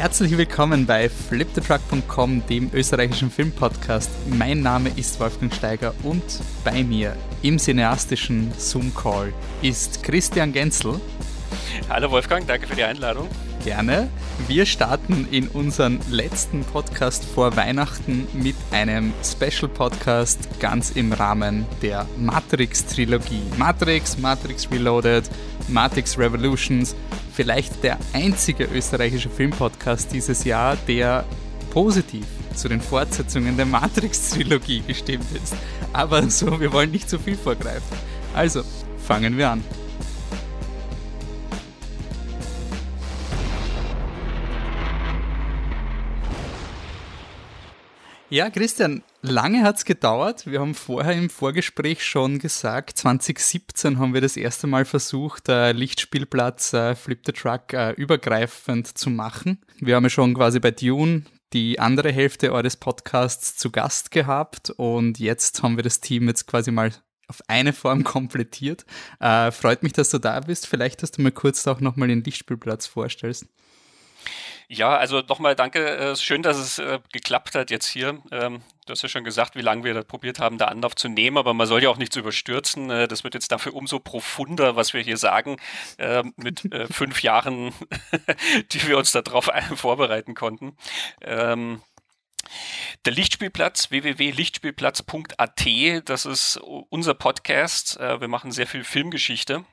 Herzlich willkommen bei fliptetruck.com, dem österreichischen Filmpodcast. Mein Name ist Wolfgang Steiger und bei mir im cineastischen Zoom-Call ist Christian Genzel. Hallo Wolfgang, danke für die Einladung. Gerne. Wir starten in unseren letzten Podcast vor Weihnachten mit einem Special Podcast ganz im Rahmen der Matrix Trilogie. Matrix, Matrix Reloaded, Matrix Revolutions. Vielleicht der einzige österreichische Filmpodcast dieses Jahr, der positiv zu den Fortsetzungen der Matrix Trilogie gestimmt ist. Aber so, wir wollen nicht zu viel vorgreifen. Also, fangen wir an. Ja, Christian, lange hat es gedauert. Wir haben vorher im Vorgespräch schon gesagt, 2017 haben wir das erste Mal versucht, äh, Lichtspielplatz äh, Flip the Truck äh, übergreifend zu machen. Wir haben ja schon quasi bei Dune die andere Hälfte eures Podcasts zu Gast gehabt und jetzt haben wir das Team jetzt quasi mal auf eine Form komplettiert. Äh, freut mich, dass du da bist. Vielleicht, dass du mir kurz auch nochmal den Lichtspielplatz vorstellst. Ja, also nochmal danke. Äh, schön, dass es äh, geklappt hat jetzt hier. Ähm, du hast ja schon gesagt, wie lange wir da probiert haben, da Anlauf zu nehmen, aber man soll ja auch nichts überstürzen. Äh, das wird jetzt dafür umso profunder, was wir hier sagen, äh, mit äh, fünf Jahren, die wir uns darauf vorbereiten konnten. Ähm, der Lichtspielplatz, www.lichtspielplatz.at, das ist unser Podcast. Wir machen sehr viel Filmgeschichte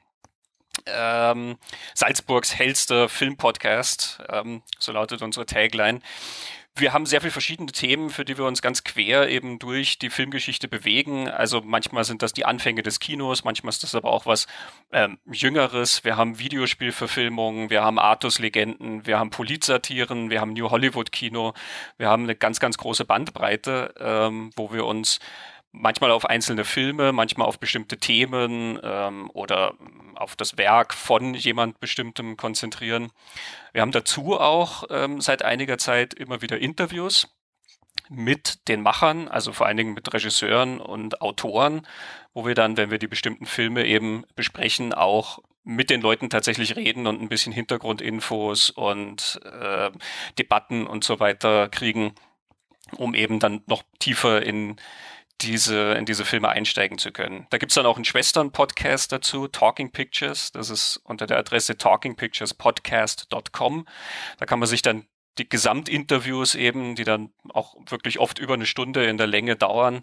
ähm, Salzburgs hellster Filmpodcast, ähm, so lautet unsere Tagline. Wir haben sehr viele verschiedene Themen, für die wir uns ganz quer eben durch die Filmgeschichte bewegen. Also manchmal sind das die Anfänge des Kinos, manchmal ist das aber auch was ähm, Jüngeres. Wir haben Videospielverfilmungen, wir haben Artus-Legenden, wir haben Politsatiren, wir haben New Hollywood-Kino, wir haben eine ganz, ganz große Bandbreite, ähm, wo wir uns manchmal auf einzelne Filme, manchmal auf bestimmte Themen ähm, oder auf das Werk von jemand Bestimmtem konzentrieren. Wir haben dazu auch ähm, seit einiger Zeit immer wieder Interviews mit den Machern, also vor allen Dingen mit Regisseuren und Autoren, wo wir dann, wenn wir die bestimmten Filme eben besprechen, auch mit den Leuten tatsächlich reden und ein bisschen Hintergrundinfos und äh, Debatten und so weiter kriegen, um eben dann noch tiefer in diese, in diese Filme einsteigen zu können. Da gibt's dann auch einen Schwestern-Podcast dazu, Talking Pictures. Das ist unter der Adresse talkingpicturespodcast.com. Da kann man sich dann die Gesamtinterviews eben, die dann auch wirklich oft über eine Stunde in der Länge dauern,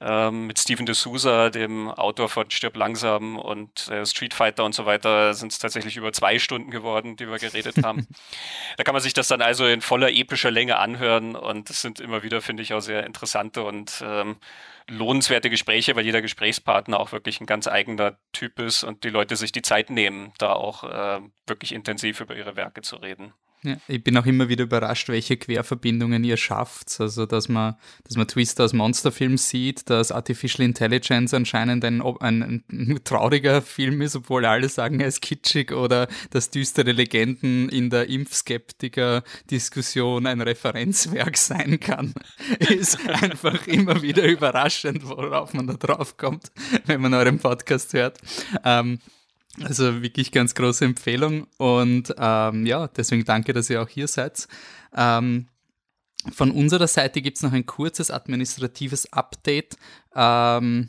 ähm, mit Steven D'Souza, dem Autor von Stirb langsam und äh, Street Fighter und so weiter, sind es tatsächlich über zwei Stunden geworden, die wir geredet haben. da kann man sich das dann also in voller epischer Länge anhören und es sind immer wieder, finde ich, auch sehr interessante und ähm, lohnenswerte Gespräche, weil jeder Gesprächspartner auch wirklich ein ganz eigener Typ ist und die Leute sich die Zeit nehmen, da auch äh, wirklich intensiv über ihre Werke zu reden. Ja, ich bin auch immer wieder überrascht, welche Querverbindungen ihr schafft. Also, dass man, dass man Twister als Monsterfilm sieht, dass Artificial Intelligence anscheinend ein, ein, ein trauriger Film ist, obwohl alle sagen, er ist kitschig oder dass düstere Legenden in der Impfskeptiker-Diskussion ein Referenzwerk sein kann, ist einfach immer wieder überraschend, worauf man da drauf kommt, wenn man euren Podcast hört. Ähm, also wirklich ganz große Empfehlung und ähm, ja, deswegen danke, dass ihr auch hier seid. Ähm, von unserer Seite gibt es noch ein kurzes administratives Update, ähm,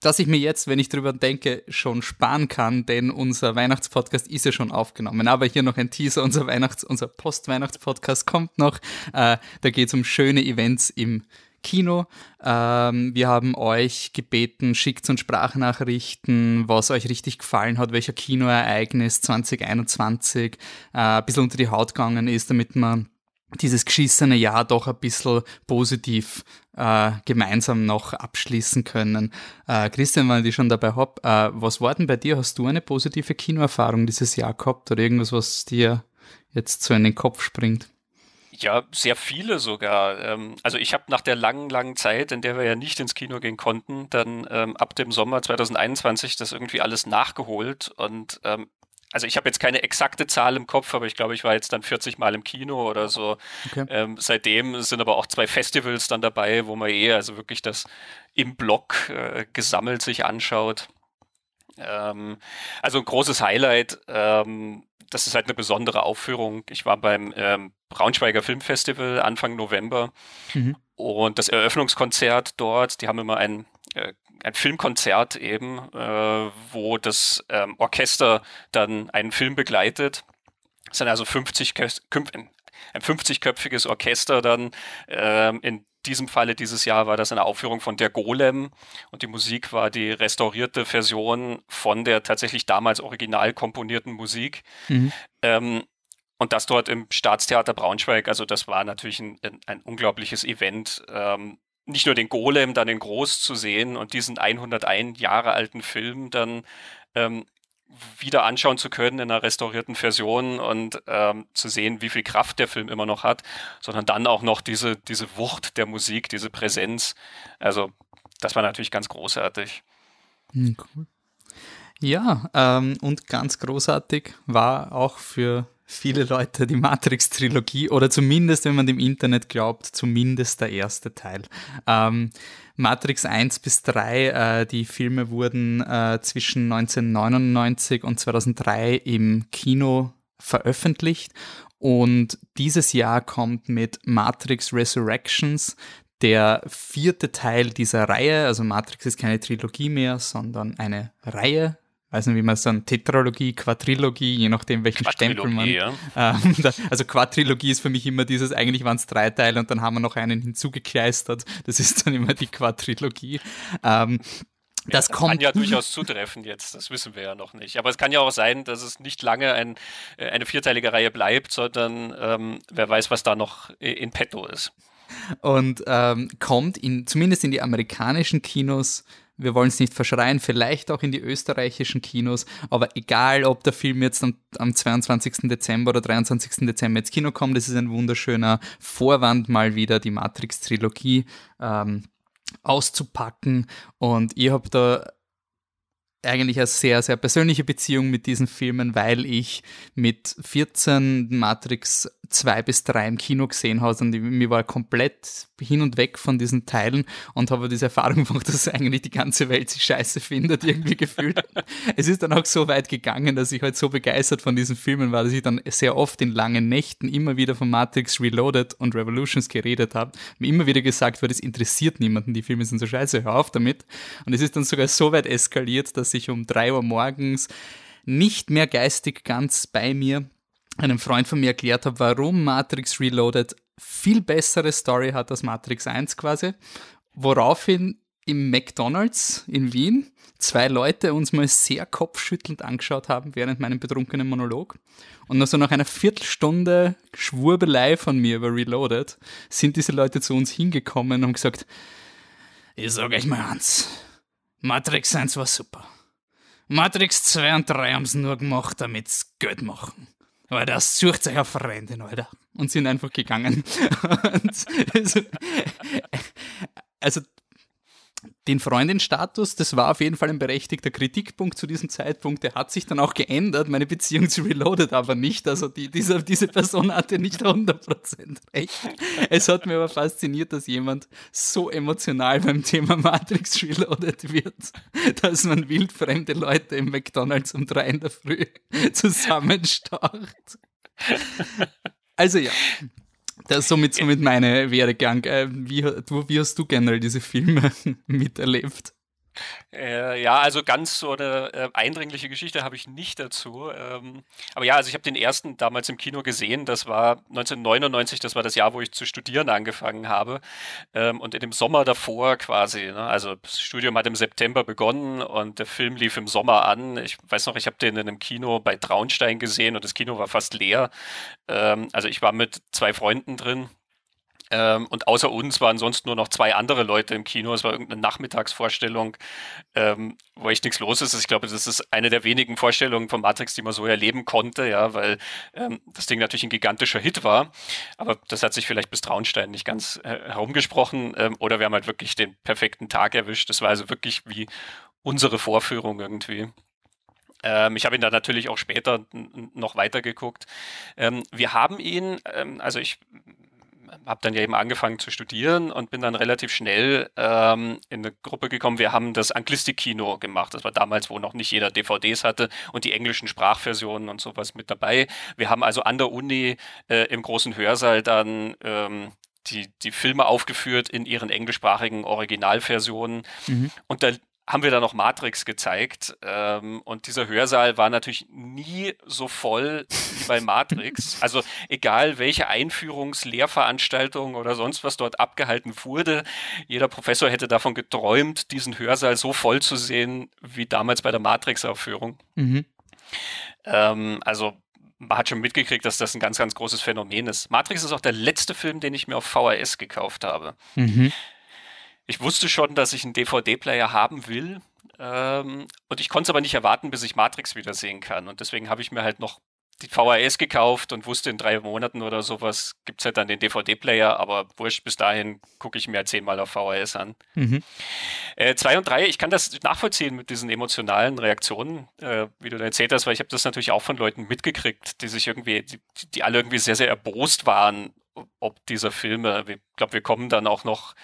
das ich mir jetzt, wenn ich drüber denke, schon sparen kann, denn unser Weihnachtspodcast ist ja schon aufgenommen. Aber hier noch ein Teaser, unser Weihnachts-, unser Post-Weihnachtspodcast kommt noch. Äh, da geht es um schöne Events im Kino. Ähm, wir haben euch gebeten, schickt uns Sprachnachrichten, was euch richtig gefallen hat, welcher Kinoereignis 2021 äh, ein bisschen unter die Haut gegangen ist, damit man dieses geschissene Jahr doch ein bisschen positiv äh, gemeinsam noch abschließen können. Äh, Christian, wenn ich schon dabei hab, äh, was war denn bei dir? Hast du eine positive Kinoerfahrung dieses Jahr gehabt oder irgendwas, was dir jetzt so in den Kopf springt? Ja, sehr viele sogar. Ähm, also ich habe nach der langen, langen Zeit, in der wir ja nicht ins Kino gehen konnten, dann ähm, ab dem Sommer 2021 das irgendwie alles nachgeholt und ähm, also ich habe jetzt keine exakte Zahl im Kopf, aber ich glaube, ich war jetzt dann 40 Mal im Kino oder so. Okay. Ähm, seitdem sind aber auch zwei Festivals dann dabei, wo man eh also wirklich das im Block äh, gesammelt sich anschaut. Ähm, also ein großes Highlight. Ähm, das ist halt eine besondere Aufführung. Ich war beim ähm, Braunschweiger Filmfestival Anfang November mhm. und das Eröffnungskonzert dort, die haben immer ein, äh, ein Filmkonzert eben, äh, wo das ähm, Orchester dann einen Film begleitet. Es sind also 50 ein 50-köpfiges Orchester dann. Ähm, in diesem Falle dieses Jahr war das eine Aufführung von Der Golem und die Musik war die restaurierte Version von der tatsächlich damals original komponierten Musik. Mhm. Ähm, und das dort im Staatstheater Braunschweig, also das war natürlich ein, ein unglaubliches Event. Ähm, nicht nur den Golem dann in groß zu sehen und diesen 101 Jahre alten Film dann ähm, wieder anschauen zu können in einer restaurierten Version und ähm, zu sehen, wie viel Kraft der Film immer noch hat, sondern dann auch noch diese, diese Wucht der Musik, diese Präsenz. Also, das war natürlich ganz großartig. Hm, cool. Ja, ähm, und ganz großartig war auch für viele Leute die Matrix-Trilogie oder zumindest, wenn man dem Internet glaubt, zumindest der erste Teil. Ähm, Matrix 1 bis 3, äh, die Filme wurden äh, zwischen 1999 und 2003 im Kino veröffentlicht. Und dieses Jahr kommt mit Matrix Resurrections der vierte Teil dieser Reihe, also Matrix ist keine Trilogie mehr, sondern eine Reihe, weiß nicht, wie man es dann, Tetralogie, Quadrilogie, je nachdem, welchen Stempel man. Ja. Ähm, da, also Quadrilogie ist für mich immer dieses, eigentlich waren es drei Teile und dann haben wir noch einen hinzugekleistert. Das ist dann immer die Quadrilogie. Ähm, das, ja, kommt. kann ja durchaus zutreffen jetzt, das wissen wir ja noch nicht. Aber es kann ja auch sein, dass es nicht lange ein, äh, eine vierteilige Reihe bleibt, sondern ähm, wer weiß, was da noch in petto ist. Und ähm, kommt in, zumindest in die amerikanischen Kinos wir wollen es nicht verschreien, vielleicht auch in die österreichischen Kinos, aber egal, ob der Film jetzt am, am 22. Dezember oder 23. Dezember ins Kino kommt, das ist ein wunderschöner Vorwand, mal wieder die Matrix-Trilogie ähm, auszupacken und ihr habt da eigentlich eine sehr, sehr persönliche Beziehung mit diesen Filmen, weil ich mit 14 Matrix 2 bis 3 im Kino gesehen habe und mir war komplett hin und weg von diesen Teilen und habe diese Erfahrung gemacht, dass eigentlich die ganze Welt sich scheiße findet, irgendwie gefühlt. es ist dann auch so weit gegangen, dass ich halt so begeistert von diesen Filmen war, dass ich dann sehr oft in langen Nächten immer wieder von Matrix Reloaded und Revolutions geredet habe. Mir immer wieder gesagt wurde, es interessiert niemanden, die Filme sind so scheiße, hör auf damit. Und es ist dann sogar so weit eskaliert, dass ich um drei Uhr morgens nicht mehr geistig ganz bei mir einem Freund von mir erklärt habe, warum Matrix Reloaded viel bessere Story hat als Matrix 1 quasi, woraufhin im McDonald's in Wien zwei Leute uns mal sehr kopfschüttelnd angeschaut haben während meinem betrunkenen Monolog. Und also nach einer Viertelstunde Schwurbelei von mir über Reloaded sind diese Leute zu uns hingekommen und haben gesagt, ich sag euch mal eins, Matrix 1 war super. Matrix 2 und 3 haben es nur gemacht, damit sie Geld machen. Aber das sucht sich auf Freundin, Alter. Und sind einfach gegangen. also, also den Freundin-Status, das war auf jeden Fall ein berechtigter Kritikpunkt zu diesem Zeitpunkt. Der hat sich dann auch geändert, meine Beziehung zu Reloaded aber nicht. Also die, diese, diese Person hatte nicht 100% recht. Es hat mir aber fasziniert, dass jemand so emotional beim Thema Matrix Reloaded wird, dass man wildfremde Leute im McDonalds um drei in der Früh zusammenstaucht. Also ja, das somit, somit meine Werdegang. Äh, wie, wie hast du generell diese Filme miterlebt? Äh, ja, also ganz so eine äh, eindringliche Geschichte habe ich nicht dazu. Ähm, aber ja, also ich habe den ersten damals im Kino gesehen. Das war 1999, das war das Jahr, wo ich zu studieren angefangen habe. Ähm, und in dem Sommer davor quasi, ne, also das Studium hat im September begonnen und der Film lief im Sommer an. Ich weiß noch, ich habe den in einem Kino bei Traunstein gesehen und das Kino war fast leer. Ähm, also ich war mit zwei Freunden drin ähm, und außer uns waren sonst nur noch zwei andere Leute im Kino. Es war irgendeine Nachmittagsvorstellung, ähm, wo echt nichts los ist. Ich glaube, das ist eine der wenigen Vorstellungen von Matrix, die man so erleben konnte, ja, weil ähm, das Ding natürlich ein gigantischer Hit war. Aber das hat sich vielleicht bis Traunstein nicht ganz äh, herumgesprochen. Ähm, oder wir haben halt wirklich den perfekten Tag erwischt. Das war also wirklich wie unsere Vorführung irgendwie. Ähm, ich habe ihn dann natürlich auch später noch weitergeguckt. Ähm, wir haben ihn, ähm, also ich habe dann ja eben angefangen zu studieren und bin dann relativ schnell ähm, in eine Gruppe gekommen. Wir haben das Anglistik-Kino gemacht. Das war damals, wo noch nicht jeder DVDs hatte und die englischen Sprachversionen und sowas mit dabei. Wir haben also an der Uni äh, im großen Hörsaal dann ähm, die, die Filme aufgeführt in ihren englischsprachigen Originalversionen. Mhm. Und da haben wir da noch Matrix gezeigt. Ähm, und dieser Hörsaal war natürlich nie so voll wie bei Matrix. Also egal welche Einführungslehrveranstaltung oder sonst was dort abgehalten wurde, jeder Professor hätte davon geträumt, diesen Hörsaal so voll zu sehen wie damals bei der Matrix-Aufführung. Mhm. Ähm, also man hat schon mitgekriegt, dass das ein ganz, ganz großes Phänomen ist. Matrix ist auch der letzte Film, den ich mir auf VHS gekauft habe. Mhm ich wusste schon, dass ich einen DVD-Player haben will. Ähm, und ich konnte es aber nicht erwarten, bis ich Matrix wiedersehen kann. Und deswegen habe ich mir halt noch die VHS gekauft und wusste, in drei Monaten oder sowas gibt es halt dann den DVD-Player, aber wurscht, bis dahin gucke ich mir halt zehnmal auf VHS an. Mhm. Äh, zwei und drei, ich kann das nachvollziehen mit diesen emotionalen Reaktionen, äh, wie du da erzählt hast, weil ich habe das natürlich auch von Leuten mitgekriegt, die sich irgendwie, die, die alle irgendwie sehr, sehr erbost waren, ob dieser Filme. Ich glaube, wir kommen dann auch noch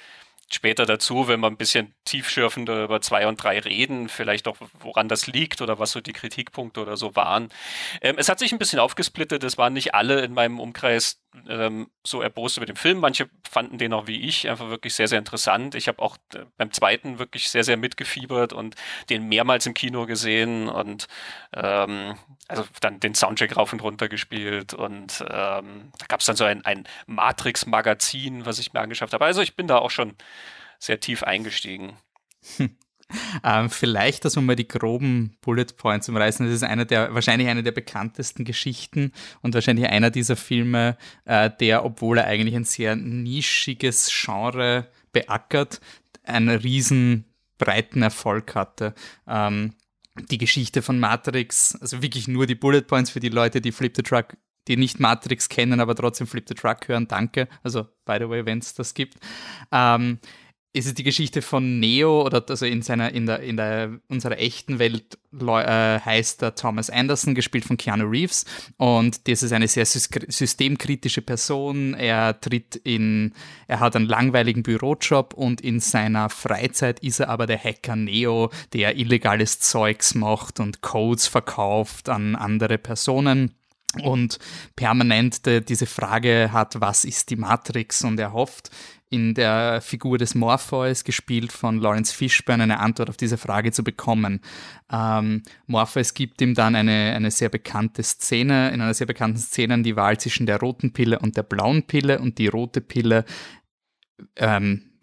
später dazu, wenn wir ein bisschen tiefschürfender über zwei und drei reden, vielleicht auch woran das liegt oder was so die Kritikpunkte oder so waren. Ähm, es hat sich ein bisschen aufgesplittet, es waren nicht alle in meinem Umkreis ähm, so erbost über den Film. Manche fanden den auch wie ich einfach wirklich sehr, sehr interessant. Ich habe auch äh, beim zweiten wirklich sehr, sehr mitgefiebert und den mehrmals im Kino gesehen und ähm, also dann den Soundtrack rauf und runter gespielt und ähm, da gab es dann so ein, ein Matrix-Magazin, was ich mir angeschafft habe. Also ich bin da auch schon sehr tief eingestiegen. Hm. Ähm, vielleicht, dass wir mal die groben Bullet Points umreißen. Das ist einer der, wahrscheinlich eine der bekanntesten Geschichten und wahrscheinlich einer dieser Filme, äh, der, obwohl er eigentlich ein sehr nischiges Genre beackert, einen riesen breiten Erfolg hatte. Ähm, die Geschichte von Matrix, also wirklich nur die Bullet Points für die Leute, die Flip the Truck die nicht Matrix kennen, aber trotzdem Flip the Truck hören, danke. Also, by the way, wenn es das gibt. Ähm, ist es die Geschichte von Neo oder also in seiner in der in der unserer echten Welt äh, heißt er Thomas Anderson gespielt von Keanu Reeves. Und das ist eine sehr systemkritische Person. Er tritt in er hat einen langweiligen Bürojob und in seiner Freizeit ist er aber der Hacker Neo der illegales Zeugs macht und Codes verkauft an andere Personen und permanent de, diese Frage hat, was ist die Matrix? Und er hofft, in der Figur des Morpheus, gespielt von Lawrence Fishburne, eine Antwort auf diese Frage zu bekommen. Ähm, Morpheus gibt ihm dann eine, eine sehr bekannte Szene, in einer sehr bekannten Szene die Wahl zwischen der roten Pille und der blauen Pille und die rote Pille ähm,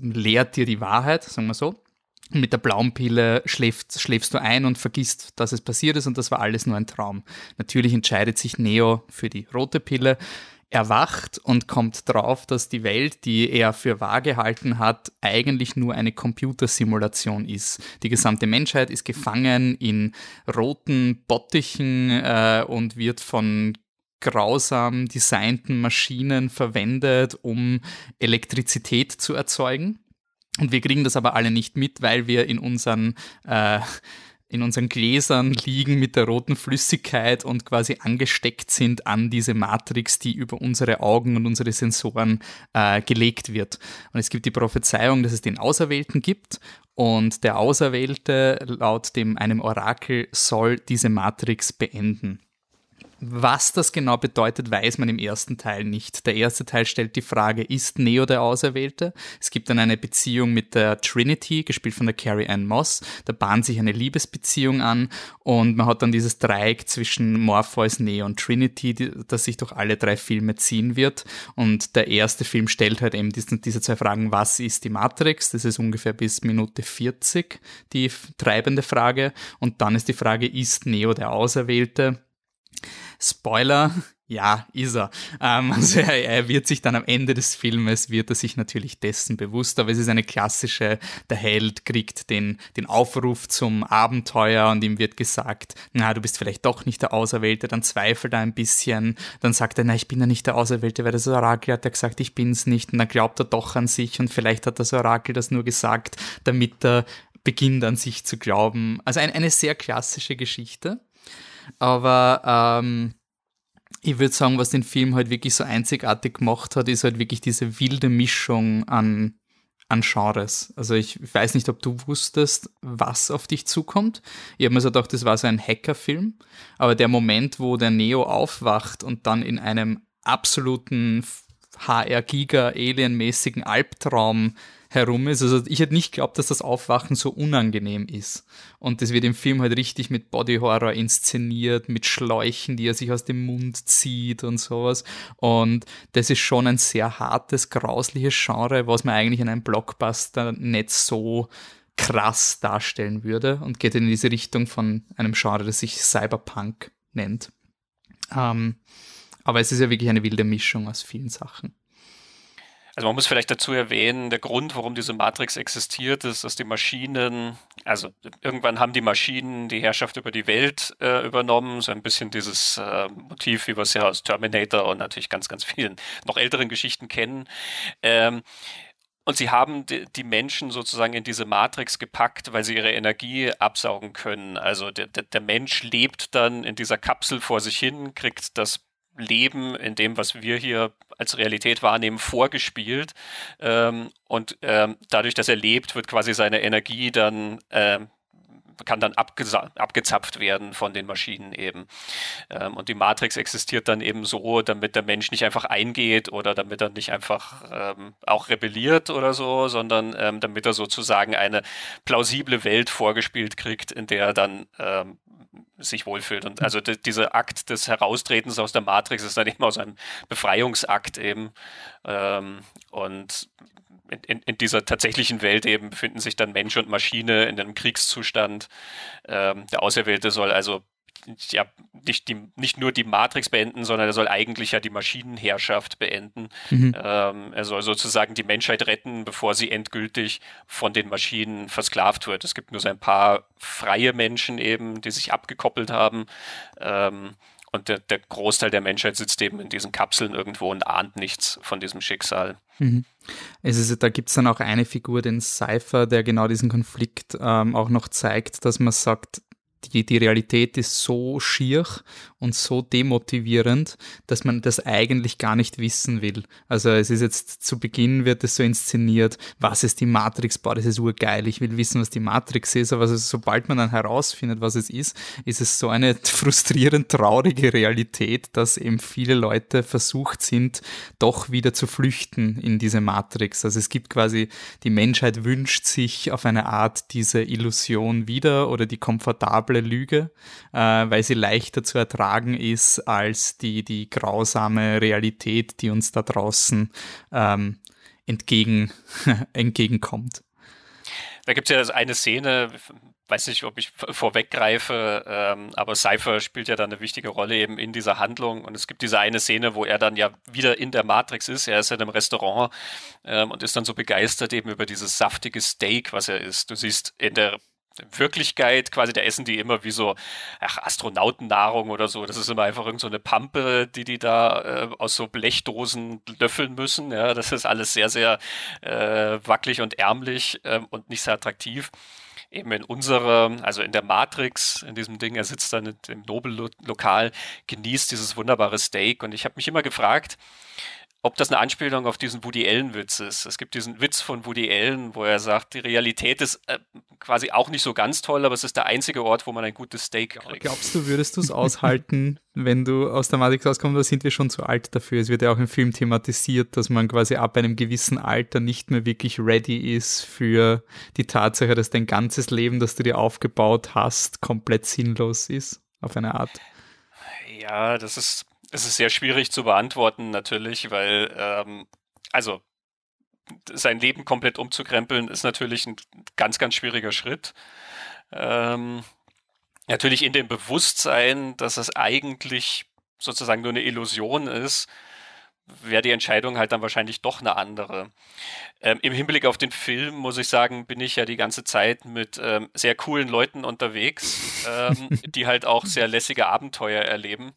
lehrt dir die Wahrheit, sagen wir so. Mit der blauen Pille schläfst, schläfst du ein und vergisst, dass es passiert ist und das war alles nur ein Traum. Natürlich entscheidet sich Neo für die rote Pille erwacht und kommt drauf, dass die Welt, die er für wahr gehalten hat, eigentlich nur eine Computersimulation ist. Die gesamte Menschheit ist gefangen in roten Bottichen äh, und wird von grausam designten Maschinen verwendet, um Elektrizität zu erzeugen. Und wir kriegen das aber alle nicht mit, weil wir in unseren äh, in unseren Gläsern liegen mit der roten Flüssigkeit und quasi angesteckt sind an diese Matrix, die über unsere Augen und unsere Sensoren äh, gelegt wird. Und es gibt die Prophezeiung, dass es den Auserwählten gibt und der Auserwählte laut dem einem Orakel soll diese Matrix beenden. Was das genau bedeutet, weiß man im ersten Teil nicht. Der erste Teil stellt die Frage, ist Neo der Auserwählte? Es gibt dann eine Beziehung mit der Trinity, gespielt von der Carrie Ann Moss. Da bahnt sich eine Liebesbeziehung an und man hat dann dieses Dreieck zwischen Morpheus, Neo und Trinity, das sich durch alle drei Filme ziehen wird. Und der erste Film stellt halt eben diese, diese zwei Fragen, was ist die Matrix? Das ist ungefähr bis Minute 40 die treibende Frage. Und dann ist die Frage, ist Neo der Auserwählte? Spoiler, ja, ist er. Ähm, also er, er, wird sich dann am Ende des Filmes, wird er sich natürlich dessen bewusst, aber es ist eine klassische, der Held kriegt den, den Aufruf zum Abenteuer und ihm wird gesagt, na, du bist vielleicht doch nicht der Auserwählte, dann zweifelt er ein bisschen, dann sagt er, na, ich bin ja nicht der Auserwählte, weil das Orakel hat ja gesagt, ich bin's nicht und dann glaubt er doch an sich und vielleicht hat das Orakel das nur gesagt, damit er beginnt an sich zu glauben. Also ein, eine sehr klassische Geschichte. Aber ähm, ich würde sagen, was den Film halt wirklich so einzigartig gemacht hat, ist halt wirklich diese wilde Mischung an, an Genres. Also ich weiß nicht, ob du wusstest, was auf dich zukommt. Ich habe mir so gedacht, das war so ein Hackerfilm, aber der Moment, wo der Neo aufwacht und dann in einem absoluten HR-Giga-Alien-mäßigen Albtraum herum ist. Also ich hätte nicht geglaubt, dass das Aufwachen so unangenehm ist. Und das wird im Film halt richtig mit Body Horror inszeniert, mit Schläuchen, die er sich aus dem Mund zieht und sowas. Und das ist schon ein sehr hartes, grausliches Genre, was man eigentlich in einem Blockbuster nicht so krass darstellen würde und geht in diese Richtung von einem Genre, das sich Cyberpunk nennt. Ähm, aber es ist ja wirklich eine wilde Mischung aus vielen Sachen. Also man muss vielleicht dazu erwähnen, der Grund, warum diese Matrix existiert, ist, dass die Maschinen, also irgendwann haben die Maschinen die Herrschaft über die Welt äh, übernommen, so ein bisschen dieses äh, Motiv, wie wir es ja aus Terminator und natürlich ganz, ganz vielen noch älteren Geschichten kennen. Ähm, und sie haben die Menschen sozusagen in diese Matrix gepackt, weil sie ihre Energie absaugen können. Also der, der, der Mensch lebt dann in dieser Kapsel vor sich hin, kriegt das Leben in dem, was wir hier als Realität wahrnehmen, vorgespielt. Ähm, und ähm, dadurch, dass er lebt, wird quasi seine Energie dann ähm, kann dann abgezapft werden von den Maschinen eben. Ähm, und die Matrix existiert dann eben so, damit der Mensch nicht einfach eingeht oder damit er nicht einfach ähm, auch rebelliert oder so, sondern ähm, damit er sozusagen eine plausible Welt vorgespielt kriegt, in der er dann ähm, sich wohlfühlt. Und also dieser Akt des Heraustretens aus der Matrix ist dann eben aus einem Befreiungsakt eben. Ähm, und in, in, dieser tatsächlichen Welt eben befinden sich dann Mensch und Maschine in einem Kriegszustand. Ähm, der Auserwählte soll also ja nicht, die, nicht nur die Matrix beenden, sondern er soll eigentlich ja die Maschinenherrschaft beenden. Mhm. Ähm, er soll sozusagen die Menschheit retten, bevor sie endgültig von den Maschinen versklavt wird. Es gibt nur so ein paar freie Menschen eben, die sich abgekoppelt haben. Ähm, und der, der, Großteil der Menschheit sitzt eben in diesen Kapseln irgendwo und ahnt nichts von diesem Schicksal. Mhm. Es ist, da gibt es dann auch eine Figur, den Cypher, der genau diesen Konflikt ähm, auch noch zeigt, dass man sagt, die, die Realität ist so schier und so demotivierend, dass man das eigentlich gar nicht wissen will. Also es ist jetzt zu Beginn wird es so inszeniert, was ist die Matrix? Boah, das ist urgeil, ich will wissen, was die Matrix ist, aber sobald man dann herausfindet, was es ist, ist es so eine frustrierend traurige Realität, dass eben viele Leute versucht sind, doch wieder zu flüchten in diese Matrix. Also es gibt quasi, die Menschheit wünscht sich auf eine Art diese Illusion wieder oder die komfortable Lüge, äh, weil sie leichter zu ertragen tragen ist als die, die grausame Realität, die uns da draußen ähm, entgegen, entgegenkommt. Da gibt es ja eine Szene, weiß nicht, ob ich vorweggreife, ähm, aber Cypher spielt ja dann eine wichtige Rolle eben in dieser Handlung. Und es gibt diese eine Szene, wo er dann ja wieder in der Matrix ist. Er ist in einem Restaurant ähm, und ist dann so begeistert eben über dieses saftige Steak, was er isst. Du siehst in der Wirklichkeit quasi, da essen die immer wie so ach, Astronautennahrung oder so. Das ist immer einfach irgend so eine Pampe, die die da äh, aus so Blechdosen löffeln müssen. Ja, das ist alles sehr, sehr äh, wackelig und ärmlich äh, und nicht sehr attraktiv. Eben in unserer, also in der Matrix, in diesem Ding, er sitzt dann im Nobel-Lokal, genießt dieses wunderbare Steak und ich habe mich immer gefragt, ob das eine Anspielung auf diesen Woody Allen-Witz ist. Es gibt diesen Witz von Woody Allen, wo er sagt, die Realität ist äh, quasi auch nicht so ganz toll, aber es ist der einzige Ort, wo man ein gutes Steak kriegt. Glaubst du, würdest du es aushalten, wenn du aus der Matrix rauskommst, da sind wir schon zu alt dafür? Es wird ja auch im Film thematisiert, dass man quasi ab einem gewissen Alter nicht mehr wirklich ready ist für die Tatsache, dass dein ganzes Leben, das du dir aufgebaut hast, komplett sinnlos ist, auf eine Art. Ja, das ist es ist sehr schwierig zu beantworten, natürlich, weil, ähm, also, sein Leben komplett umzukrempeln, ist natürlich ein ganz, ganz schwieriger Schritt. Ähm, natürlich in dem Bewusstsein, dass es eigentlich sozusagen nur eine Illusion ist, wäre die Entscheidung halt dann wahrscheinlich doch eine andere. Ähm, Im Hinblick auf den Film muss ich sagen, bin ich ja die ganze Zeit mit ähm, sehr coolen Leuten unterwegs, ähm, die halt auch sehr lässige Abenteuer erleben.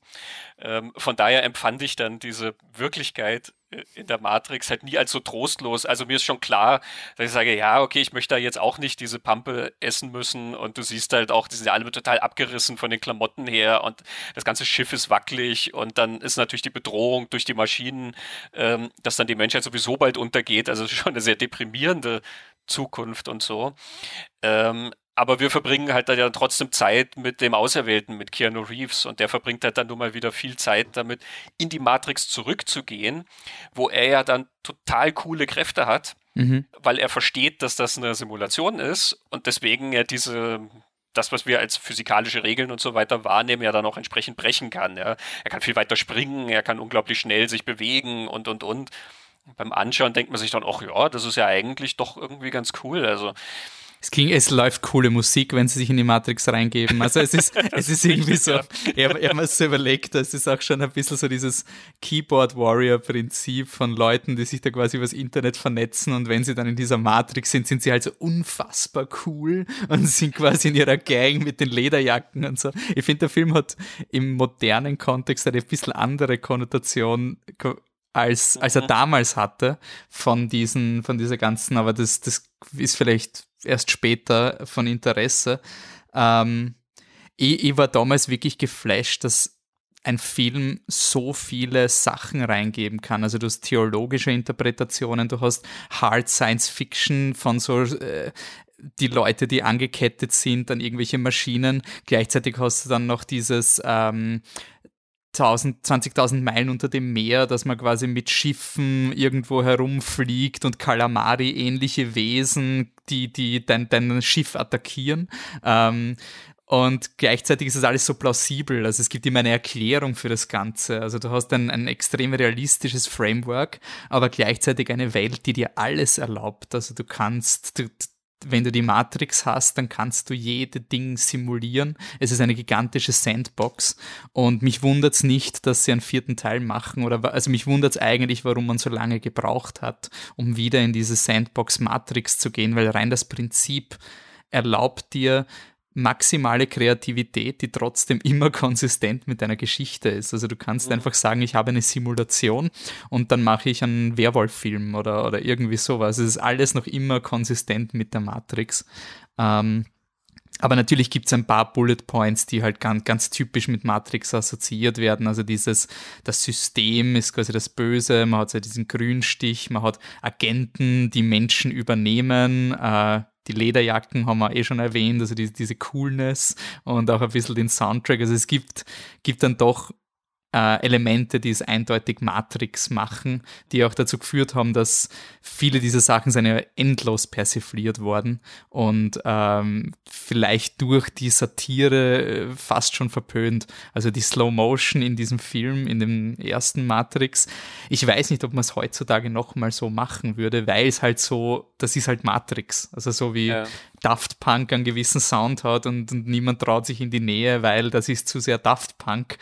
Ähm, von daher empfand ich dann diese Wirklichkeit in der Matrix halt nie als so trostlos. Also mir ist schon klar, dass ich sage, ja, okay, ich möchte da jetzt auch nicht diese Pampe essen müssen und du siehst halt auch, die sind ja alle total abgerissen von den Klamotten her und das ganze Schiff ist wackelig und dann ist natürlich die Bedrohung durch die Maschinen, ähm, dass dann die Menschheit sowieso bald untergeht. Also schon eine sehr deprimierende Zukunft und so. Ähm, aber wir verbringen halt dann ja trotzdem Zeit mit dem Auserwählten, mit Keanu Reeves. Und der verbringt halt dann nun mal wieder viel Zeit damit, in die Matrix zurückzugehen, wo er ja dann total coole Kräfte hat, mhm. weil er versteht, dass das eine Simulation ist und deswegen er diese das, was wir als physikalische Regeln und so weiter wahrnehmen, ja dann auch entsprechend brechen kann. Ja. Er kann viel weiter springen, er kann unglaublich schnell sich bewegen und, und, und. Beim Anschauen denkt man sich dann, ach ja, das ist ja eigentlich doch irgendwie ganz cool. Also es klingt, es läuft coole Musik, wenn sie sich in die Matrix reingeben. Also es ist, es ist irgendwie so, ich habe hab mir so überlegt, es ist auch schon ein bisschen so dieses Keyboard-Warrior-Prinzip von Leuten, die sich da quasi übers Internet vernetzen und wenn sie dann in dieser Matrix sind, sind sie halt so unfassbar cool und sind quasi in ihrer Gang mit den Lederjacken und so. Ich finde, der Film hat im modernen Kontext eine bisschen andere Konnotation als, als er damals hatte von diesen, von dieser ganzen, aber das, das ist vielleicht erst später von Interesse. Ähm, ich, ich war damals wirklich geflasht, dass ein Film so viele Sachen reingeben kann. Also du hast theologische Interpretationen, du hast Hard Science Fiction von so äh, die Leute, die angekettet sind an irgendwelche Maschinen. Gleichzeitig hast du dann noch dieses ähm, 20.000 Meilen unter dem Meer, dass man quasi mit Schiffen irgendwo herumfliegt und Kalamari-ähnliche Wesen, die, die dein, dein Schiff attackieren. Ähm, und gleichzeitig ist das alles so plausibel. Also es gibt immer eine Erklärung für das Ganze. Also du hast ein, ein extrem realistisches Framework, aber gleichzeitig eine Welt, die dir alles erlaubt. Also du kannst, du, wenn du die Matrix hast, dann kannst du jede Ding simulieren. Es ist eine gigantische Sandbox und mich wundert es nicht, dass sie einen vierten Teil machen oder also mich wundert es eigentlich, warum man so lange gebraucht hat, um wieder in diese Sandbox Matrix zu gehen, weil rein das Prinzip erlaubt dir maximale Kreativität, die trotzdem immer konsistent mit deiner Geschichte ist. Also du kannst mhm. einfach sagen, ich habe eine Simulation und dann mache ich einen Werwolf-Film oder, oder irgendwie sowas. Es ist alles noch immer konsistent mit der Matrix. Ähm, aber natürlich gibt es ein paar Bullet Points, die halt ganz, ganz typisch mit Matrix assoziiert werden. Also dieses, das System ist quasi das Böse, man hat so diesen Grünstich, man hat Agenten, die Menschen übernehmen, äh, die Lederjacken haben wir eh schon erwähnt, also die, diese Coolness und auch ein bisschen den Soundtrack. Also es gibt, gibt dann doch äh, Elemente, die es eindeutig Matrix machen, die auch dazu geführt haben, dass viele dieser Sachen sind ja endlos persifliert worden und ähm, vielleicht durch die Satire äh, fast schon verpönt. Also die Slow Motion in diesem Film, in dem ersten Matrix. Ich weiß nicht, ob man es heutzutage nochmal so machen würde, weil es halt so, das ist halt Matrix. Also so wie ja. Daft Punk einen gewissen Sound hat und, und, niemand traut sich in die Nähe, weil das ist zu sehr Daft Punk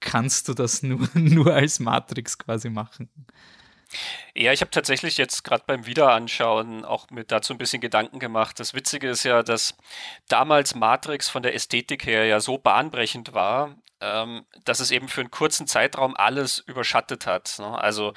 kannst du das nur, nur als Matrix quasi machen. Ja, ich habe tatsächlich jetzt gerade beim Wiederanschauen auch mir dazu ein bisschen Gedanken gemacht. Das Witzige ist ja, dass damals Matrix von der Ästhetik her ja so bahnbrechend war, ähm, dass es eben für einen kurzen Zeitraum alles überschattet hat. Ne? Also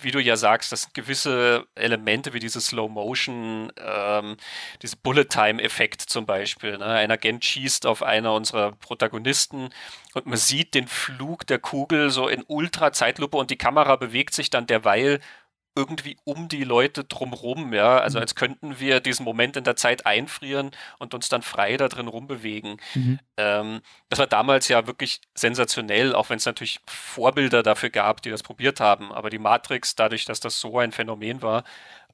wie du ja sagst, dass gewisse Elemente wie diese Slow Motion, ähm, diese Bullet Time Effekt zum Beispiel. Ne? Ein Agent schießt auf einer unserer Protagonisten und man sieht den Flug der Kugel so in Ultra Zeitlupe und die Kamera bewegt sich dann derweil irgendwie um die Leute drumrum, ja. Also mhm. als könnten wir diesen Moment in der Zeit einfrieren und uns dann frei da drin rumbewegen. Mhm. Ähm, das war damals ja wirklich sensationell, auch wenn es natürlich Vorbilder dafür gab, die das probiert haben. Aber die Matrix, dadurch, dass das so ein Phänomen war,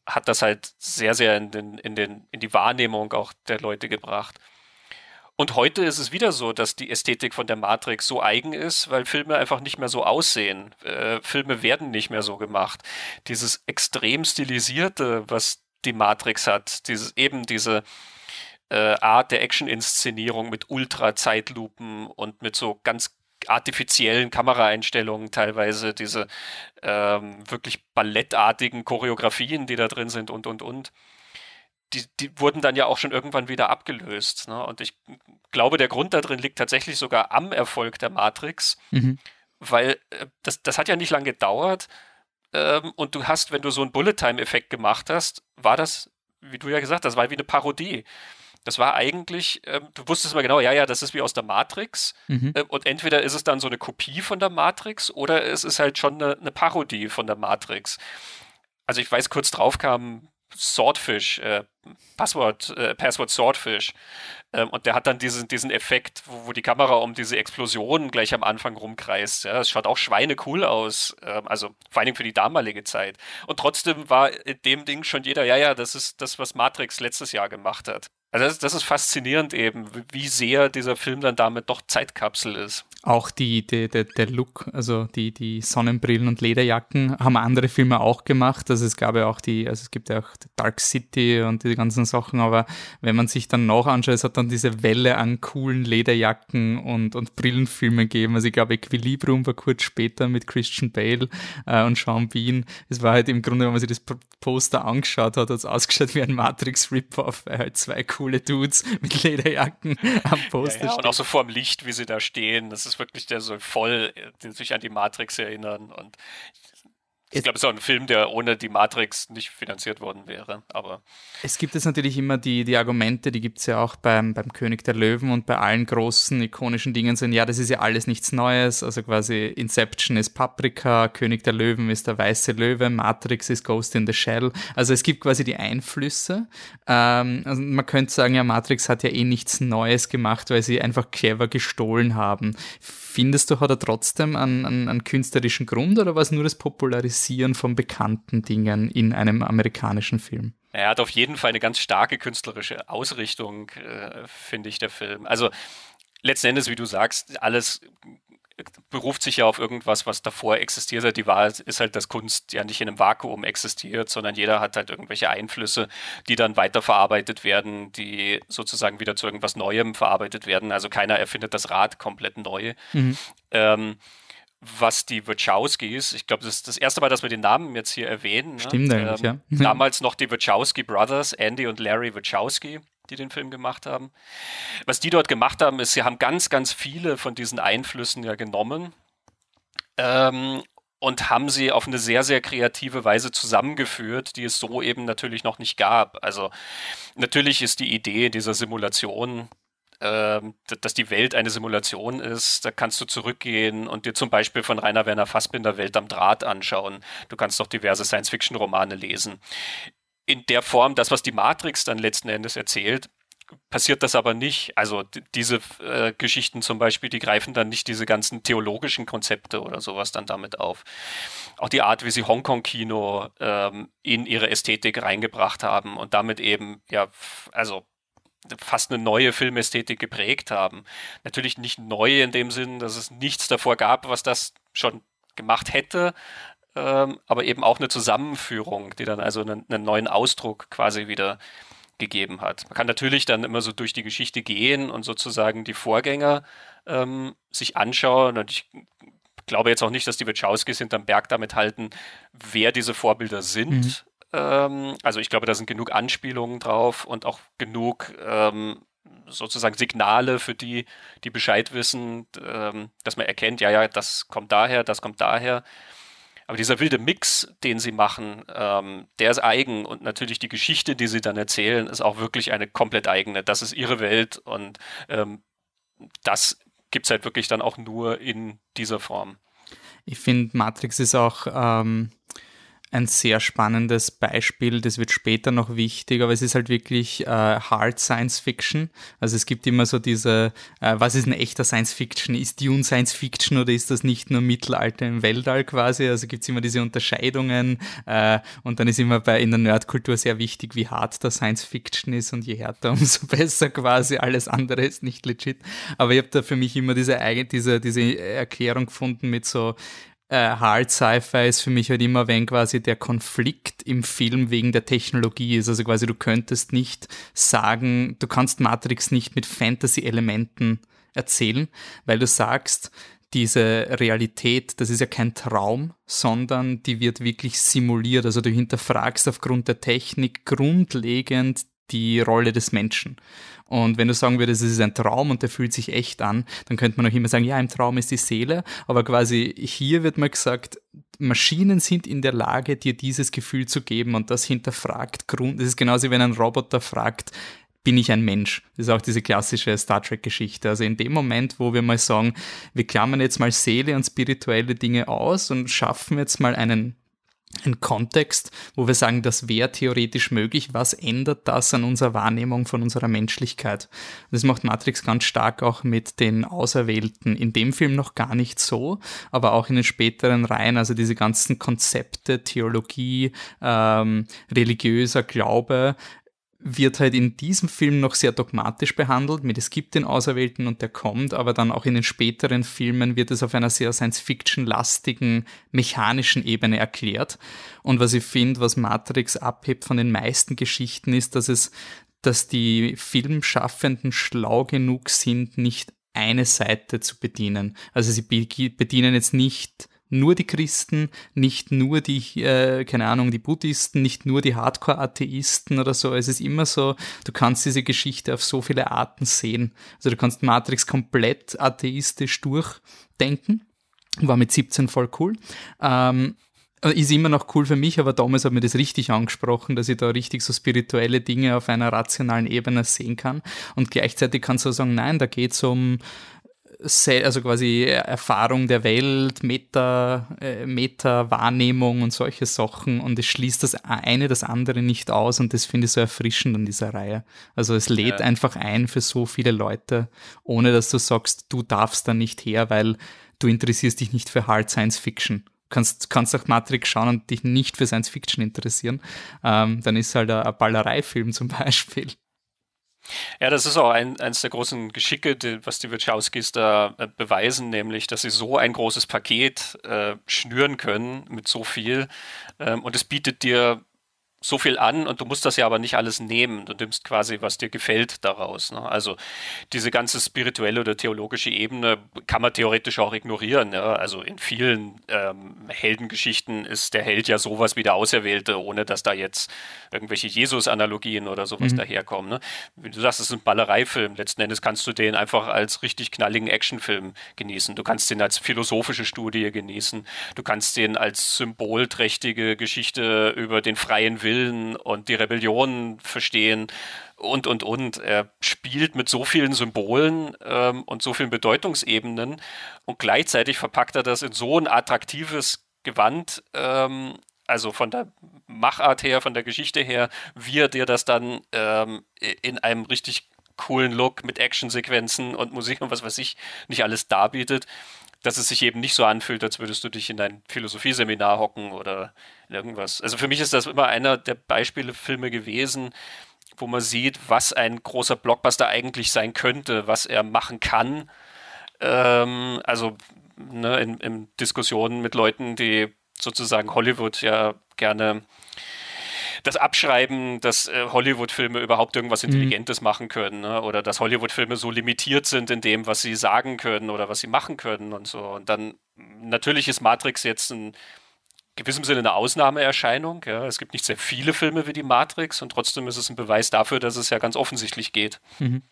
hat das halt sehr, sehr in, den, in, den, in die Wahrnehmung auch der Leute gebracht. Und heute ist es wieder so, dass die Ästhetik von der Matrix so eigen ist, weil Filme einfach nicht mehr so aussehen. Äh, Filme werden nicht mehr so gemacht. Dieses extrem stilisierte, was die Matrix hat, dieses eben diese äh, Art der Action-Inszenierung mit Ultra-Zeitlupen und mit so ganz artifiziellen Kameraeinstellungen teilweise, diese ähm, wirklich ballettartigen Choreografien, die da drin sind und, und, und die, die wurden dann ja auch schon irgendwann wieder abgelöst. Ne? Und ich glaube, der Grund da drin liegt tatsächlich sogar am Erfolg der Matrix, mhm. weil äh, das, das hat ja nicht lange gedauert, ähm, und du hast, wenn du so einen Bullet-Time-Effekt gemacht hast, war das, wie du ja gesagt hast, das war wie eine Parodie. Das war eigentlich, ähm, du wusstest immer genau, ja, ja, das ist wie aus der Matrix. Mhm. Ähm, und entweder ist es dann so eine Kopie von der Matrix oder es ist halt schon eine, eine Parodie von der Matrix. Also ich weiß, kurz drauf kam Swordfish, äh, Passwort, äh, Password Swordfish. Ähm, und der hat dann diesen, diesen Effekt, wo, wo, die Kamera um diese Explosion gleich am Anfang rumkreist. Ja, das schaut auch schweinecool aus. Ähm, also vor allen Dingen für die damalige Zeit. Und trotzdem war in dem Ding schon jeder, ja, ja, das ist das, was Matrix letztes Jahr gemacht hat. Also das, das, ist faszinierend eben, wie sehr dieser Film dann damit doch Zeitkapsel ist. Auch die, die, die, der Look, also die, die Sonnenbrillen und Lederjacken haben andere Filme auch gemacht. Also es gab ja auch die, also es gibt ja auch Dark City und die ganzen Sachen, aber wenn man sich dann noch anschaut, es hat dann diese Welle an coolen Lederjacken und, und Brillenfilmen gegeben. Also ich glaube, Equilibrium war kurz später mit Christian Bale äh, und Sean Bean. Es war halt im Grunde, wenn man sich das Poster angeschaut hat, hat es ausgeschaut wie ein Matrix-Rip-Off, weil halt zwei coole Dudes mit Lederjacken am Poster ja, ja, Und auch so vor dem Licht, wie sie da stehen. Das ist wirklich, der soll voll äh, sich an die Matrix erinnern. Und ich glaube, es ist auch ein Film, der ohne die Matrix nicht finanziert worden wäre. Aber es gibt jetzt natürlich immer die, die Argumente, die gibt es ja auch beim, beim König der Löwen und bei allen großen ikonischen Dingen sind, ja, das ist ja alles nichts Neues. Also quasi Inception ist Paprika, König der Löwen ist der weiße Löwe, Matrix ist Ghost in the Shell. Also es gibt quasi die Einflüsse. Ähm, also man könnte sagen, ja, Matrix hat ja eh nichts Neues gemacht, weil sie einfach clever gestohlen haben. Findest du, hat er trotzdem einen, einen, einen künstlerischen Grund oder war es nur das Popularisieren von bekannten Dingen in einem amerikanischen Film? Er hat auf jeden Fall eine ganz starke künstlerische Ausrichtung, äh, finde ich, der Film. Also letzten Endes, wie du sagst, alles beruft sich ja auf irgendwas, was davor existiert hat. Die Wahrheit ist halt, dass Kunst ja nicht in einem Vakuum existiert, sondern jeder hat halt irgendwelche Einflüsse, die dann weiterverarbeitet werden, die sozusagen wieder zu irgendwas Neuem verarbeitet werden. Also keiner erfindet das Rad komplett neu. Mhm. Ähm, was die Wachowskis, ich glaube, das ist das erste Mal, dass wir den Namen jetzt hier erwähnen. Ne? Stimmt ne? eigentlich, ähm, ja. Damals noch die Wachowski Brothers, Andy und Larry Wachowski die den Film gemacht haben. Was die dort gemacht haben, ist, sie haben ganz, ganz viele von diesen Einflüssen ja genommen ähm, und haben sie auf eine sehr, sehr kreative Weise zusammengeführt, die es so eben natürlich noch nicht gab. Also natürlich ist die Idee dieser Simulation ähm, dass die Welt eine Simulation ist, da kannst du zurückgehen und dir zum Beispiel von Rainer Werner Fassbinder Welt am Draht anschauen. Du kannst doch diverse Science-Fiction-Romane lesen in der Form, das, was die Matrix dann letzten Endes erzählt, passiert das aber nicht. Also diese äh, Geschichten zum Beispiel, die greifen dann nicht diese ganzen theologischen Konzepte oder sowas dann damit auf. Auch die Art, wie sie Hongkong-Kino ähm, in ihre Ästhetik reingebracht haben und damit eben, ja, also fast eine neue Filmästhetik geprägt haben. Natürlich nicht neu in dem Sinn, dass es nichts davor gab, was das schon gemacht hätte, ähm, aber eben auch eine Zusammenführung, die dann also einen, einen, neuen Ausdruck quasi wieder gegeben hat. Man kann natürlich dann immer so durch die Geschichte gehen und sozusagen die Vorgänger ähm, sich anschauen und ich glaube jetzt auch nicht, dass die Wachowskis hinterm Berg damit halten, wer diese Vorbilder sind. Mhm. Ähm, also ich glaube, da sind genug Anspielungen drauf und auch genug ähm, sozusagen Signale für die, die Bescheid wissen, ähm, dass man erkennt, ja, ja, das kommt daher, das kommt daher. Aber dieser wilde Mix, den sie machen, ähm, der ist eigen und natürlich die Geschichte, die sie dann erzählen, ist auch wirklich eine komplett eigene. Das ist ihre Welt und ähm, das gibt es halt wirklich dann auch nur in dieser Form. Ich finde, Matrix ist auch ähm, ein sehr spannendes Beispiel. Das wird später noch wichtig, aber es ist halt wirklich äh, Hard Science Fiction. Also es gibt immer so diese, äh, was ist ein echter Science Fiction? Ist Dune Science Fiction oder ist das nicht nur Mittelalter im Weltall quasi? Also gibt es immer diese Unterscheidungen äh, und dann ist immer bei in der Nerdkultur sehr wichtig, wie hart der Science Fiction ist und je härter, umso besser quasi. Alles andere ist nicht legit. Aber ich habe da für mich immer diese, diese, diese Erklärung gefunden mit so, äh, Hard Sci-Fi ist für mich halt immer, wenn quasi der Konflikt im Film wegen der Technologie ist. Also quasi du könntest nicht sagen, du kannst Matrix nicht mit Fantasy-Elementen erzählen, weil du sagst, diese Realität, das ist ja kein Traum, sondern die wird wirklich simuliert. Also du hinterfragst aufgrund der Technik grundlegend die Rolle des Menschen. Und wenn du sagen würdest, es ist ein Traum und der fühlt sich echt an, dann könnte man auch immer sagen, ja, im Traum ist die Seele, aber quasi hier wird mal gesagt, Maschinen sind in der Lage, dir dieses Gefühl zu geben und das hinterfragt Grund. Das ist genauso, wenn ein Roboter fragt, bin ich ein Mensch? Das ist auch diese klassische Star Trek-Geschichte. Also in dem Moment, wo wir mal sagen, wir klammern jetzt mal Seele und spirituelle Dinge aus und schaffen jetzt mal einen ein Kontext, wo wir sagen, das wäre theoretisch möglich. Was ändert das an unserer Wahrnehmung von unserer Menschlichkeit? Das macht Matrix ganz stark auch mit den Auserwählten. In dem Film noch gar nicht so, aber auch in den späteren Reihen, also diese ganzen Konzepte, Theologie, ähm, religiöser Glaube, wird halt in diesem Film noch sehr dogmatisch behandelt, mit es gibt den Auserwählten und der kommt, aber dann auch in den späteren Filmen wird es auf einer sehr Science-Fiction-lastigen, mechanischen Ebene erklärt. Und was ich finde, was Matrix abhebt von den meisten Geschichten, ist, dass es, dass die Filmschaffenden schlau genug sind, nicht eine Seite zu bedienen. Also sie bedienen jetzt nicht nur die Christen, nicht nur die, äh, keine Ahnung, die Buddhisten, nicht nur die Hardcore-Atheisten oder so. Es ist immer so, du kannst diese Geschichte auf so viele Arten sehen. Also du kannst Matrix komplett atheistisch durchdenken. War mit 17 voll cool. Ähm, ist immer noch cool für mich, aber damals hat mir das richtig angesprochen, dass ich da richtig so spirituelle Dinge auf einer rationalen Ebene sehen kann. Und gleichzeitig kannst du sagen, nein, da geht es um also quasi Erfahrung der Welt, Meta, äh, Meta-Wahrnehmung und solche Sachen und es schließt das eine das andere nicht aus und das finde ich so erfrischend an dieser Reihe. Also es lädt ja. einfach ein für so viele Leute, ohne dass du sagst, du darfst da nicht her, weil du interessierst dich nicht für Hard Science Fiction. Kannst, kannst auch Matrix schauen und dich nicht für Science Fiction interessieren. Ähm, dann ist halt ein, ein Ballereifilm zum Beispiel. Ja, das ist auch ein, eines der großen Geschicke, die, was die Wachowskis da äh, beweisen, nämlich, dass sie so ein großes Paket äh, schnüren können mit so viel. Ähm, und es bietet dir so viel an und du musst das ja aber nicht alles nehmen. Du nimmst quasi, was dir gefällt daraus. Ne? Also diese ganze spirituelle oder theologische Ebene kann man theoretisch auch ignorieren. Ja? Also in vielen ähm, Heldengeschichten ist der Held ja sowas wie der Auserwählte, ohne dass da jetzt irgendwelche Jesus-Analogien oder sowas mhm. daherkommen. Ne? Wie du sagst, es ist ein Ballereifilm. Letzten Endes kannst du den einfach als richtig knalligen Actionfilm genießen. Du kannst den als philosophische Studie genießen. Du kannst den als symbolträchtige Geschichte über den freien Willen Willen und die Rebellion verstehen und, und, und. Er spielt mit so vielen Symbolen ähm, und so vielen Bedeutungsebenen und gleichzeitig verpackt er das in so ein attraktives Gewand, ähm, also von der Machart her, von der Geschichte her, wie er dir das dann ähm, in einem richtig coolen Look mit Actionsequenzen und Musik und was weiß ich nicht alles darbietet dass es sich eben nicht so anfühlt, als würdest du dich in ein Philosophieseminar hocken oder irgendwas. Also für mich ist das immer einer der Beispiele Filme gewesen, wo man sieht, was ein großer Blockbuster eigentlich sein könnte, was er machen kann. Ähm, also ne, in, in Diskussionen mit Leuten, die sozusagen Hollywood ja gerne das Abschreiben, dass äh, Hollywood-Filme überhaupt irgendwas mhm. Intelligentes mhm. machen können ne? oder dass Hollywood-Filme so limitiert sind in dem, was sie sagen können oder was sie machen können und so. Und dann natürlich ist Matrix jetzt in gewissem Sinne eine Ausnahmeerscheinung. Ja. Es gibt nicht sehr viele Filme wie die Matrix und trotzdem ist es ein Beweis dafür, dass es ja ganz offensichtlich geht. Mhm.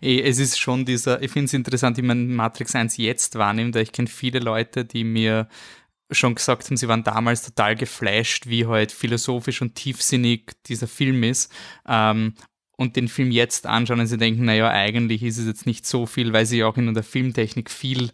Es ist schon dieser, ich finde es interessant, wie man Matrix 1 jetzt wahrnimmt, weil ich kenne viele Leute, die mir schon gesagt haben, sie waren damals total geflasht, wie halt philosophisch und tiefsinnig dieser Film ist. Ähm, und den Film jetzt anschauen und sie denken, naja, eigentlich ist es jetzt nicht so viel, weil sie auch in der Filmtechnik viel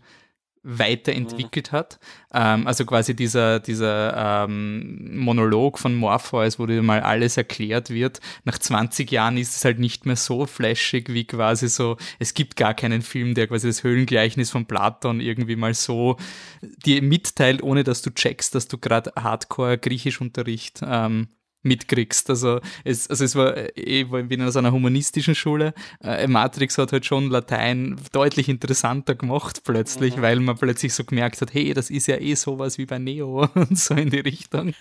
weiterentwickelt mhm. hat. Ähm, also quasi dieser, dieser ähm, Monolog von Morpheus, wo dir mal alles erklärt wird. Nach 20 Jahren ist es halt nicht mehr so flashig wie quasi so, es gibt gar keinen Film, der quasi das Höhlengleichnis von Platon irgendwie mal so dir mitteilt, ohne dass du checkst, dass du gerade Hardcore Griechischunterricht ähm, mitkriegst. Also es, also es war, ich eh, bin aus einer humanistischen Schule. Äh, Matrix hat halt schon Latein deutlich interessanter gemacht plötzlich, mhm. weil man plötzlich so gemerkt hat, hey, das ist ja eh sowas wie bei Neo und so in die Richtung.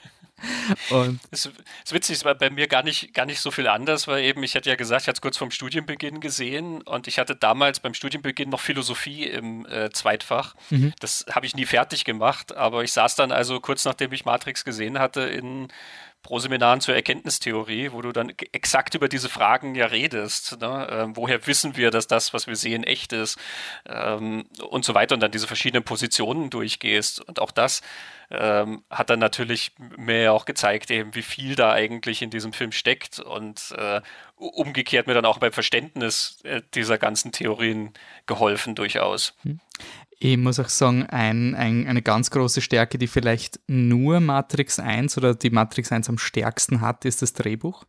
Und es ist witzig, es war bei mir gar nicht, gar nicht so viel anders, weil eben, ich hatte ja gesagt, ich hatte es kurz vorm Studienbeginn gesehen und ich hatte damals beim Studienbeginn noch Philosophie im äh, Zweitfach. Mhm. Das habe ich nie fertig gemacht, aber ich saß dann also kurz nachdem ich Matrix gesehen hatte in Pro-Seminaren zur Erkenntnistheorie, wo du dann exakt über diese Fragen ja redest. Ne? Ähm, woher wissen wir, dass das, was wir sehen, echt ist? Ähm, und so weiter und dann diese verschiedenen Positionen durchgehst. Und auch das ähm, hat dann natürlich mir auch gezeigt, eben, wie viel da eigentlich in diesem Film steckt und äh, umgekehrt mir dann auch beim Verständnis äh, dieser ganzen Theorien geholfen durchaus. Ich muss auch sagen, ein, ein, eine ganz große Stärke, die vielleicht nur Matrix 1 oder die Matrix 1 am stärksten hat, ist das Drehbuch.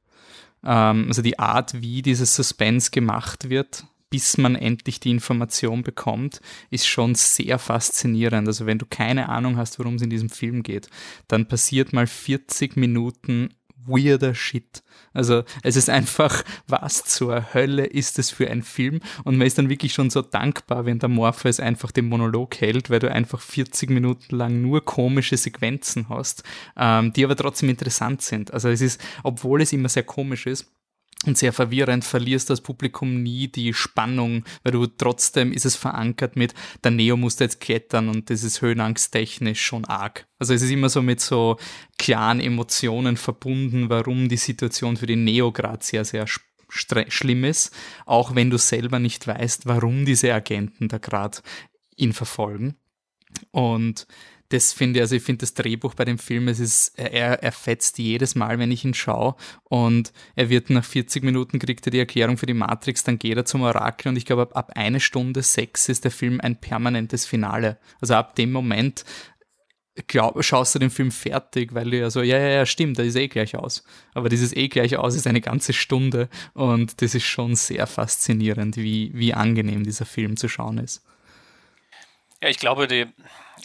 Ähm, also die Art, wie dieses Suspense gemacht wird, bis man endlich die Information bekommt, ist schon sehr faszinierend. Also wenn du keine Ahnung hast, worum es in diesem Film geht, dann passiert mal 40 Minuten weirder Shit. Also es ist einfach, was zur Hölle ist es für ein Film? Und man ist dann wirklich schon so dankbar, wenn der Morpheus einfach den Monolog hält, weil du einfach 40 Minuten lang nur komische Sequenzen hast, ähm, die aber trotzdem interessant sind. Also es ist, obwohl es immer sehr komisch ist, und sehr verwirrend, verlierst das Publikum nie die Spannung, weil du trotzdem ist es verankert mit, der Neo muss jetzt klettern und das ist höhenangsttechnisch schon arg. Also es ist immer so mit so klaren Emotionen verbunden, warum die Situation für den Neo gerade sehr, sehr schlimm ist, auch wenn du selber nicht weißt, warum diese Agenten da gerade ihn verfolgen. Und das finde ich, also ich finde das Drehbuch bei dem Film, es ist, er, er fetzt jedes Mal, wenn ich ihn schaue und er wird nach 40 Minuten kriegt er die Erklärung für die Matrix, dann geht er zum Orakel und ich glaube, ab, ab eine Stunde sechs ist der Film ein permanentes Finale. Also ab dem Moment glaub, schaust du den Film fertig, weil du ja so, ja, ja, ja, stimmt, da ist eh gleich aus. Aber dieses eh gleich aus ist eine ganze Stunde und das ist schon sehr faszinierend, wie, wie angenehm dieser Film zu schauen ist. Ja, ich glaube, die,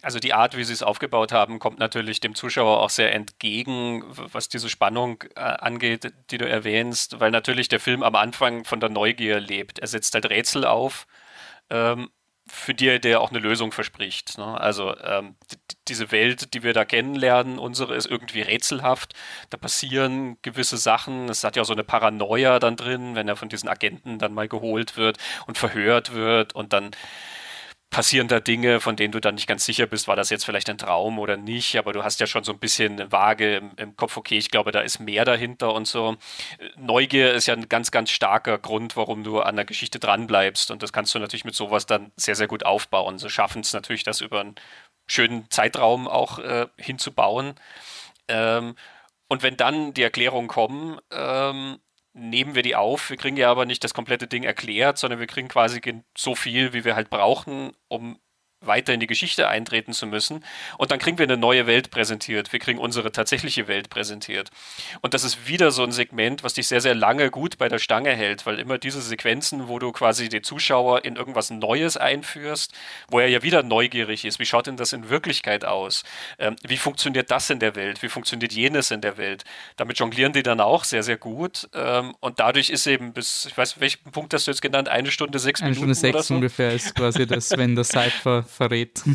also die Art, wie sie es aufgebaut haben, kommt natürlich dem Zuschauer auch sehr entgegen, was diese Spannung äh, angeht, die du erwähnst, weil natürlich der Film am Anfang von der Neugier lebt. Er setzt halt Rätsel auf, ähm, für die der auch eine Lösung verspricht. Ne? Also ähm, diese Welt, die wir da kennenlernen, unsere ist irgendwie rätselhaft. Da passieren gewisse Sachen. Es hat ja auch so eine Paranoia dann drin, wenn er von diesen Agenten dann mal geholt wird und verhört wird und dann passieren da Dinge, von denen du dann nicht ganz sicher bist, war das jetzt vielleicht ein Traum oder nicht, aber du hast ja schon so ein bisschen vage im, im, Kopf, okay, ich glaube, da ist mehr dahinter und so. Neugier ist ja ein ganz, ganz starker Grund, warum du an der Geschichte dranbleibst und das kannst du natürlich mit sowas dann sehr, sehr gut aufbauen. Sie schaffen es natürlich, das über einen schönen Zeitraum auch äh, hinzubauen. Ähm, und wenn dann die Erklärungen kommen, ähm, nehmen wir die auf. Wir kriegen ja aber nicht das komplette Ding erklärt, sondern wir kriegen quasi so viel, wie wir halt brauchen, um weiter in die Geschichte eintreten zu müssen. Und dann kriegen wir eine neue Welt präsentiert. Wir kriegen unsere tatsächliche Welt präsentiert. Und das ist wieder so ein Segment, was dich sehr, sehr lange gut bei der Stange hält, weil immer diese Sequenzen, wo du quasi den Zuschauer in irgendwas Neues einführst, wo er ja wieder neugierig ist. Wie schaut denn das in Wirklichkeit aus? Ähm, wie funktioniert das in der Welt? Wie funktioniert jenes in der Welt? Damit jonglieren die dann auch sehr, sehr gut. Ähm, und dadurch ist eben bis, ich weiß, welchen Punkt hast du jetzt genannt? Eine Stunde, sechs Eine Minuten? Eine Stunde sechs so? ungefähr ist quasi das, wenn der Cypher verrät.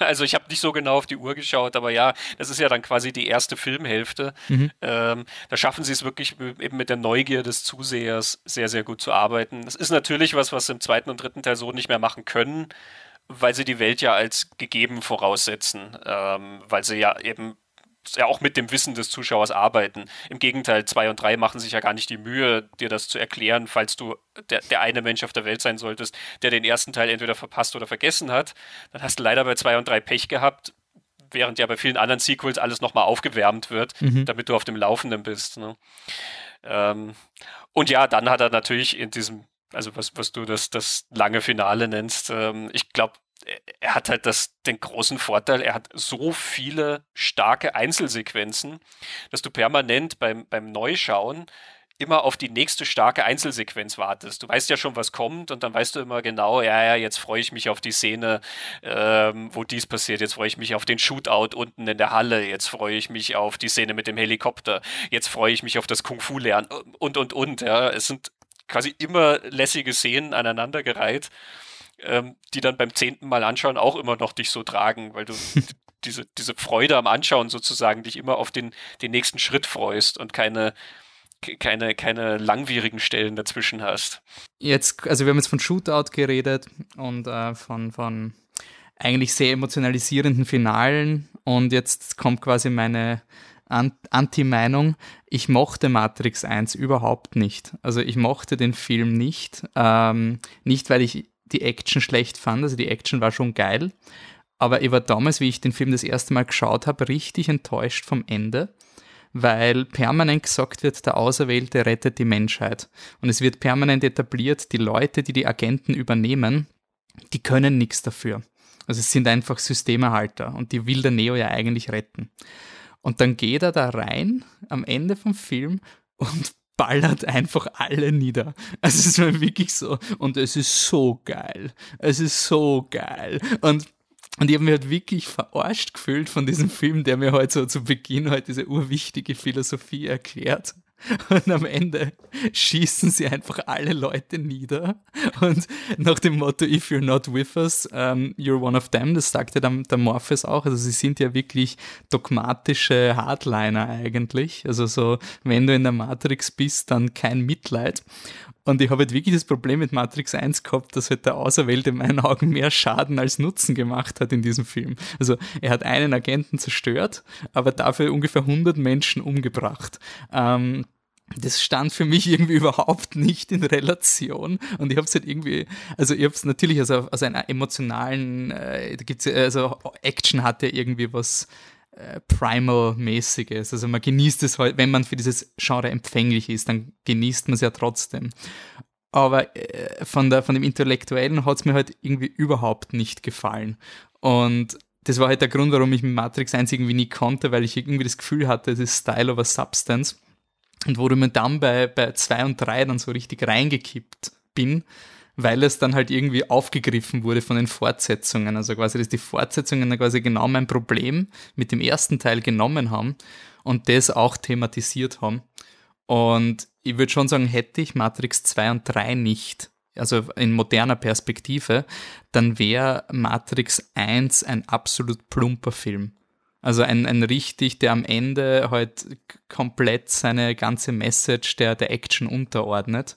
Also ich habe nicht so genau auf die Uhr geschaut, aber ja, das ist ja dann quasi die erste Filmhälfte. Mhm. Ähm, da schaffen sie es wirklich eben mit der Neugier des Zusehers sehr, sehr gut zu arbeiten. Das ist natürlich was, was sie im zweiten und dritten Teil so nicht mehr machen können, weil sie die Welt ja als gegeben voraussetzen, ähm, weil sie ja eben ja auch mit dem Wissen des Zuschauers arbeiten. Im Gegenteil, zwei und drei machen sich ja gar nicht die Mühe, dir das zu erklären, falls du der, der eine Mensch auf der Welt sein solltest, der den ersten Teil entweder verpasst oder vergessen hat. Dann hast du leider bei zwei und drei Pech gehabt, während ja bei vielen anderen Sequels alles nochmal aufgewärmt wird, mhm. damit du auf dem Laufenden bist. Ne? Ähm, und ja, dann hat er natürlich in diesem, also was, was du das, das lange Finale nennst, ähm, ich glaube, er hat halt das, den großen Vorteil, er hat so viele starke Einzelsequenzen, dass du permanent beim, beim Neuschauen immer auf die nächste starke Einzelsequenz wartest. Du weißt ja schon, was kommt und dann weißt du immer genau, ja, ja, jetzt freue ich mich auf die Szene, ähm, wo dies passiert. Jetzt freue ich mich auf den Shootout unten in der Halle. Jetzt freue ich mich auf die Szene mit dem Helikopter. Jetzt freue ich mich auf das Kung-Fu-Lernen und, und, und. Ja, es sind quasi immer lässige Szenen aneinandergereiht ähm, die dann beim zehnten Mal anschauen auch immer noch dich so tragen, weil du diese, diese Freude am Anschauen sozusagen, dich immer auf den, den nächsten Schritt freust und keine, keine, keine langwierigen Stellen dazwischen hast. Jetzt, also wir haben jetzt von Shootout geredet und äh, von, von eigentlich sehr emotionalisierenden Finalen und jetzt kommt quasi meine Anti-Meinung. Ich mochte Matrix 1 überhaupt nicht. Also ich mochte den Film nicht. Ähm, nicht, weil ich die Action schlecht fand. Also die Action war schon geil. Aber ich war damals, wie ich den Film das erste Mal geschaut habe, richtig enttäuscht vom Ende, weil permanent gesagt wird, der Auserwählte rettet die Menschheit. Und es wird permanent etabliert, die Leute, die die Agenten übernehmen, die können nichts dafür. Also es sind einfach Systemerhalter und die will der Neo ja eigentlich retten. Und dann geht er da rein am Ende vom Film und ballert einfach alle nieder. Also es ist wirklich so. Und es ist so geil. Es ist so geil. Und und ich habe mich halt wirklich verarscht gefühlt von diesem Film, der mir heute so zu Beginn halt diese urwichtige Philosophie erklärt. Und am Ende schießen sie einfach alle Leute nieder. Und nach dem Motto, if you're not with us, um, you're one of them, das sagt ja der, der Morpheus auch. Also sie sind ja wirklich dogmatische Hardliner eigentlich. Also so, wenn du in der Matrix bist, dann kein Mitleid. Und ich habe halt wirklich das Problem mit Matrix 1 gehabt, dass halt der Auserwählte in meinen Augen mehr Schaden als Nutzen gemacht hat in diesem Film. Also er hat einen Agenten zerstört, aber dafür ungefähr 100 Menschen umgebracht. Ähm, das stand für mich irgendwie überhaupt nicht in Relation und ich habe es halt irgendwie, also ich habe es natürlich aus, aus einer emotionalen, äh, da gibt's also Action hat ja irgendwie was äh, Primal-mäßiges. Also man genießt es halt, wenn man für dieses Genre empfänglich ist, dann genießt man es ja trotzdem. Aber äh, von, der, von dem Intellektuellen hat es mir halt irgendwie überhaupt nicht gefallen. Und das war halt der Grund, warum ich mit Matrix 1 irgendwie nie konnte, weil ich irgendwie das Gefühl hatte, es ist Style over Substance. Und wo du mir dann bei, bei 2 und 3 dann so richtig reingekippt bin, weil es dann halt irgendwie aufgegriffen wurde von den Fortsetzungen. Also quasi, dass die Fortsetzungen dann quasi genau mein Problem mit dem ersten Teil genommen haben und das auch thematisiert haben. Und ich würde schon sagen, hätte ich Matrix 2 und 3 nicht, also in moderner Perspektive, dann wäre Matrix 1 ein absolut plumper Film. Also ein, ein richtig, der am Ende halt komplett seine ganze Message der, der Action unterordnet.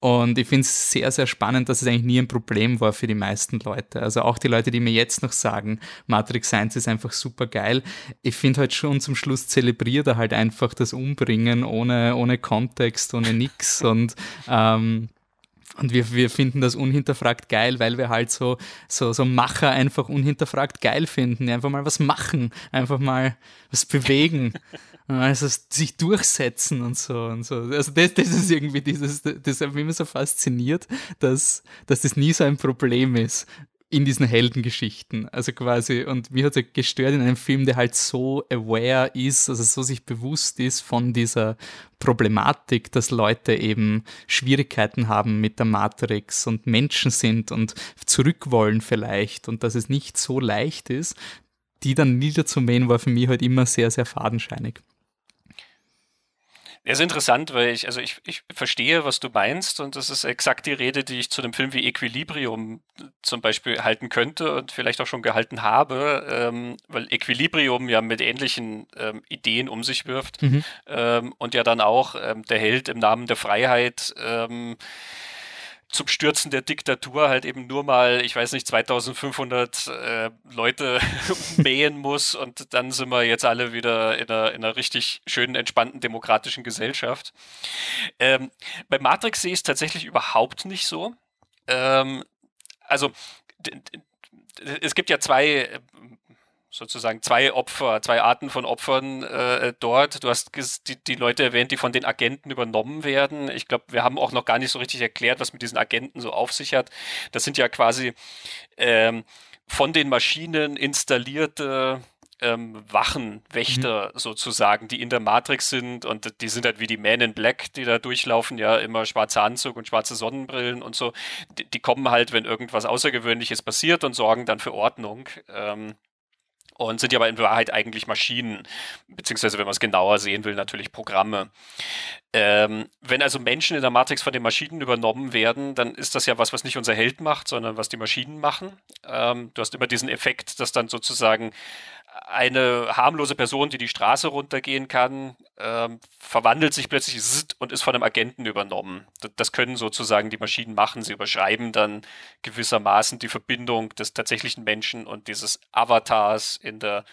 Und ich finde es sehr, sehr spannend, dass es eigentlich nie ein Problem war für die meisten Leute. Also auch die Leute, die mir jetzt noch sagen, Matrix 1 ist einfach super geil. Ich finde halt schon zum Schluss zelebriert er halt einfach das Umbringen ohne, ohne Kontext, ohne nix. Und ähm, und wir, wir finden das unhinterfragt geil, weil wir halt so, so, so Macher einfach unhinterfragt geil finden, die einfach mal was machen, einfach mal was bewegen, also sich durchsetzen und so und so. Also das, das ist irgendwie dieses, das hat mich immer so fasziniert, dass, dass das nie so ein Problem ist in diesen Heldengeschichten. Also quasi, und mir hat es gestört in einem Film, der halt so aware ist, also so sich bewusst ist von dieser Problematik, dass Leute eben Schwierigkeiten haben mit der Matrix und Menschen sind und zurück wollen vielleicht und dass es nicht so leicht ist, die dann niederzumähen, war für mich halt immer sehr, sehr fadenscheinig. Ja, ist interessant, weil ich, also ich, ich verstehe, was du meinst und das ist exakt die Rede, die ich zu einem Film wie Equilibrium zum Beispiel halten könnte und vielleicht auch schon gehalten habe, ähm, weil Equilibrium ja mit ähnlichen ähm, Ideen um sich wirft mhm. ähm, und ja dann auch ähm, der Held im Namen der Freiheit ähm, zum Stürzen der Diktatur halt eben nur mal, ich weiß nicht, 2500 äh, Leute mähen muss und dann sind wir jetzt alle wieder in einer, in einer richtig schönen, entspannten, demokratischen Gesellschaft. Ähm, bei Matrix sehe ich es tatsächlich überhaupt nicht so. Ähm, also es gibt ja zwei sozusagen zwei Opfer, zwei Arten von Opfern äh, dort. Du hast die, die Leute erwähnt, die von den Agenten übernommen werden. Ich glaube, wir haben auch noch gar nicht so richtig erklärt, was mit diesen Agenten so auf sich hat. Das sind ja quasi ähm, von den Maschinen installierte ähm, Wachen, Wächter mhm. sozusagen, die in der Matrix sind und die sind halt wie die Men in Black, die da durchlaufen, ja immer schwarzer Anzug und schwarze Sonnenbrillen und so. Die, die kommen halt, wenn irgendwas Außergewöhnliches passiert und sorgen dann für Ordnung. Ähm, und sind ja aber in Wahrheit eigentlich Maschinen, beziehungsweise wenn man es genauer sehen will, natürlich Programme. Ähm, wenn also Menschen in der Matrix von den Maschinen übernommen werden, dann ist das ja was, was nicht unser Held macht, sondern was die Maschinen machen. Ähm, du hast immer diesen Effekt, dass dann sozusagen eine harmlose Person, die die Straße runtergehen kann, ähm, verwandelt sich plötzlich und ist von einem Agenten übernommen. Das können sozusagen die Maschinen machen. Sie überschreiben dann gewissermaßen die Verbindung des tatsächlichen Menschen und dieses Avatars in der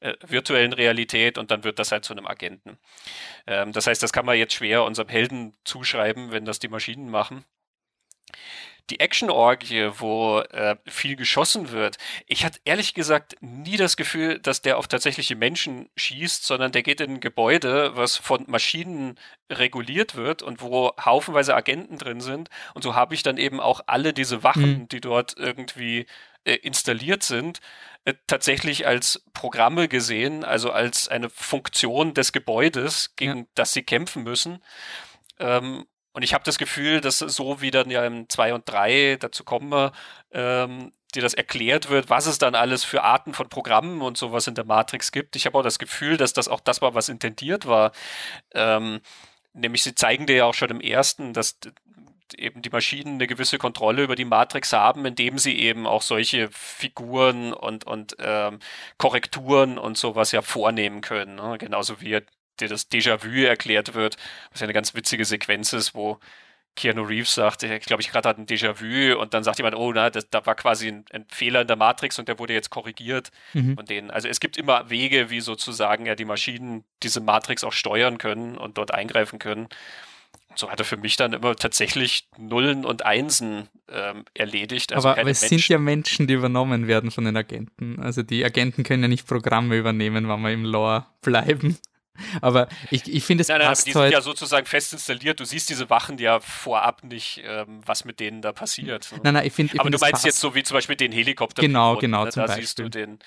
äh, virtuellen Realität und dann wird das halt zu einem Agenten. Ähm, das heißt, das kann man jetzt schwer unserem Helden zuschreiben, wenn das die Maschinen machen die Action-Orgie, wo äh, viel geschossen wird, ich hatte ehrlich gesagt nie das Gefühl, dass der auf tatsächliche Menschen schießt, sondern der geht in ein Gebäude, was von Maschinen reguliert wird und wo haufenweise Agenten drin sind. Und so habe ich dann eben auch alle diese Wachen, mhm. die dort irgendwie äh, installiert sind, äh, tatsächlich als Programme gesehen, also als eine Funktion des Gebäudes, gegen ja. das sie kämpfen müssen. Ähm, und ich habe das Gefühl, dass so wie dann ja im 2 und 3, dazu kommen wir, ähm, dir das erklärt wird, was es dann alles für Arten von Programmen und sowas in der Matrix gibt. Ich habe auch das Gefühl, dass das auch das war, was intendiert war. Ähm, nämlich sie zeigen dir ja auch schon im ersten, dass eben die Maschinen eine gewisse Kontrolle über die Matrix haben, indem sie eben auch solche Figuren und, und ähm, Korrekturen und sowas ja vornehmen können. Ne? Genauso wie dir das Déjà-vu erklärt wird, was ja eine ganz witzige Sequenz ist, wo Keanu Reeves sagt, ich glaube, ich gerade hatte ein Déjà-vu und dann sagt jemand, oh, na, das, da war quasi ein, ein, Fehler in der Matrix und der wurde jetzt korrigiert mhm. von denen. Also es gibt immer Wege, wie sozusagen ja die Maschinen diese Matrix auch steuern können und dort eingreifen können. So hat er für mich dann immer tatsächlich Nullen und Einsen ähm, erledigt. Also aber, aber es Menschen. sind ja Menschen, die übernommen werden von den Agenten. Also die Agenten können ja nicht Programme übernehmen, wenn wir im Lore bleiben. Aber ich, ich finde es nein, nein, passt aber die sind ja sozusagen fest installiert. Du siehst diese Wachen ja vorab nicht, ähm, was mit denen da passiert. Nein, nein, ich finde. Aber find du meinst jetzt so wie zum Beispiel den Helikopter. Genau, genau. Ne? Da Beispiel. siehst du den.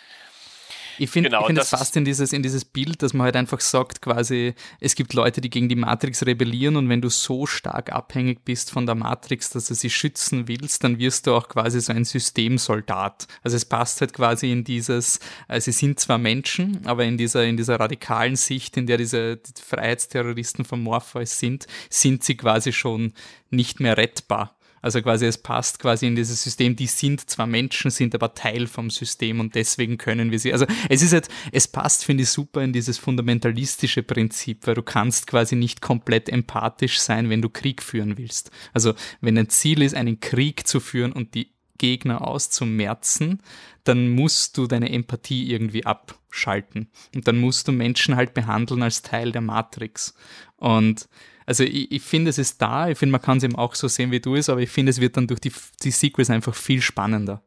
Ich finde, genau, find, es passt in dieses, in dieses Bild, dass man halt einfach sagt, quasi, es gibt Leute, die gegen die Matrix rebellieren und wenn du so stark abhängig bist von der Matrix, dass du sie schützen willst, dann wirst du auch quasi so ein Systemsoldat. Also es passt halt quasi in dieses, äh, sie sind zwar Menschen, aber in dieser, in dieser radikalen Sicht, in der diese die Freiheitsterroristen von Morpheus sind, sind sie quasi schon nicht mehr rettbar. Also quasi es passt quasi in dieses System. Die sind zwar Menschen, sind aber Teil vom System und deswegen können wir sie. Also es ist halt, es passt, finde ich, super in dieses fundamentalistische Prinzip, weil du kannst quasi nicht komplett empathisch sein, wenn du Krieg führen willst. Also wenn ein Ziel ist, einen Krieg zu führen und die Gegner auszumerzen, dann musst du deine Empathie irgendwie abschalten. Und dann musst du Menschen halt behandeln als Teil der Matrix. Und also ich, ich finde, es ist da, ich finde, man kann es eben auch so sehen, wie du es, aber ich finde, es wird dann durch die, die Sequels einfach viel spannender.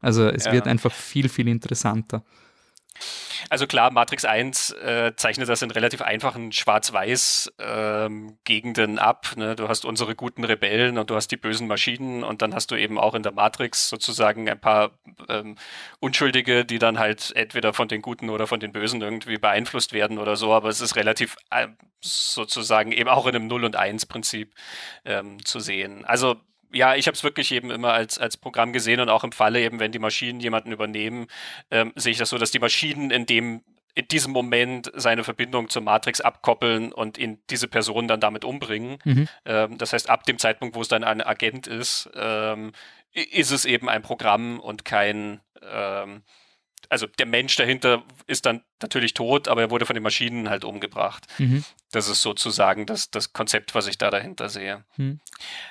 Also es ja. wird einfach viel, viel interessanter. Also klar, Matrix 1 äh, zeichnet das in relativ einfachen Schwarz-Weiß-Gegenden ähm, ab. Ne? Du hast unsere guten Rebellen und du hast die bösen Maschinen und dann hast du eben auch in der Matrix sozusagen ein paar ähm, Unschuldige, die dann halt entweder von den Guten oder von den Bösen irgendwie beeinflusst werden oder so, aber es ist relativ äh, sozusagen eben auch in einem Null- und Eins-Prinzip ähm, zu sehen. Also ja, ich habe es wirklich eben immer als, als Programm gesehen und auch im Falle eben, wenn die Maschinen jemanden übernehmen, ähm, sehe ich das so, dass die Maschinen in dem in diesem Moment seine Verbindung zur Matrix abkoppeln und ihn diese Person dann damit umbringen. Mhm. Ähm, das heißt, ab dem Zeitpunkt, wo es dann ein Agent ist, ähm, ist es eben ein Programm und kein ähm, also der Mensch dahinter ist dann natürlich tot, aber er wurde von den Maschinen halt umgebracht. Mhm. Das ist sozusagen das, das Konzept, was ich da dahinter sehe. Mhm.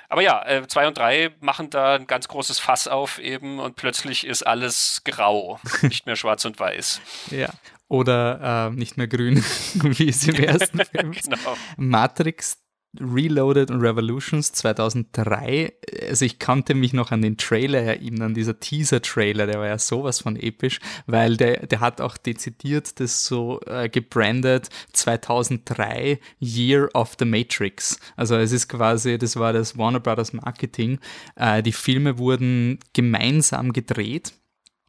Aber ja, äh, zwei und drei machen da ein ganz großes Fass auf eben und plötzlich ist alles grau, nicht mehr schwarz und weiß. Ja. Oder äh, nicht mehr grün, wie es im ersten Film genau. Matrix Reloaded und Revolutions 2003. Also ich kannte mich noch an den Trailer erinnern, dieser Teaser-Trailer, der war ja sowas von episch, weil der, der hat auch dezidiert das so äh, gebrandet 2003 Year of the Matrix. Also es ist quasi, das war das Warner Brothers Marketing. Äh, die Filme wurden gemeinsam gedreht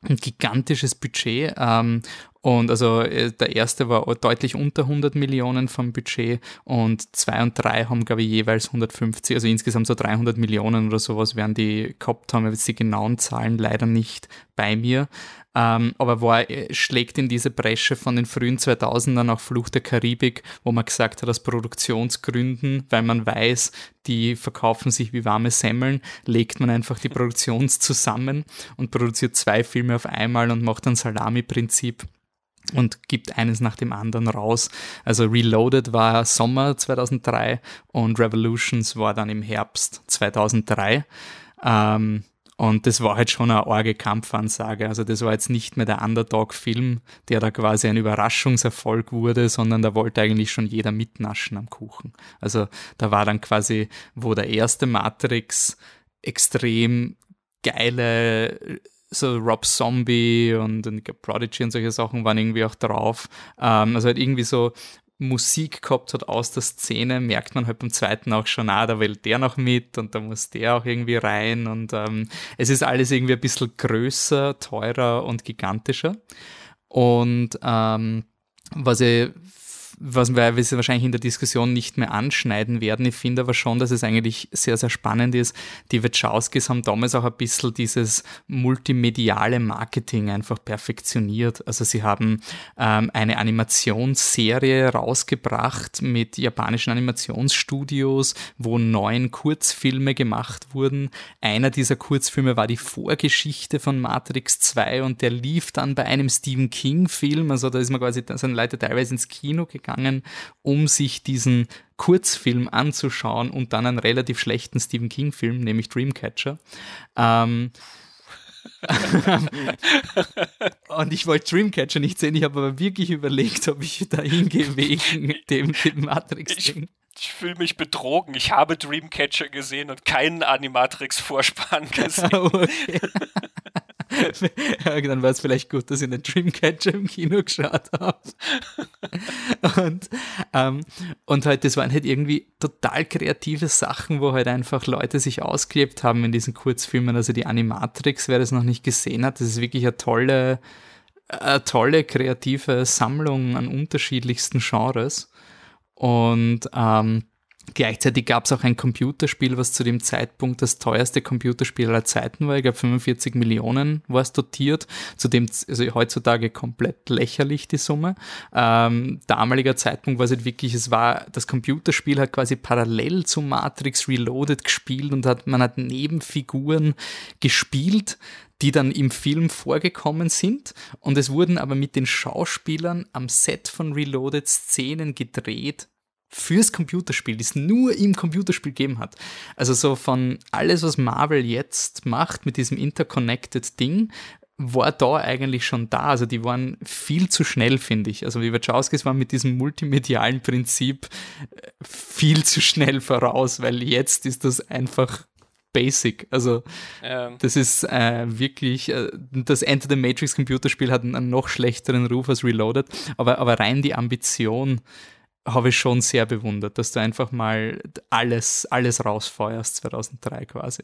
ein gigantisches Budget ähm, und also äh, der erste war deutlich unter 100 Millionen vom Budget und zwei und drei haben, glaube ich, jeweils 150, also insgesamt so 300 Millionen oder sowas werden die gehabt haben. Jetzt die genauen Zahlen leider nicht bei mir. Ähm, aber war, äh, schlägt in diese Bresche von den frühen 2000ern auch Fluch der Karibik, wo man gesagt hat, aus Produktionsgründen, weil man weiß, die verkaufen sich wie warme Semmeln, legt man einfach die Produktions zusammen und produziert zwei Filme auf einmal und macht ein Salami-Prinzip und gibt eines nach dem anderen raus. Also Reloaded war Sommer 2003 und Revolutions war dann im Herbst 2003. Ähm, und das war halt schon eine arge Kampfansage. Also das war jetzt nicht mehr der Underdog-Film, der da quasi ein Überraschungserfolg wurde, sondern da wollte eigentlich schon jeder mitnaschen am Kuchen. Also da war dann quasi, wo der erste Matrix extrem geile so Rob Zombie und, und Prodigy und solche Sachen waren irgendwie auch drauf. Ähm, also halt irgendwie so Musik gehabt hat aus der Szene, merkt man halt beim zweiten auch schon, ah, da will der noch mit und da muss der auch irgendwie rein und ähm, es ist alles irgendwie ein bisschen größer, teurer und gigantischer. Und ähm, was ich was wir wahrscheinlich in der Diskussion nicht mehr anschneiden werden. Ich finde aber schon, dass es eigentlich sehr, sehr spannend ist. Die Wachowskis haben damals auch ein bisschen dieses multimediale Marketing einfach perfektioniert. Also sie haben ähm, eine Animationsserie rausgebracht mit japanischen Animationsstudios, wo neun Kurzfilme gemacht wurden. Einer dieser Kurzfilme war die Vorgeschichte von Matrix 2 und der lief dann bei einem Stephen King Film. Also da ist man quasi, sind Leute teilweise ins Kino gegangen gegangen, um sich diesen Kurzfilm anzuschauen und dann einen relativ schlechten Stephen King-Film, nämlich Dreamcatcher. Ähm, und ich wollte Dreamcatcher nicht sehen, ich habe aber wirklich überlegt, ob ich da hingehe wegen dem, dem Matrix-Ding. Ich fühle mich betrogen. Ich habe Dreamcatcher gesehen und keinen Animatrix-Vorspann gesehen. okay. dann war es vielleicht gut, dass ich den Dreamcatcher im Kino geschaut habe. und, ähm, und halt, das waren halt irgendwie total kreative Sachen, wo halt einfach Leute sich ausgelebt haben in diesen Kurzfilmen. Also die Animatrix, wer das noch nicht gesehen hat, das ist wirklich eine tolle, eine tolle kreative Sammlung an unterschiedlichsten Genres. Und ähm, Gleichzeitig gab es auch ein Computerspiel, was zu dem Zeitpunkt das teuerste Computerspiel aller Zeiten war. Ich glaube, 45 Millionen war es dotiert. Zudem, also heutzutage komplett lächerlich die Summe. Ähm, damaliger Zeitpunkt war es halt wirklich, es war, das Computerspiel hat quasi parallel zu Matrix Reloaded gespielt und hat, man hat Nebenfiguren gespielt, die dann im Film vorgekommen sind und es wurden aber mit den Schauspielern am Set von Reloaded Szenen gedreht, fürs Computerspiel, die es nur im Computerspiel gegeben hat. Also so von alles, was Marvel jetzt macht mit diesem interconnected Ding, war da eigentlich schon da. Also die waren viel zu schnell, finde ich. Also die Wachowskis waren mit diesem multimedialen Prinzip äh, viel zu schnell voraus, weil jetzt ist das einfach basic. Also ja. das ist äh, wirklich, äh, das Enter the Matrix Computerspiel hat einen, einen, noch schlechteren Ruf als Reloaded, aber, aber rein die Ambition habe ich schon sehr bewundert, dass du einfach mal alles, alles rausfeuerst 2003 quasi.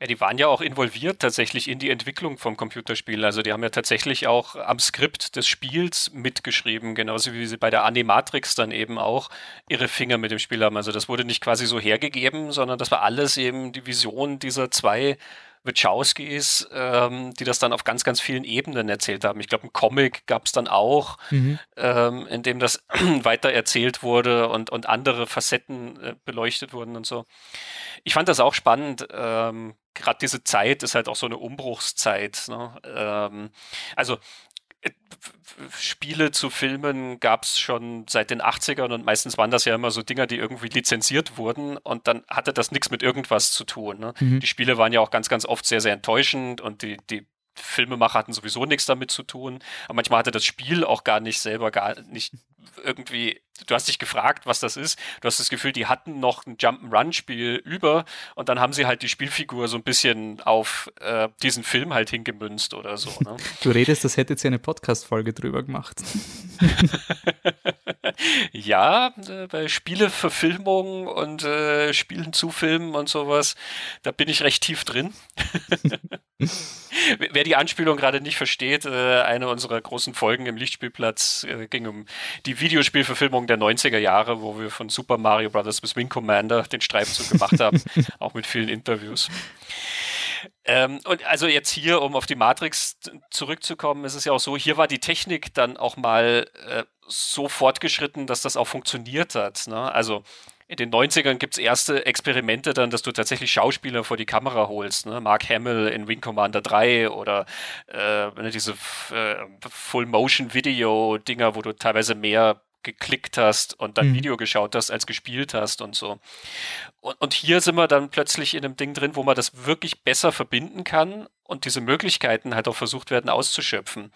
Ja, die waren ja auch involviert tatsächlich in die Entwicklung vom Computerspiel. Also die haben ja tatsächlich auch am Skript des Spiels mitgeschrieben, genauso wie sie bei der Animatrix dann eben auch ihre Finger mit dem Spiel haben. Also das wurde nicht quasi so hergegeben, sondern das war alles eben die Vision dieser zwei Wachowskis, ähm, die das dann auf ganz, ganz vielen Ebenen erzählt haben. Ich glaube, ein Comic gab es dann auch, mhm. ähm, in dem das weiter erzählt wurde und, und andere Facetten äh, beleuchtet wurden und so. Ich fand das auch spannend. Ähm, Gerade diese Zeit ist halt auch so eine Umbruchszeit. Ne? Ähm, also Spiele zu Filmen gab es schon seit den 80ern und meistens waren das ja immer so Dinger, die irgendwie lizenziert wurden und dann hatte das nichts mit irgendwas zu tun. Ne? Mhm. Die Spiele waren ja auch ganz, ganz oft sehr, sehr enttäuschend und die, die Filmemacher hatten sowieso nichts damit zu tun. Aber manchmal hatte das Spiel auch gar nicht selber gar nicht irgendwie, du hast dich gefragt, was das ist. Du hast das Gefühl, die hatten noch ein Jump'n'Run-Spiel über und dann haben sie halt die Spielfigur so ein bisschen auf äh, diesen Film halt hingemünzt oder so. Ne? Du redest, das hätte jetzt eine Podcast-Folge drüber gemacht. ja, äh, bei Spieleverfilmungen und äh, Spielen zu Filmen und sowas, da bin ich recht tief drin. Wer die Anspielung gerade nicht versteht, äh, eine unserer großen Folgen im Lichtspielplatz äh, ging um die Videospielverfilmung der 90er Jahre, wo wir von Super Mario Bros. bis Wing Commander den Streifzug gemacht haben, auch mit vielen Interviews. Ähm, und also jetzt hier, um auf die Matrix zurückzukommen, ist es ja auch so, hier war die Technik dann auch mal äh, so fortgeschritten, dass das auch funktioniert hat. Ne? Also in den 90ern gibt es erste Experimente dann, dass du tatsächlich Schauspieler vor die Kamera holst. Ne? Mark Hamill in Wing Commander 3 oder äh, ne, diese äh, Full-Motion-Video-Dinger, wo du teilweise mehr geklickt hast und dann mhm. Video geschaut hast, als gespielt hast und so. Und, und hier sind wir dann plötzlich in einem Ding drin, wo man das wirklich besser verbinden kann und diese Möglichkeiten halt auch versucht werden auszuschöpfen.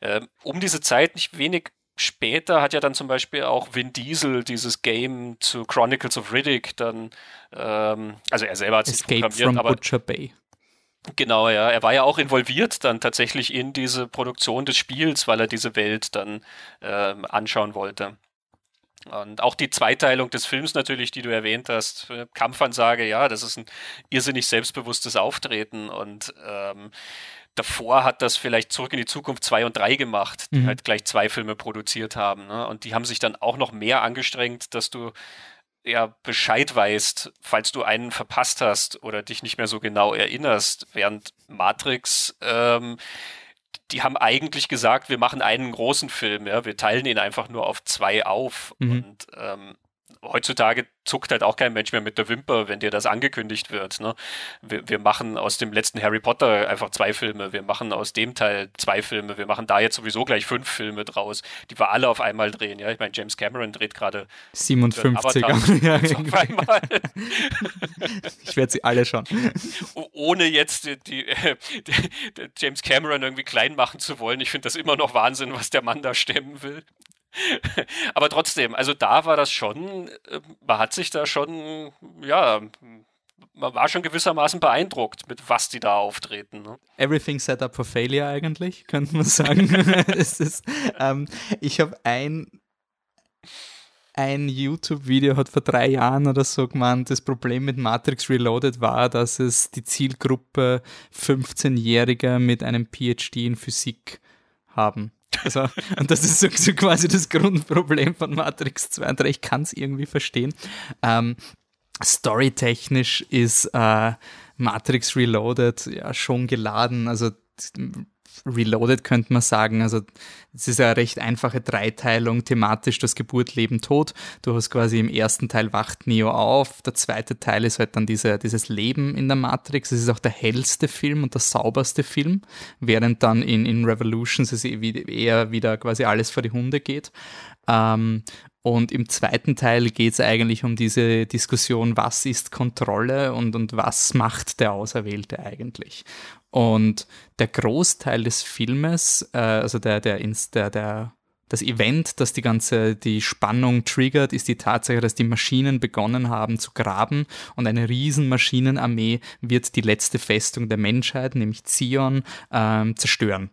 Ähm, um diese Zeit nicht wenig später hat ja dann zum Beispiel auch Vin Diesel dieses Game zu Chronicles of Riddick dann, ähm, also er selber hat es programmiert, from aber Butcher Bay. Genau, ja. Er war ja auch involviert dann tatsächlich in diese Produktion des Spiels, weil er diese Welt dann ähm, anschauen wollte. Und auch die Zweiteilung des Films natürlich, die du erwähnt hast, Kampfansage, ja, das ist ein irrsinnig selbstbewusstes Auftreten und ähm, davor hat das vielleicht zurück in die Zukunft 2 und 3 gemacht, die mhm. halt gleich zwei Filme produziert haben. Ne? Und die haben sich dann auch noch mehr angestrengt, dass du ja Bescheid weißt, falls du einen verpasst hast oder dich nicht mehr so genau erinnerst, während Matrix ähm, die haben eigentlich gesagt, wir machen einen großen Film, ja, wir teilen ihn einfach nur auf zwei auf. Mhm. Und ähm, heutzutage zuckt halt auch kein Mensch mehr mit der Wimper, wenn dir das angekündigt wird. Ne? Wir, wir, machen aus dem letzten Harry Potter einfach zwei Filme, wir machen aus dem Teil zwei Filme, wir machen da jetzt sowieso gleich fünf Filme draus, die wir alle auf einmal drehen. Ja, ich meine, James Cameron dreht gerade 57er. Ja, auf einmal. ich werde sie alle schon. Ohne jetzt die, die, die, James Cameron irgendwie klein machen zu wollen. Ich finde das immer noch Wahnsinn, was der Mann da stemmen will. Aber trotzdem, also da war das schon, äh, man hat sich da schon, ja, man war schon gewissermaßen beeindruckt, mit was die da auftreten. Ne? Everything set up for failure eigentlich, könnte man sagen. ist, ähm, ich habe ein, ein YouTube-Video hat vor drei Jahren oder so gemeint, das Problem mit Matrix Reloaded war, dass es die Zielgruppe 15-Jähriger mit einem PhD in Physik haben. Also, und das ist so, so, quasi das Grundproblem von Matrix 2 und 3. Ich kann es irgendwie verstehen. Ähm, Storytechnisch ist äh, Matrix Reloaded ja schon geladen. Also Reloaded könnte man sagen. Also es ist eine recht einfache Dreiteilung, thematisch das Geburt, Leben, Tod. Du hast quasi im ersten Teil wacht Neo auf, der zweite Teil ist halt dann diese, dieses Leben in der Matrix. Es ist auch der hellste Film und der sauberste Film, während dann in, in Revolutions es eher wieder quasi alles vor die Hunde geht. Ähm, und im zweiten Teil geht es eigentlich um diese Diskussion, was ist Kontrolle und, und was macht der Auserwählte eigentlich. Und der Großteil des Filmes, äh, also der, der, der, der, das Event, das die ganze, die Spannung triggert, ist die Tatsache, dass die Maschinen begonnen haben zu graben und eine riesen Maschinenarmee wird die letzte Festung der Menschheit, nämlich Zion, ähm, zerstören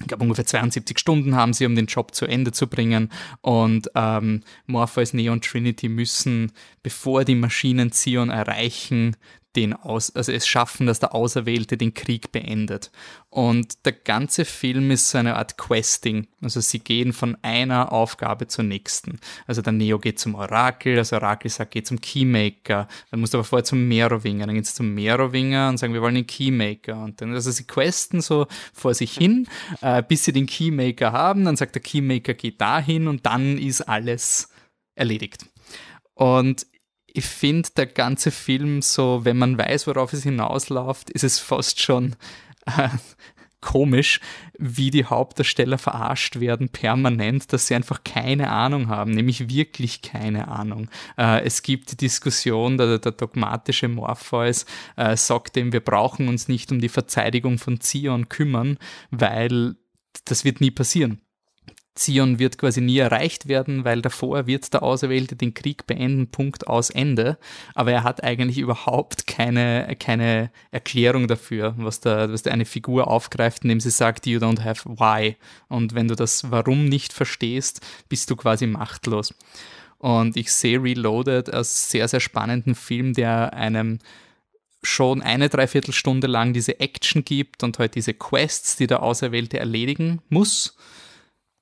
ich glaube, ungefähr 72 Stunden haben sie, um den Job zu Ende zu bringen. Und ähm, Morpheus, Neo und Trinity müssen, bevor die Maschinen Zion erreichen, den aus, also es schaffen, dass der Auserwählte den Krieg beendet. Und der ganze Film ist so eine Art Questing. Also sie gehen von einer Aufgabe zur nächsten. Also der Neo geht zum Orakel, das Orakel sagt, geht zum Keymaker. Dann muss aber vorher zum Merowinger, dann geht es zum Merowinger und sagen, wir wollen den Keymaker. Und dann, also sie questen so vor sich hin, äh, bis sie den Keymaker haben. Dann sagt der Keymaker, geht dahin und dann ist alles erledigt. Und ich finde, der ganze Film so, wenn man weiß, worauf es hinausläuft, ist es fast schon äh, komisch, wie die Hauptdarsteller verarscht werden permanent, dass sie einfach keine Ahnung haben, nämlich wirklich keine Ahnung. Äh, es gibt die Diskussion, der, der dogmatische Morpheus äh, sagt dem, wir brauchen uns nicht um die Verteidigung von Zion kümmern, weil das wird nie passieren. Zion wird quasi nie erreicht werden, weil davor wird der Auserwählte den Krieg beenden, Punkt aus Ende. Aber er hat eigentlich überhaupt keine, keine Erklärung dafür, was da, was da eine Figur aufgreift, indem sie sagt, you don't have why. Und wenn du das Warum nicht verstehst, bist du quasi machtlos. Und ich sehe Reloaded als sehr, sehr spannenden Film, der einem schon eine Dreiviertelstunde lang diese Action gibt und halt diese Quests, die der Auserwählte erledigen muss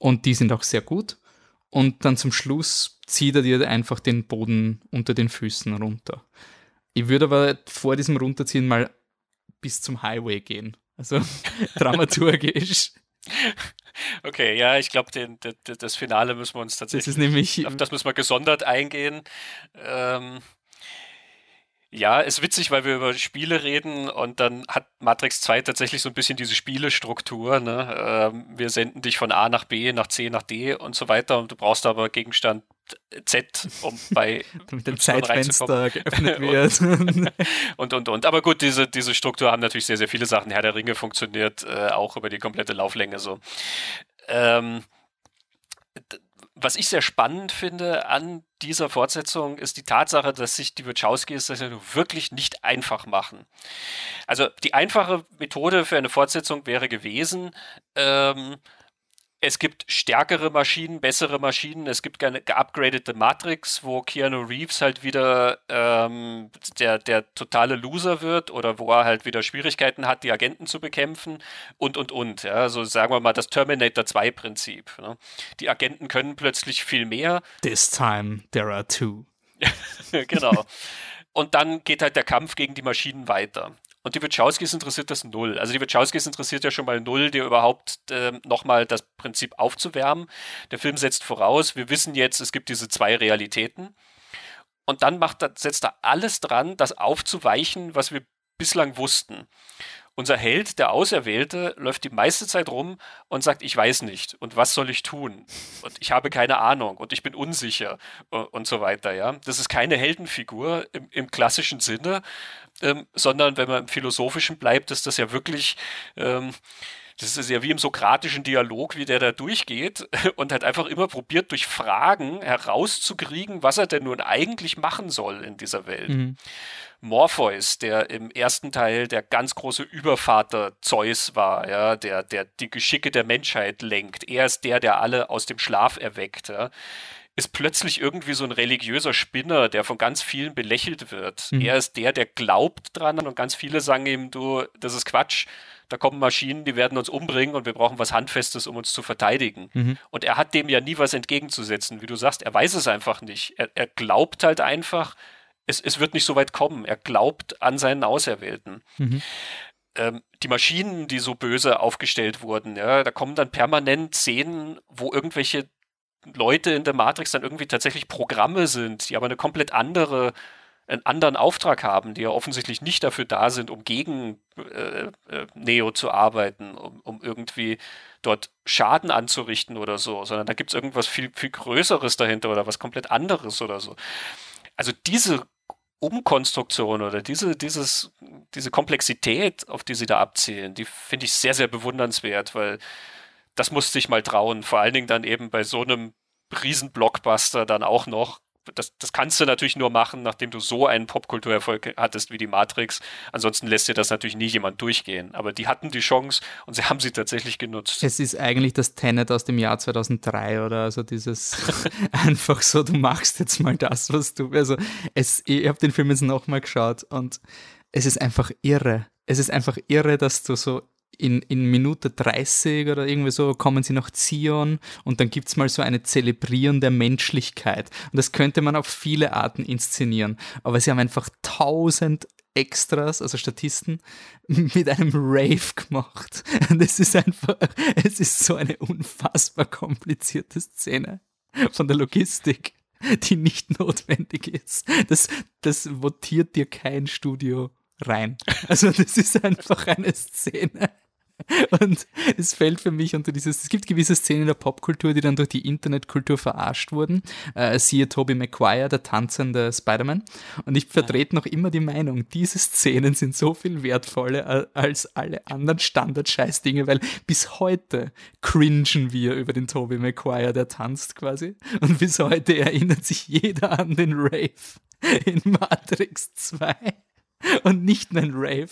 und die sind auch sehr gut. Und dann zum Schluss zieht er dir einfach den Boden unter den Füßen runter. Ich würde aber vor diesem Runterziehen mal bis zum Highway gehen. Also dramaturgisch. Okay, ja, ich glaube, das Finale müssen wir uns tatsächlich. Das ist nämlich. Auf das müssen wir gesondert eingehen. Ähm, ja, ist witzig, weil wir über Spiele reden und dann hat Matrix 2 tatsächlich so ein bisschen diese Spielestruktur. Ne? Ähm, wir senden dich von A nach B, nach C, nach D und so weiter und du brauchst aber Gegenstand Z, um bei mit dem Zeitfenster geöffnet wird. und, und, und. Aber gut, diese, diese Struktur haben natürlich sehr, sehr viele Sachen. Herr der Ringe funktioniert äh, auch über die komplette Lauflänge so. Ähm, was ich sehr spannend finde an dieser Fortsetzung ist die Tatsache, dass sich die Wachowskis das ja wirklich nicht einfach machen. Also die einfache Methode für eine Fortsetzung wäre gewesen, ähm, es gibt stärkere Maschinen, bessere Maschinen. Es gibt eine geupgradete Matrix, wo Keanu Reeves halt wieder ähm, der, der totale Loser wird oder wo er halt wieder Schwierigkeiten hat, die Agenten zu bekämpfen und, und, und. Ja, so sagen wir mal das Terminator 2 Prinzip. Ne? Die Agenten können plötzlich viel mehr. This time there are two. genau. Und dann geht halt der Kampf gegen die Maschinen weiter. Und die Wachowskis interessiert das null. Also die Wachowskis interessiert ja schon mal null, dir überhaupt äh, nochmal das Prinzip aufzuwärmen. Der Film setzt voraus, wir wissen jetzt, es gibt diese zwei Realitäten. Und dann macht, setzt er alles dran, das aufzuweichen, was wir bislang wussten. Unser Held, der Auserwählte, läuft die meiste Zeit rum und sagt, ich weiß nicht und was soll ich tun? Und ich habe keine Ahnung und ich bin unsicher und so weiter, ja. Das ist keine Heldenfigur im, im klassischen Sinne, ähm, sondern wenn man im Philosophischen bleibt, ist das ja wirklich, ähm, das ist ja wie im sokratischen Dialog, wie der da durchgeht und hat einfach immer probiert, durch Fragen herauszukriegen, was er denn nun eigentlich machen soll in dieser Welt. Mhm. Morpheus, der im ersten Teil der ganz große Übervater Zeus war, ja, der, der die Geschicke der Menschheit lenkt. Er ist der, der alle aus dem Schlaf erweckt. Ja ist plötzlich irgendwie so ein religiöser Spinner, der von ganz vielen belächelt wird. Mhm. Er ist der, der glaubt dran und ganz viele sagen ihm, du, das ist Quatsch. Da kommen Maschinen, die werden uns umbringen und wir brauchen was Handfestes, um uns zu verteidigen. Mhm. Und er hat dem ja nie was entgegenzusetzen. Wie du sagst, er weiß es einfach nicht. Er, er glaubt halt einfach, es, es wird nicht so weit kommen. Er glaubt an seinen Auserwählten. Mhm ähm, die Maschinen, die so böse aufgestellt wurden, ja, da kommen dann permanent Szenen, wo irgendwelche Leute in der Matrix dann irgendwie tatsächlich Programme sind, die aber eine komplett andere, einen anderen Auftrag haben, die ja offensichtlich nicht dafür da sind, um gegen äh, äh, Neo zu arbeiten, um, um irgendwie dort Schaden anzurichten oder so, sondern da gibt es irgendwas viel, viel Größeres dahinter oder was komplett anderes oder so. Also diese Umkonstruktion oder diese, dieses, diese Komplexität, auf die sie da abzielen, die finde ich sehr, sehr bewundernswert, weil das musste ich mal trauen. Vor allen Dingen dann eben bei so einem Riesenblockbuster dann auch noch. Das, das kannst du natürlich nur machen, nachdem du so einen Popkulturerfolg hattest wie die Matrix. Ansonsten lässt dir das natürlich nie jemand durchgehen. Aber die hatten die Chance und sie haben sie tatsächlich genutzt. Es ist eigentlich das Tenet aus dem Jahr 2003 oder also dieses einfach so, du machst jetzt mal das, was du. Also es, ich habe den Film jetzt nochmal geschaut und es ist einfach irre. Es ist einfach irre, dass du so in, in Minute 30 oder irgendwie so kommen sie nach Zion und dann gibt es mal so eine Zelebrieren der Menschlichkeit. Und das könnte man auf viele Arten inszenieren. Aber sie haben einfach tausend Extras, also Statisten, mit einem Rave gemacht. Und es ist einfach, es ist so eine unfassbar komplizierte Szene von der Logistik, die nicht notwendig ist. Das, das votiert dir kein Studio rein. Also das ist einfach eine Szene, Und es fällt für mich unter dieses, es gibt gewisse Szenen in der Popkultur, die dann durch die Internetkultur verarscht wurden. Äh, siehe Tobey Maguire, der tanzende Spider-Man. Und ich vertrete noch immer die Meinung, diese Szenen sind so viel wertvoller als alle anderen Standard-Scheiß-Dinge, weil bis heute cringen wir über den Tobey Maguire, der tanzt quasi. Und bis heute erinnert sich jeder an den Rave in Matrix 2. Und nicht nur ein Rave,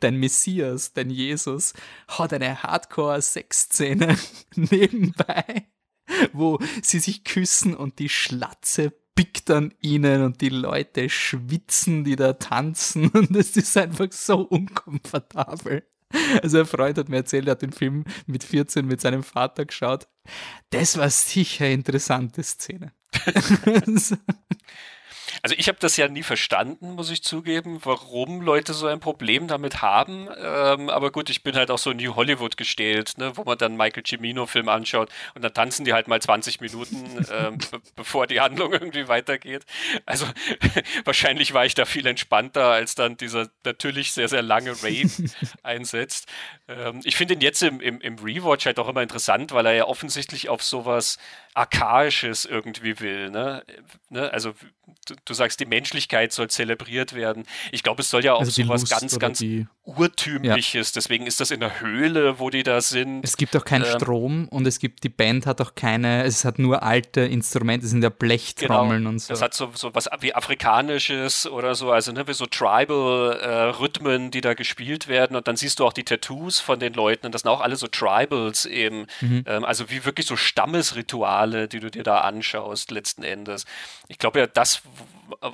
dein Messias, dein Jesus, hat eine Hardcore-Sexszene nebenbei, wo sie sich küssen und die Schlatze pickt an ihnen und die Leute schwitzen, die da tanzen und es ist einfach so unkomfortabel. Also ein Freund hat mir erzählt, er hat den Film mit 14 mit seinem Vater geschaut. Das war sicher eine interessante Szene. Also ich habe das ja nie verstanden, muss ich zugeben, warum Leute so ein Problem damit haben. Ähm, aber gut, ich bin halt auch so New Hollywood gestählt, ne, wo man dann Michael Cimino-Film anschaut und dann tanzen die halt mal 20 Minuten, ähm, bevor die Handlung irgendwie weitergeht. Also wahrscheinlich war ich da viel entspannter, als dann dieser natürlich sehr, sehr lange Rave einsetzt. Ähm, ich finde ihn jetzt im, im, im Rewatch halt auch immer interessant, weil er ja offensichtlich auf sowas Archaisches irgendwie will. Ne? ne? Also du, du, sagst, die Menschlichkeit soll zelebriert werden. Ich glaube, es soll ja auch also sowas Lust ganz, ganz die... Urtümliches. Ja. Deswegen ist das in der Höhle, wo die da sind. Es gibt auch keinen ähm, Strom und es gibt, die Band hat auch keine, es hat nur alte Instrumente, es sind ja Blechtrommeln genau. und so. Es hat so, so was wie Afrikanisches oder so, also ne, wie so Tribal-Rhythmen, äh, die da gespielt werden und dann siehst du auch die Tattoos von den Leuten und das sind auch alle so Tribals eben, mhm. ähm, also wie wirklich so Stammesrituale, die du dir da anschaust letzten Endes. Ich glaube ja, das,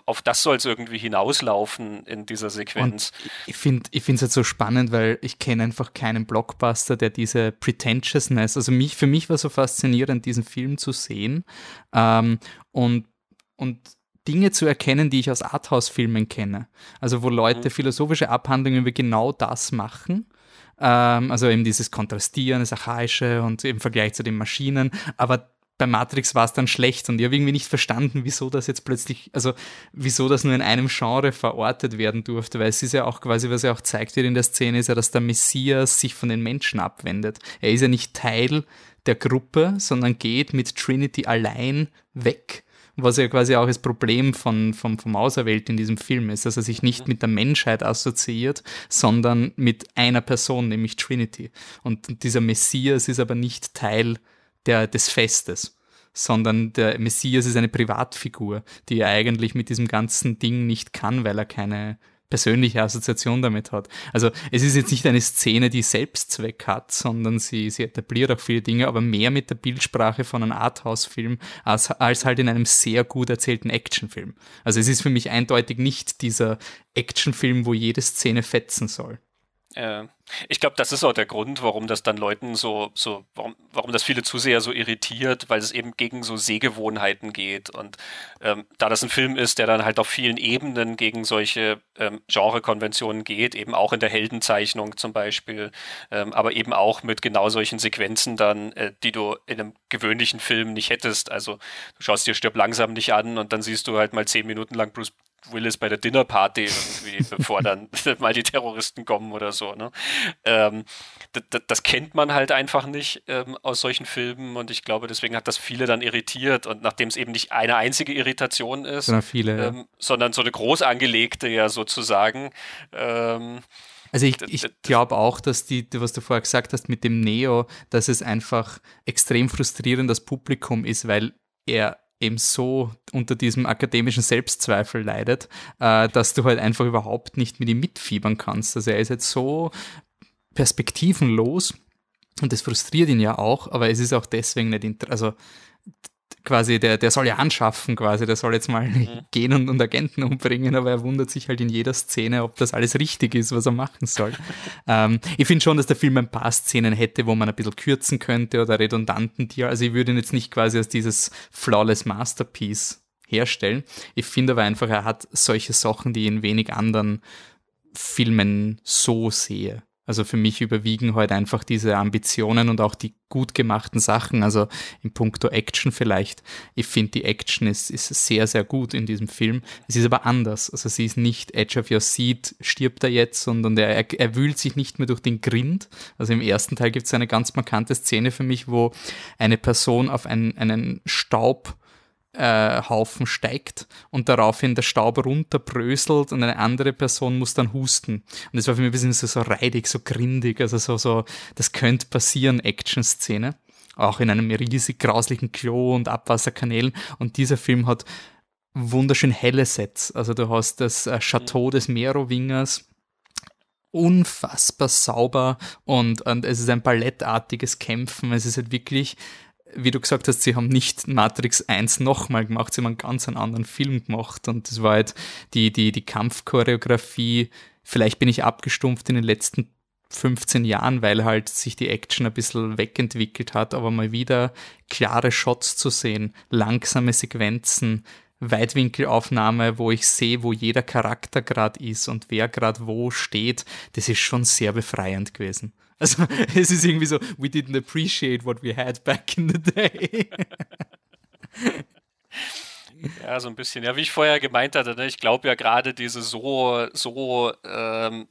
auf das soll es irgendwie hinauslaufen in dieser Sequenz. Und ich finde ich es halt so spannend, weil ich kenne einfach keinen Blockbuster, der diese Pretentiousness, also mich, für mich war so faszinierend, diesen Film zu sehen ähm, und, und Dinge zu erkennen, die ich aus Arthouse-Filmen kenne. Also wo Leute mhm. philosophische Abhandlungen über genau das machen. Ähm, also eben dieses Kontrastieren, das Archaische und im Vergleich zu den Maschinen. Aber bei Matrix war es dann schlecht und ich habe irgendwie nicht verstanden, wieso das jetzt plötzlich, also wieso das nur in einem Genre verortet werden durfte, weil es ist ja auch quasi, was er auch zeigt wird in der Szene, ist ja, dass der Messias sich von den Menschen abwendet. Er ist ja nicht Teil der Gruppe, sondern geht mit Trinity allein weg was ja quasi auch das Problem von, vom, vom Auserwählt in diesem Film ist, dass er sich nicht mit der Menschheit assoziiert, sondern mit einer Person, nämlich Trinity. Und dieser Messias ist aber nicht Teil der, des Festes, sondern der Messias ist eine Privatfigur, die er eigentlich mit diesem ganzen Ding nicht kann, weil er keine persönliche Assoziation damit hat. Also es ist jetzt nicht eine Szene, die Selbstzweck hat, sondern sie, sie etabliert auch viele Dinge, aber mehr mit der Bildsprache von einem Arthouse-Film als, als halt in einem sehr gut erzählten Actionfilm. Also es ist für mich eindeutig nicht dieser Actionfilm, wo jede Szene fetzen soll. Äh, ich glaube, das ist auch der Grund, warum das dann Leuten so, so warum, warum das viele Zuseher so irritiert, weil es eben gegen so Sehgewohnheiten geht. Und ähm, da das ein Film ist, der dann halt auf vielen Ebenen gegen solche ähm, Genrekonventionen geht, eben auch in der Heldenzeichnung zum Beispiel, ähm, aber eben auch mit genau solchen Sequenzen dann, äh, die du in einem gewöhnlichen Film nicht hättest. Also du schaust dir Stirb langsam nicht an und dann siehst du halt mal zehn Minuten lang Bruce Willis bei der Dinnerparty irgendwie, bevor dann mal die Terroristen kommen oder so. Ne? Ähm, das kennt man halt einfach nicht ähm, aus solchen Filmen und ich glaube, deswegen hat das viele dann irritiert und nachdem es eben nicht eine einzige Irritation ist, sondern, viele, ähm, sondern so eine groß angelegte ja sozusagen. Ähm, also ich, ich glaube auch, dass die, was du vorher gesagt hast mit dem Neo, dass es einfach extrem frustrierend das Publikum ist, weil er eben so unter diesem akademischen Selbstzweifel leidet, äh, dass du halt einfach überhaupt nicht mit ihm mitfiebern kannst. Also er ist jetzt so perspektivenlos und das frustriert ihn ja auch, aber es ist auch deswegen nicht, also quasi, der, der soll ja anschaffen quasi, der soll jetzt mal mhm. gehen und, und, Agenten umbringen, aber er wundert sich halt in jeder Szene, ob das alles richtig ist, was er machen soll. ähm, ich finde schon, dass der Film ein paar Szenen hätte, wo man ein bisschen kürzen könnte oder redundanten Tier. Also ich würde ihn jetzt nicht quasi als dieses flawless Masterpiece herstellen. Ich finde aber einfach, er hat solche Sachen, die ich in wenig anderen Filmen so sehe. Also für mich überwiegen heute einfach diese Ambitionen und auch die gut gemachten Sachen. Also in puncto Action vielleicht. Ich finde, die Action ist, ist sehr, sehr gut in diesem Film. Es ist aber anders. Also sie ist nicht Edge of Your Seat, stirbt er jetzt, sondern er, er wühlt sich nicht mehr durch den Grind. Also im ersten Teil gibt es eine ganz markante Szene für mich, wo eine Person auf einen, einen Staub äh, Haufen steigt und daraufhin der Staub runterbröselt und eine andere Person muss dann husten. Und das war für mich ein bisschen so, so reidig, so grindig, also so, so, das könnte passieren, Action-Szene. Auch in einem riesig grauslichen Klo und Abwasserkanälen. Und dieser Film hat wunderschön helle Sets. Also du hast das äh, Chateau des Merowingers, unfassbar sauber und, und es ist ein ballettartiges Kämpfen. Es ist halt wirklich wie du gesagt hast, sie haben nicht Matrix 1 nochmal gemacht, sie haben einen ganz anderen Film gemacht und das war halt die, die, die Kampfchoreografie. Vielleicht bin ich abgestumpft in den letzten 15 Jahren, weil halt sich die Action ein bisschen wegentwickelt hat, aber mal wieder klare Shots zu sehen, langsame Sequenzen, Weitwinkelaufnahme, wo ich sehe, wo jeder Charakter gerade ist und wer gerade wo steht, das ist schon sehr befreiend gewesen. Also es ist irgendwie so, we didn't appreciate what we had back in the day. Ja, so ein bisschen. Ja, wie ich vorher gemeint hatte, ne, ich glaube ja gerade diese so, so ähm,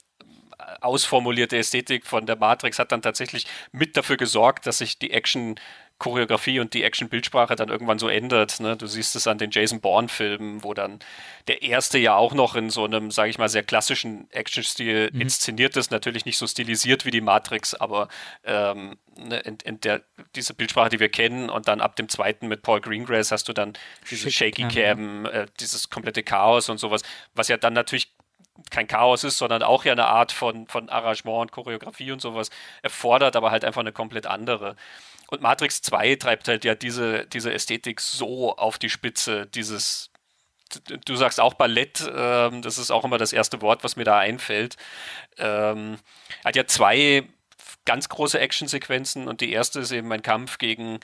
ausformulierte Ästhetik von der Matrix hat dann tatsächlich mit dafür gesorgt, dass sich die Action Choreografie und die Action-Bildsprache dann irgendwann so ändert. Ne? Du siehst es an den Jason Bourne-Filmen, wo dann der erste ja auch noch in so einem, sage ich mal, sehr klassischen Action-Stil mhm. inszeniert ist. Natürlich nicht so stilisiert wie die Matrix, aber ähm, ne, in, in, der, diese Bildsprache, die wir kennen, und dann ab dem zweiten mit Paul Greengrass hast du dann diese Shaky Cam, äh, dieses komplette Chaos und sowas, was ja dann natürlich kein Chaos ist, sondern auch ja eine Art von, von Arrangement und Choreografie und sowas erfordert, aber halt einfach eine komplett andere. Und Matrix 2 treibt halt ja diese, diese Ästhetik so auf die Spitze, dieses, du sagst auch Ballett, ähm, das ist auch immer das erste Wort, was mir da einfällt. Ähm, hat ja zwei ganz große Actionsequenzen und die erste ist eben ein Kampf gegen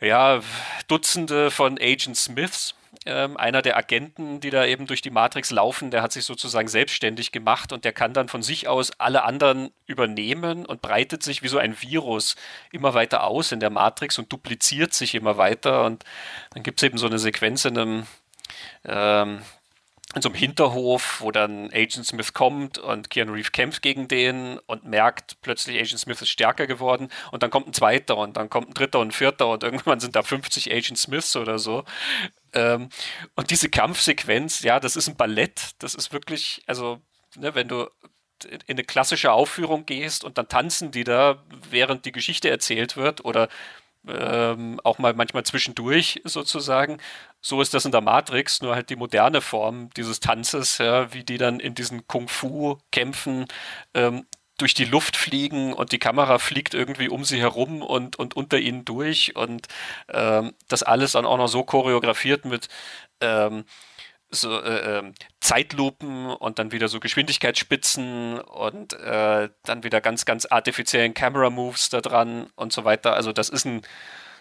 ja, Dutzende von Agent Smiths ähm, einer der Agenten, die da eben durch die Matrix laufen, der hat sich sozusagen selbstständig gemacht und der kann dann von sich aus alle anderen übernehmen und breitet sich wie so ein Virus immer weiter aus in der Matrix und dupliziert sich immer weiter. Und dann gibt es eben so eine Sequenz in einem ähm, in so einem Hinterhof, wo dann Agent Smith kommt und Keanu Reeves kämpft gegen den und merkt plötzlich, Agent Smith ist stärker geworden und dann kommt ein zweiter und dann kommt ein dritter und ein vierter und irgendwann sind da 50 Agent Smiths oder so. Ähm, und diese Kampfsequenz, ja, das ist ein Ballett, das ist wirklich, also, ne, wenn du in eine klassische Aufführung gehst und dann tanzen die da, während die Geschichte erzählt wird oder ähm, auch mal manchmal zwischendurch sozusagen. So ist das in der Matrix, nur halt die moderne Form dieses Tanzes, ja, wie die dann in diesen Kung-Fu-Kämpfen ähm, durch die Luft fliegen und die Kamera fliegt irgendwie um sie herum und, und unter ihnen durch und ähm, das alles dann auch noch so choreografiert mit ähm, so äh, ähm, Zeitlupen und dann wieder so Geschwindigkeitsspitzen und äh, dann wieder ganz, ganz artifiziellen Camera Moves da dran und so weiter. Also das ist ein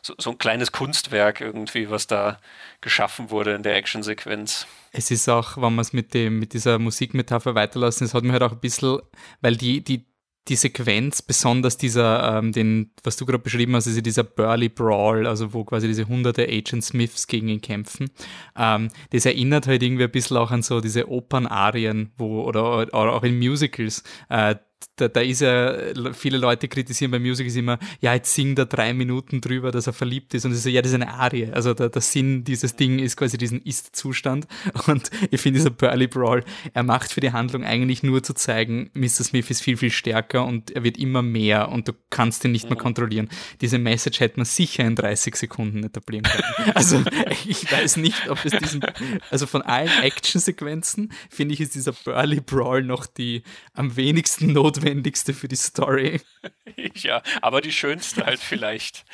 so, so ein kleines Kunstwerk irgendwie, was da geschaffen wurde in der Actionsequenz. Es ist auch, wenn man es mit mit dieser Musikmetapher weiterlassen, es hat mir halt auch ein bisschen, weil die, die, die Sequenz, besonders dieser, ähm, den, was du gerade beschrieben hast, ist dieser Burly Brawl, also wo quasi diese hunderte Agent Smiths gegen ihn kämpfen, ähm, das erinnert halt irgendwie ein bisschen auch an so diese Opernarien, wo, oder, oder auch in Musicals, äh, da, da ist ja, viele Leute kritisieren bei Musicals immer, ja, jetzt singt er drei Minuten drüber, dass er verliebt ist. Und ich so, ja, das ist eine Arie. Also der, der Sinn dieses Ding ist quasi diesen Ist-Zustand. Und ich finde dieser Burly Brawl, er macht für die Handlung eigentlich nur zu zeigen, Mr. Smith ist viel, viel stärker und er wird immer mehr und du kannst ihn nicht mehr mhm. kontrollieren. Diese Message hätte man sicher in 30 Sekunden etablieren können. Also ich weiß nicht, ob es diesen, also von allen Action-Sequenzen finde ich, ist dieser Burly Brawl noch die am wenigsten notwendige notwendigste für die Story. Ja, aber die schönste halt vielleicht.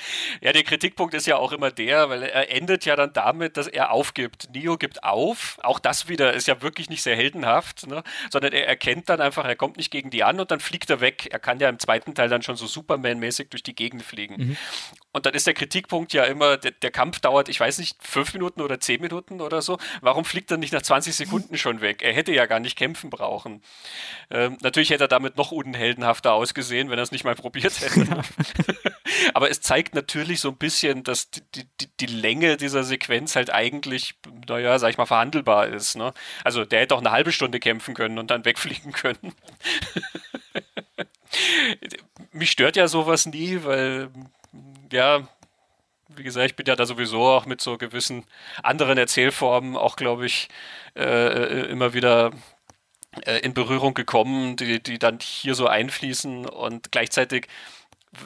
Ja, der Kritikpunkt ist ja auch immer der, weil er endet ja dann damit, dass er aufgibt. Neo gibt auf. Auch das wieder ist ja wirklich nicht sehr heldenhaft, ne? sondern er erkennt dann einfach, er kommt nicht gegen die an und dann fliegt er weg. Er kann ja im zweiten Teil dann schon so Superman-mäßig durch die Gegend fliegen. Mhm. Und dann ist der Kritikpunkt ja immer, der, der, Kampf dauert, ich weiß nicht, fünf Minuten oder zehn Minuten oder so. Warum fliegt er nicht nach 20 Sekunden schon weg? Er hätte ja gar nicht kämpfen brauchen. Ähm, natürlich hätte er damit noch unheldenhafter ausgesehen, wenn er es nicht mal probiert hätte. Aber es zeigt natürlich so ein bisschen, dass die, die, die Länge dieser Sequenz halt eigentlich, naja, sag ich mal, verhandelbar ist. Ne? Also der hätte auch eine halbe Stunde kämpfen können und dann wegfliegen können. Mich stört ja sowas nie, weil ja, wie gesagt, ich bin ja da sowieso auch mit so gewissen anderen Erzählformen auch, glaube ich, äh, äh, immer wieder äh, in Berührung gekommen, die, die dann hier so einfließen. Und gleichzeitig,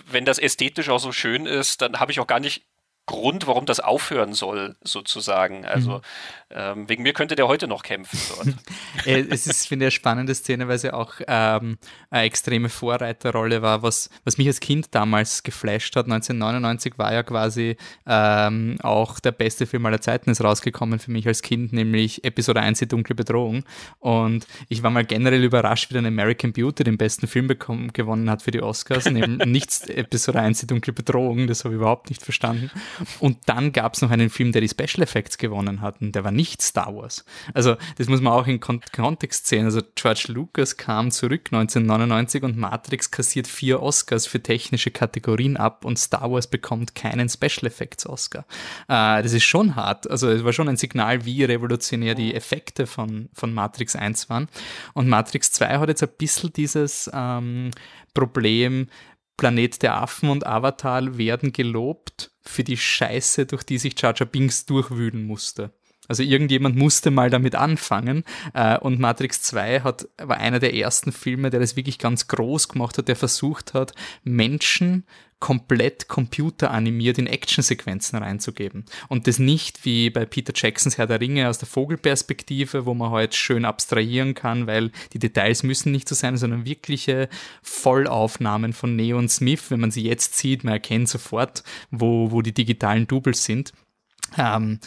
wenn das ästhetisch auch so schön ist, dann habe ich auch gar nicht Grund, warum das aufhören soll, sozusagen. Also mhm. ähm, wegen mir könnte der heute noch kämpfen dort. Äh, es ist, finde ich, eine spannende Szene, weil sie auch ähm, eine extreme Vorreiterrolle war, was, was mich als Kind damals geflasht hat. 1999 war ja quasi ähm, auch der beste Film aller Zeiten ist rausgekommen für mich als Kind, nämlich Episode 1, die dunkle Bedrohung. Und ich war mal generell überrascht, wie dann American Beauty den besten Film bekommen, gewonnen hat für die Oscars. Neben nichts Episode 1, die dunkle Bedrohung, das habe ich überhaupt nicht verstanden. Und dann gab es noch einen Film, der die Special Effects gewonnen hat und der war nicht Star Wars. Also das muss man auch in Kon Kontext sehen. Also George Lucas kam zurück 1999 und Matrix kassiert vier Oscars für technische Kategorien ab und Star Wars bekommt keinen Special Effects Oscar. Äh, das ist schon hart. Also es war schon ein Signal, wie revolutionär die Effekte von, von Matrix 1 waren. Und Matrix 2 hat jetzt ein bisschen dieses ähm, Problem, Planet der Affen und Avatar werden gelobt für die Scheiße, durch die sich Jar Binks durchwühlen musste. Also irgendjemand musste mal damit anfangen äh, und Matrix 2 hat, war einer der ersten Filme, der das wirklich ganz groß gemacht hat, der versucht hat, Menschen komplett computeranimiert in Actionsequenzen reinzugeben. Und das nicht wie bei Peter Jacksons Herr der Ringe aus der Vogelperspektive, wo man halt schön abstrahieren kann, weil die Details müssen nicht so sein, sondern wirkliche Vollaufnahmen von Neo und Smith. Wenn man sie jetzt sieht, man erkennt sofort, wo, wo die digitalen Doubles sind. Ähm,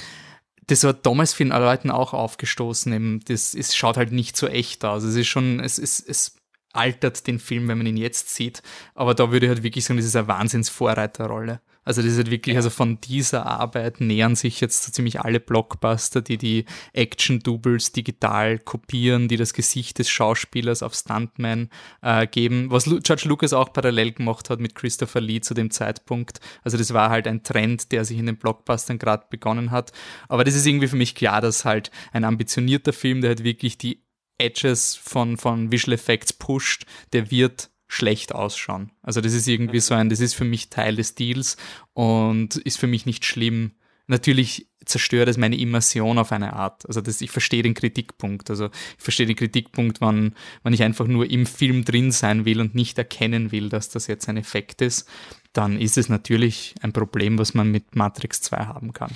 das war damals vielen Leuten auch aufgestoßen. Eben, das es schaut halt nicht so echt aus. Es ist schon, es, es, es altert den Film, wenn man ihn jetzt sieht. Aber da würde ich halt wirklich sagen, das ist eine Wahnsinns-Vorreiterrolle. Also das ist halt wirklich, ja. also von dieser Arbeit nähern sich jetzt so ziemlich alle Blockbuster, die die Action-Doubles digital kopieren, die das Gesicht des Schauspielers auf Stuntman äh, geben, was Lu George Lucas auch parallel gemacht hat mit Christopher Lee zu dem Zeitpunkt. Also das war halt ein Trend, der sich in den Blockbustern gerade begonnen hat. Aber das ist irgendwie für mich klar, dass halt ein ambitionierter Film, der halt wirklich die Edges von, von Visual Effects pusht, der wird schlecht ausschauen. Also das ist irgendwie so ein, das ist für mich Teil des Deals und ist für mich nicht schlimm. Natürlich zerstört es meine Immersion auf eine Art. Also das, ich verstehe den Kritikpunkt. Also ich verstehe den Kritikpunkt, wann, wann ich einfach nur im Film drin sein will und nicht erkennen will, dass das jetzt ein Effekt ist, dann ist es natürlich ein Problem, was man mit Matrix 2 haben kann.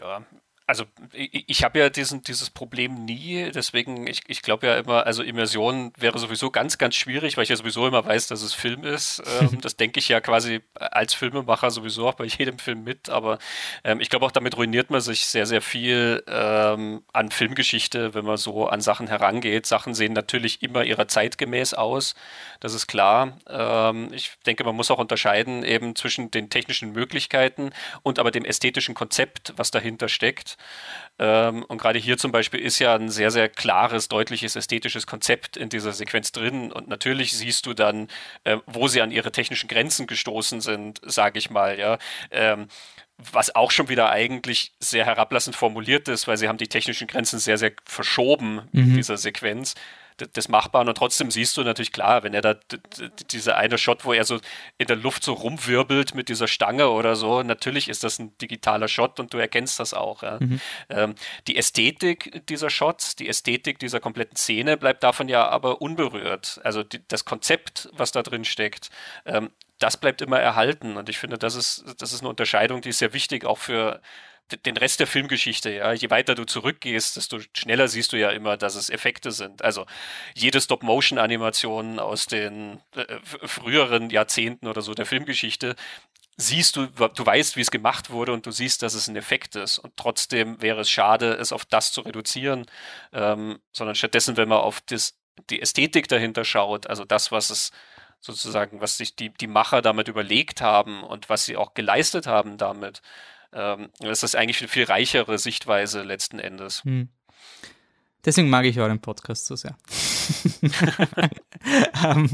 Ja, also ich, ich habe ja diesen, dieses Problem nie, deswegen, ich, ich glaube ja immer, also Immersion wäre sowieso ganz, ganz schwierig, weil ich ja sowieso immer weiß, dass es Film ist. Ähm, das denke ich ja quasi als Filmemacher sowieso auch bei jedem Film mit, aber ähm, ich glaube auch damit ruiniert man sich sehr, sehr viel ähm, an Filmgeschichte, wenn man so an Sachen herangeht. Sachen sehen natürlich immer ihrer Zeit gemäß aus, das ist klar. Ähm, ich denke, man muss auch unterscheiden eben zwischen den technischen Möglichkeiten und aber dem ästhetischen Konzept, was dahinter steckt. Ähm, und gerade hier zum Beispiel ist ja ein sehr, sehr klares, deutliches ästhetisches Konzept in dieser Sequenz drin. Und natürlich siehst du dann, äh, wo sie an ihre technischen Grenzen gestoßen sind, sage ich mal, ja. Ähm, was auch schon wieder eigentlich sehr herablassend formuliert ist, weil sie haben die technischen Grenzen sehr, sehr verschoben mhm. in dieser Sequenz des Machbaren. Und trotzdem siehst du natürlich klar, wenn er da dieser eine Shot, wo er so in der Luft so rumwirbelt mit dieser Stange oder so, natürlich ist das ein digitaler Shot und du erkennst das auch. Ja. Mhm. Ähm, die Ästhetik dieser Shots, die Ästhetik dieser kompletten Szene bleibt davon ja aber unberührt. Also die, das Konzept, was da drin steckt, ähm, das bleibt immer erhalten. Und ich finde, das ist, das ist eine Unterscheidung, die ist sehr wichtig, auch für den Rest der Filmgeschichte, ja, je weiter du zurückgehst, desto schneller siehst du ja immer, dass es Effekte sind. Also jede Stop-Motion-Animation aus den äh, früheren Jahrzehnten oder so der Filmgeschichte siehst du, du weißt, wie es gemacht wurde und du siehst, dass es ein Effekt ist. Und trotzdem wäre es schade, es auf das zu reduzieren, ähm, sondern stattdessen, wenn man auf das, die Ästhetik dahinter schaut, also das, was es sozusagen, was sich die, die Macher damit überlegt haben und was sie auch geleistet haben damit, ähm, das ist eigentlich eine viel reichere Sichtweise letzten Endes. Hm. Deswegen mag ich euren Podcast so sehr. um, ähm,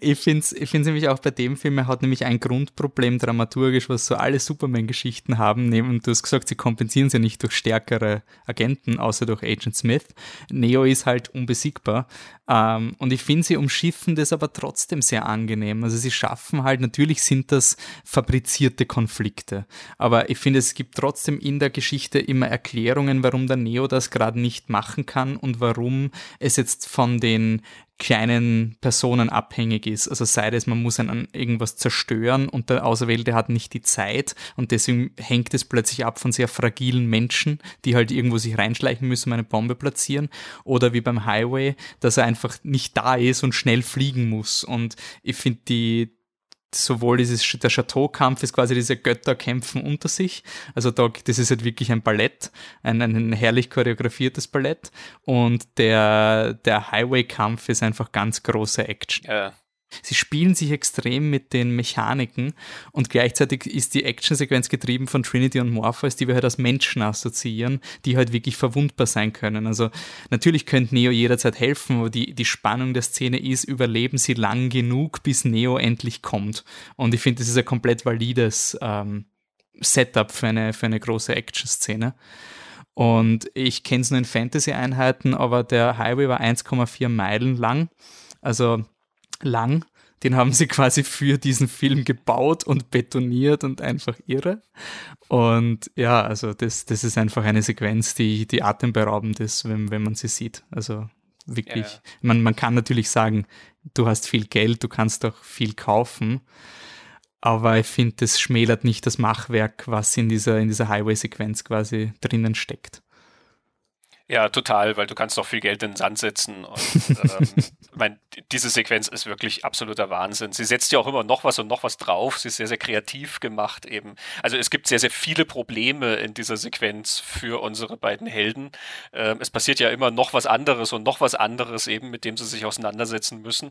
ich finde es ich nämlich auch bei dem Film, er hat nämlich ein Grundproblem dramaturgisch, was so alle Superman-Geschichten haben. Und du hast gesagt, sie kompensieren sie nicht durch stärkere Agenten, außer durch Agent Smith. Neo ist halt unbesiegbar. Um, ähm, und ich finde, sie umschiffen das aber trotzdem sehr angenehm. Also sie schaffen halt, natürlich sind das fabrizierte Konflikte. Aber ich finde, es gibt trotzdem in der Geschichte immer Erklärungen, warum der Neo das gerade nicht machen kann und warum es jetzt von von den kleinen Personen abhängig ist. Also sei es, man muss an irgendwas zerstören und der Auserwählte hat nicht die Zeit und deswegen hängt es plötzlich ab von sehr fragilen Menschen, die halt irgendwo sich reinschleichen müssen, um eine Bombe platzieren. Oder wie beim Highway, dass er einfach nicht da ist und schnell fliegen muss. Und ich finde die, sowohl dieses, der Chateau-Kampf ist quasi diese Götter kämpfen unter sich. Also da, das ist halt wirklich ein Ballett, ein, ein herrlich choreografiertes Ballett. Und der, der Highway-Kampf ist einfach ganz große Action. Ja. Sie spielen sich extrem mit den Mechaniken und gleichzeitig ist die Actionsequenz getrieben von Trinity und Morpheus, die wir halt als Menschen assoziieren, die halt wirklich verwundbar sein können. Also natürlich könnte Neo jederzeit helfen, aber die, die Spannung der Szene ist, überleben sie lang genug, bis Neo endlich kommt. Und ich finde, das ist ein komplett valides ähm, Setup für eine, für eine große Action-Szene. Und ich kenne es nur in Fantasy-Einheiten, aber der Highway war 1,4 Meilen lang. Also lang. Den haben sie quasi für diesen Film gebaut und betoniert und einfach irre. Und ja, also das, das ist einfach eine Sequenz, die, die atemberaubend ist, wenn, wenn man sie sieht. Also wirklich, ja. man, man kann natürlich sagen, du hast viel Geld, du kannst auch viel kaufen. Aber ich finde, das schmälert nicht das Machwerk, was in dieser, in dieser Highway-Sequenz quasi drinnen steckt. Ja, total, weil du kannst doch viel Geld in den Sand setzen. Und ähm, mein, diese Sequenz ist wirklich absoluter Wahnsinn. Sie setzt ja auch immer noch was und noch was drauf. Sie ist sehr, sehr kreativ gemacht eben. Also es gibt sehr, sehr viele Probleme in dieser Sequenz für unsere beiden Helden. Ähm, es passiert ja immer noch was anderes und noch was anderes eben, mit dem sie sich auseinandersetzen müssen.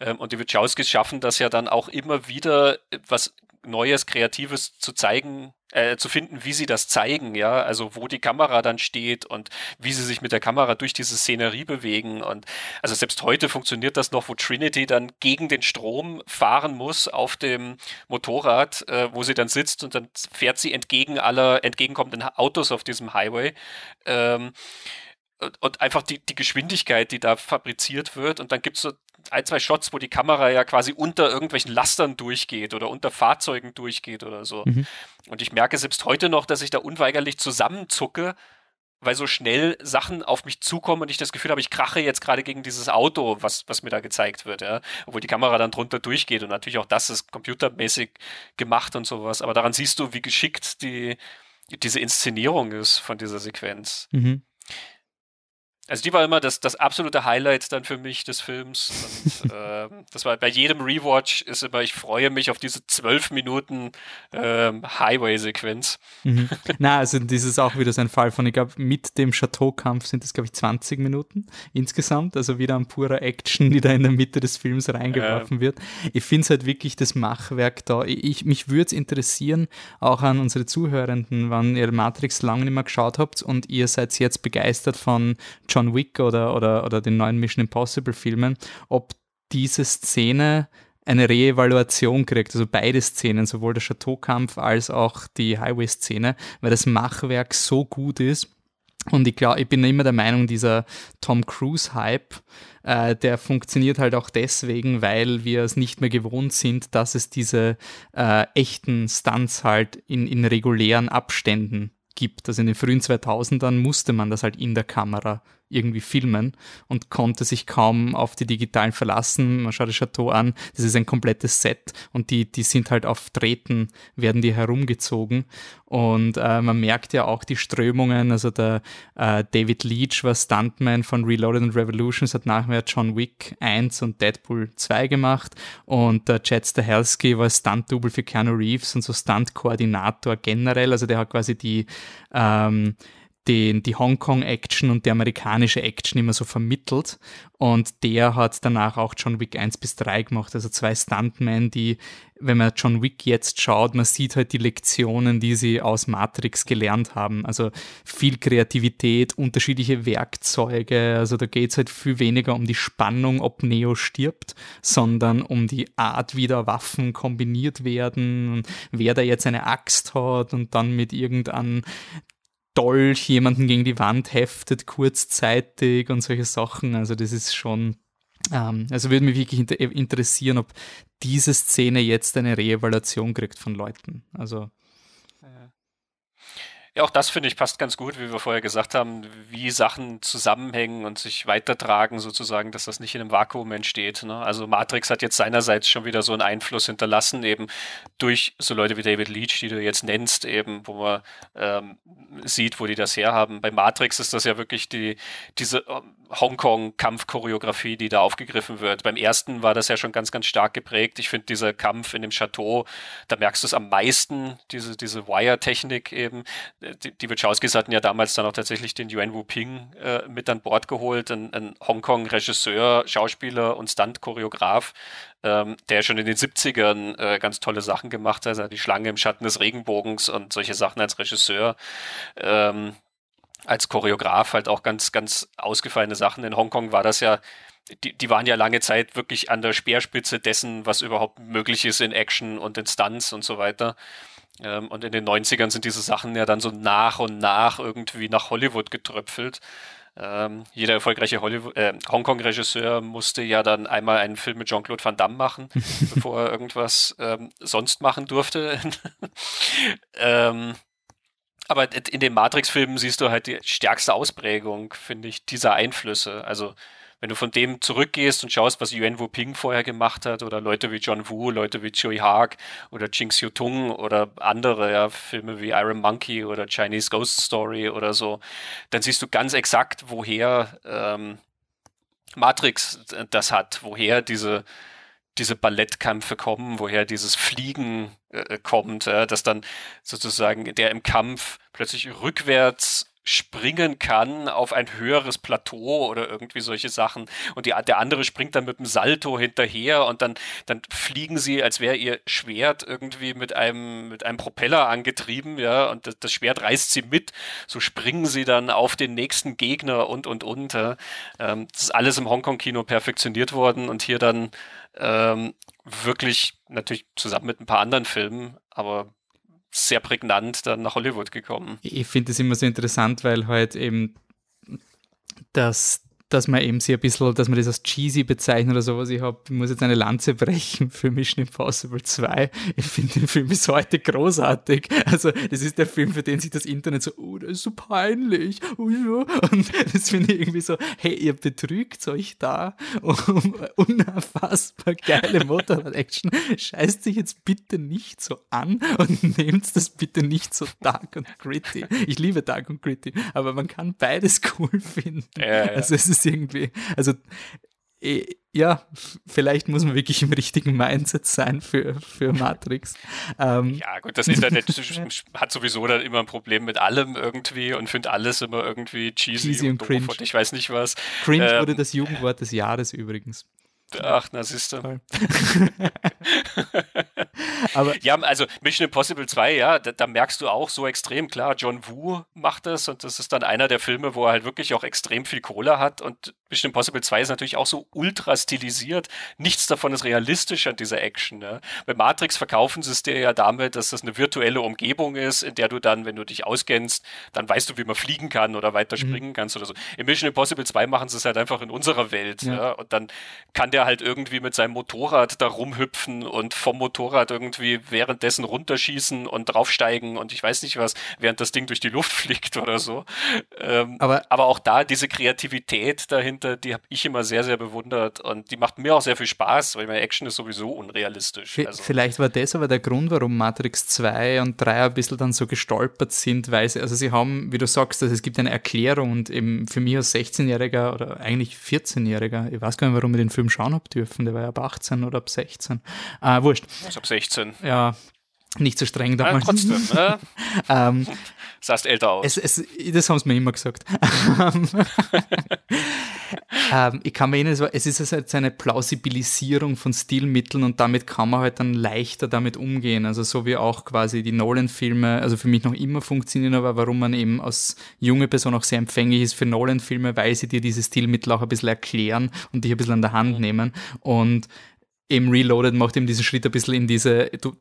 Ähm, und die Wachowskis schaffen das ja dann auch immer wieder, was Neues, Kreatives zu zeigen, äh, zu finden, wie sie das zeigen, ja, also wo die Kamera dann steht und wie sie sich mit der Kamera durch diese Szenerie bewegen und also selbst heute funktioniert das noch, wo Trinity dann gegen den Strom fahren muss auf dem Motorrad, äh, wo sie dann sitzt und dann fährt sie entgegen aller entgegenkommenden Autos auf diesem Highway. Ähm, und einfach die, die Geschwindigkeit, die da fabriziert wird. Und dann gibt es so ein, zwei Shots, wo die Kamera ja quasi unter irgendwelchen Lastern durchgeht oder unter Fahrzeugen durchgeht oder so. Mhm. Und ich merke selbst heute noch, dass ich da unweigerlich zusammenzucke, weil so schnell Sachen auf mich zukommen und ich das Gefühl habe, ich krache jetzt gerade gegen dieses Auto, was, was mir da gezeigt wird, ja. Obwohl die Kamera dann drunter durchgeht und natürlich auch das ist computermäßig gemacht und sowas. Aber daran siehst du, wie geschickt die, diese Inszenierung ist von dieser Sequenz. Mhm. Also die war immer das, das absolute Highlight dann für mich des Films. Und, äh, das war bei jedem Rewatch ist immer, ich freue mich auf diese zwölf Minuten ähm, Highway-Sequenz. Mhm. Na, also das ist auch wieder so ein Fall von, ich glaube, mit dem Chateau-Kampf sind es, glaube ich, 20 Minuten insgesamt. Also wieder ein purer Action, die da in der Mitte des Films reingeworfen ähm. wird. Ich finde es halt wirklich das Machwerk da. Ich, mich würde es interessieren, auch an unsere Zuhörenden, wann ihr Matrix lange nicht mehr geschaut habt und ihr seid jetzt begeistert von John Wick oder, oder, oder den neuen Mission Impossible Filmen, ob diese Szene eine Reevaluation kriegt, also beide Szenen, sowohl der Chateaukampf als auch die Highway-Szene, weil das Machwerk so gut ist. Und ich glaube, ich bin immer der Meinung, dieser Tom Cruise-Hype, äh, der funktioniert halt auch deswegen, weil wir es nicht mehr gewohnt sind, dass es diese äh, echten Stunts halt in, in regulären Abständen gibt. Also in den frühen 2000ern musste man das halt in der Kamera irgendwie filmen und konnte sich kaum auf die digitalen verlassen. Man schaut das Chateau an, das ist ein komplettes Set und die, die sind halt auf Drähten, werden die herumgezogen. Und äh, man merkt ja auch die Strömungen, also der äh, David Leach war Stuntman von Reloaded and Revolutions, hat nachher John Wick 1 und Deadpool 2 gemacht. Und der Chad Stahelski war Stunt-Double für Keanu Reeves und so Stunt-Koordinator generell, also der hat quasi die ähm, den, die Hongkong-Action und die amerikanische Action immer so vermittelt. Und der hat danach auch John Wick 1 bis 3 gemacht. Also zwei Stuntmen, die, wenn man John Wick jetzt schaut, man sieht halt die Lektionen, die sie aus Matrix gelernt haben. Also viel Kreativität, unterschiedliche Werkzeuge. Also da geht es halt viel weniger um die Spannung, ob Neo stirbt, sondern um die Art, wie da Waffen kombiniert werden, wer da jetzt eine Axt hat und dann mit irgendeinem Dolch jemanden gegen die Wand heftet, kurzzeitig und solche Sachen. Also das ist schon, ähm, also würde mich wirklich inter interessieren, ob diese Szene jetzt eine Reevaluation kriegt von Leuten. Also ja, auch das finde ich passt ganz gut, wie wir vorher gesagt haben, wie Sachen zusammenhängen und sich weitertragen sozusagen, dass das nicht in einem Vakuum entsteht. Ne? Also Matrix hat jetzt seinerseits schon wieder so einen Einfluss hinterlassen, eben durch so Leute wie David Leach, die du jetzt nennst, eben, wo man ähm, sieht, wo die das herhaben. Bei Matrix ist das ja wirklich die, diese ähm, Hongkong-Kampfchoreografie, die da aufgegriffen wird. Beim ersten war das ja schon ganz, ganz stark geprägt. Ich finde, dieser Kampf in dem Chateau, da merkst du es am meisten, diese, diese Wire-Technik eben die, die Wachowskis hatten ja damals dann auch tatsächlich den Yuan Wu Ping äh, mit an Bord geholt, ein, ein Hongkong-Regisseur, Schauspieler und Stunt-Choreograf, ähm, der schon in den 70ern äh, ganz tolle Sachen gemacht hat, also die Schlange im Schatten des Regenbogens und solche Sachen als Regisseur. Ähm, als Choreograf halt auch ganz, ganz ausgefallene Sachen. In Hongkong war das ja die, die waren ja lange Zeit wirklich an der Speerspitze dessen, was überhaupt möglich ist in Action und in Stunts und so weiter. Ähm, und in den 90ern sind diese Sachen ja dann so nach und nach irgendwie nach Hollywood getröpfelt. Ähm, jeder erfolgreiche äh, Hongkong-Regisseur musste ja dann einmal einen Film mit Jean-Claude Van Damme machen, bevor er irgendwas ähm, sonst machen durfte. ähm, aber in den Matrix-Filmen siehst du halt die stärkste Ausprägung, finde ich, dieser Einflüsse. Also wenn du von dem zurückgehst und schaust, was Yuan Wu Ping vorher gemacht hat oder Leute wie John Woo, Leute wie Choi Haag oder Jing Xiu Tung oder andere ja, Filme wie Iron Monkey oder Chinese Ghost Story oder so, dann siehst du ganz exakt, woher ähm, Matrix das hat, woher diese diese Ballettkämpfe kommen, woher dieses Fliegen äh, kommt, äh, dass dann sozusagen der im Kampf plötzlich rückwärts springen kann auf ein höheres Plateau oder irgendwie solche Sachen. Und die, der andere springt dann mit dem Salto hinterher und dann, dann fliegen sie, als wäre ihr Schwert irgendwie mit einem, mit einem Propeller angetrieben, ja, und das, das Schwert reißt sie mit. So springen sie dann auf den nächsten Gegner und, und, und. Ja. Ähm, das ist alles im Hongkong-Kino perfektioniert worden und hier dann ähm, wirklich natürlich zusammen mit ein paar anderen Filmen, aber sehr prägnant dann nach Hollywood gekommen. Ich finde es immer so interessant, weil halt eben das dass man eben sie ein bisschen, dass man das als cheesy bezeichnet oder sowas. Ich, hab, ich muss jetzt eine Lanze brechen für Mission Impossible 2. Ich finde den Film bis heute großartig. Also, das ist der Film, für den sich das Internet so, oh, das ist so peinlich. Oh, ja. Und das finde ich irgendwie so, hey, ihr betrügt euch da um unerfassbar geile Motorrad-Action. Scheißt sich jetzt bitte nicht so an und nehmt das bitte nicht so dark und gritty. Ich liebe dark und gritty, aber man kann beides cool finden. Ja, ja. Also, es ist irgendwie, also eh, ja, vielleicht muss man wirklich im richtigen Mindset sein für, für Matrix. Ähm. Ja, gut, das Internet hat sowieso dann immer ein Problem mit allem irgendwie und findet alles immer irgendwie cheesy, cheesy und, und cringe. Und ich weiß nicht was. Cringe ähm, wurde das Jugendwort des Jahres übrigens. Ach, na siehst du. Aber ja, also Mission Impossible 2, ja, da, da, merkst du auch so extrem klar, John Woo macht das und das ist dann einer der Filme, wo er halt wirklich auch extrem viel Kohle hat und Mission Impossible 2 ist natürlich auch so ultra stilisiert. Nichts davon ist realistisch an dieser Action. Ne? Bei Matrix verkaufen sie es dir ja damit, dass das eine virtuelle Umgebung ist, in der du dann, wenn du dich auskennst, dann weißt du, wie man fliegen kann oder weiter mhm. springen mhm. kannst oder so. In Mission Impossible 2 machen sie es halt einfach in unserer Welt. Ja. Ja? Und dann kann der halt irgendwie mit seinem Motorrad da rumhüpfen und vom Motorrad irgendwie währenddessen runterschießen und draufsteigen und ich weiß nicht was, während das Ding durch die Luft fliegt oder so. Ähm, aber, aber auch da diese Kreativität dahinter, die habe ich immer sehr, sehr bewundert und die macht mir auch sehr viel Spaß, weil meine Action ist sowieso unrealistisch. Also. Vielleicht war das aber der Grund, warum Matrix 2 und 3 ein bisschen dann so gestolpert sind, weil sie, also sie haben, wie du sagst, also es gibt eine Erklärung und eben für mich als 16-Jähriger oder eigentlich 14-Jähriger, ich weiß gar nicht, warum ich den Film schauen habe dürfen, der war ja ab 18 oder ab 16. Äh, wurscht. Also ab 16. Ja, nicht so streng damals. Ja, trotzdem, ne? ähm, sahst älter aus. Es, es, das haben sie mir immer gesagt. ähm, ich kann mir erinnern, es ist halt eine Plausibilisierung von Stilmitteln und damit kann man halt dann leichter damit umgehen. Also so wie auch quasi die Nolan-Filme, also für mich noch immer funktionieren, aber warum man eben als junge Person auch sehr empfänglich ist für Nolan-Filme, weil sie dir diese Stilmittel auch ein bisschen erklären und dich ein bisschen an der Hand nehmen. Und eben Reloaded macht eben diesen Schritt ein bisschen in diese, du,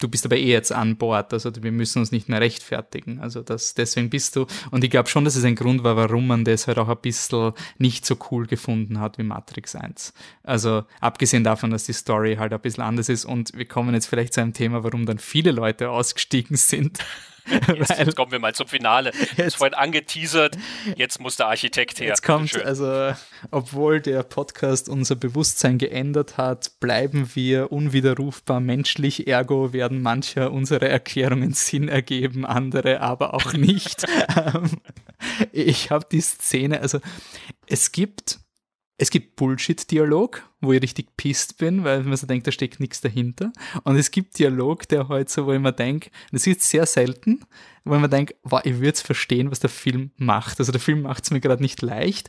du bist aber eh jetzt an Bord, also wir müssen uns nicht mehr rechtfertigen. Also das, deswegen bist du. Und ich glaube schon, dass es ein Grund war, warum man das halt auch ein bisschen nicht so cool gefunden hat wie Matrix 1. Also abgesehen davon, dass die Story halt ein bisschen anders ist und wir kommen jetzt vielleicht zu einem Thema, warum dann viele Leute ausgestiegen sind. Jetzt, jetzt, kommen wir mal zum Finale. Jetzt vorhin angeteasert, jetzt muss der Architekt her. Jetzt kommt, also, obwohl der Podcast unser Bewusstsein geändert hat, bleiben wir unwiderrufbar menschlich, ergo werden mancher unsere Erklärungen Sinn ergeben, andere aber auch nicht. Ähm, ich habe die Szene, also es gibt es gibt Bullshit-Dialog, wo ich richtig pisst bin, weil man so denkt, da steckt nichts dahinter. Und es gibt Dialog, der halt so, wo ich mir denke, das ist sehr selten, wo ich mir denke, wow, ich würde es verstehen, was der Film macht. Also der Film macht es mir gerade nicht leicht,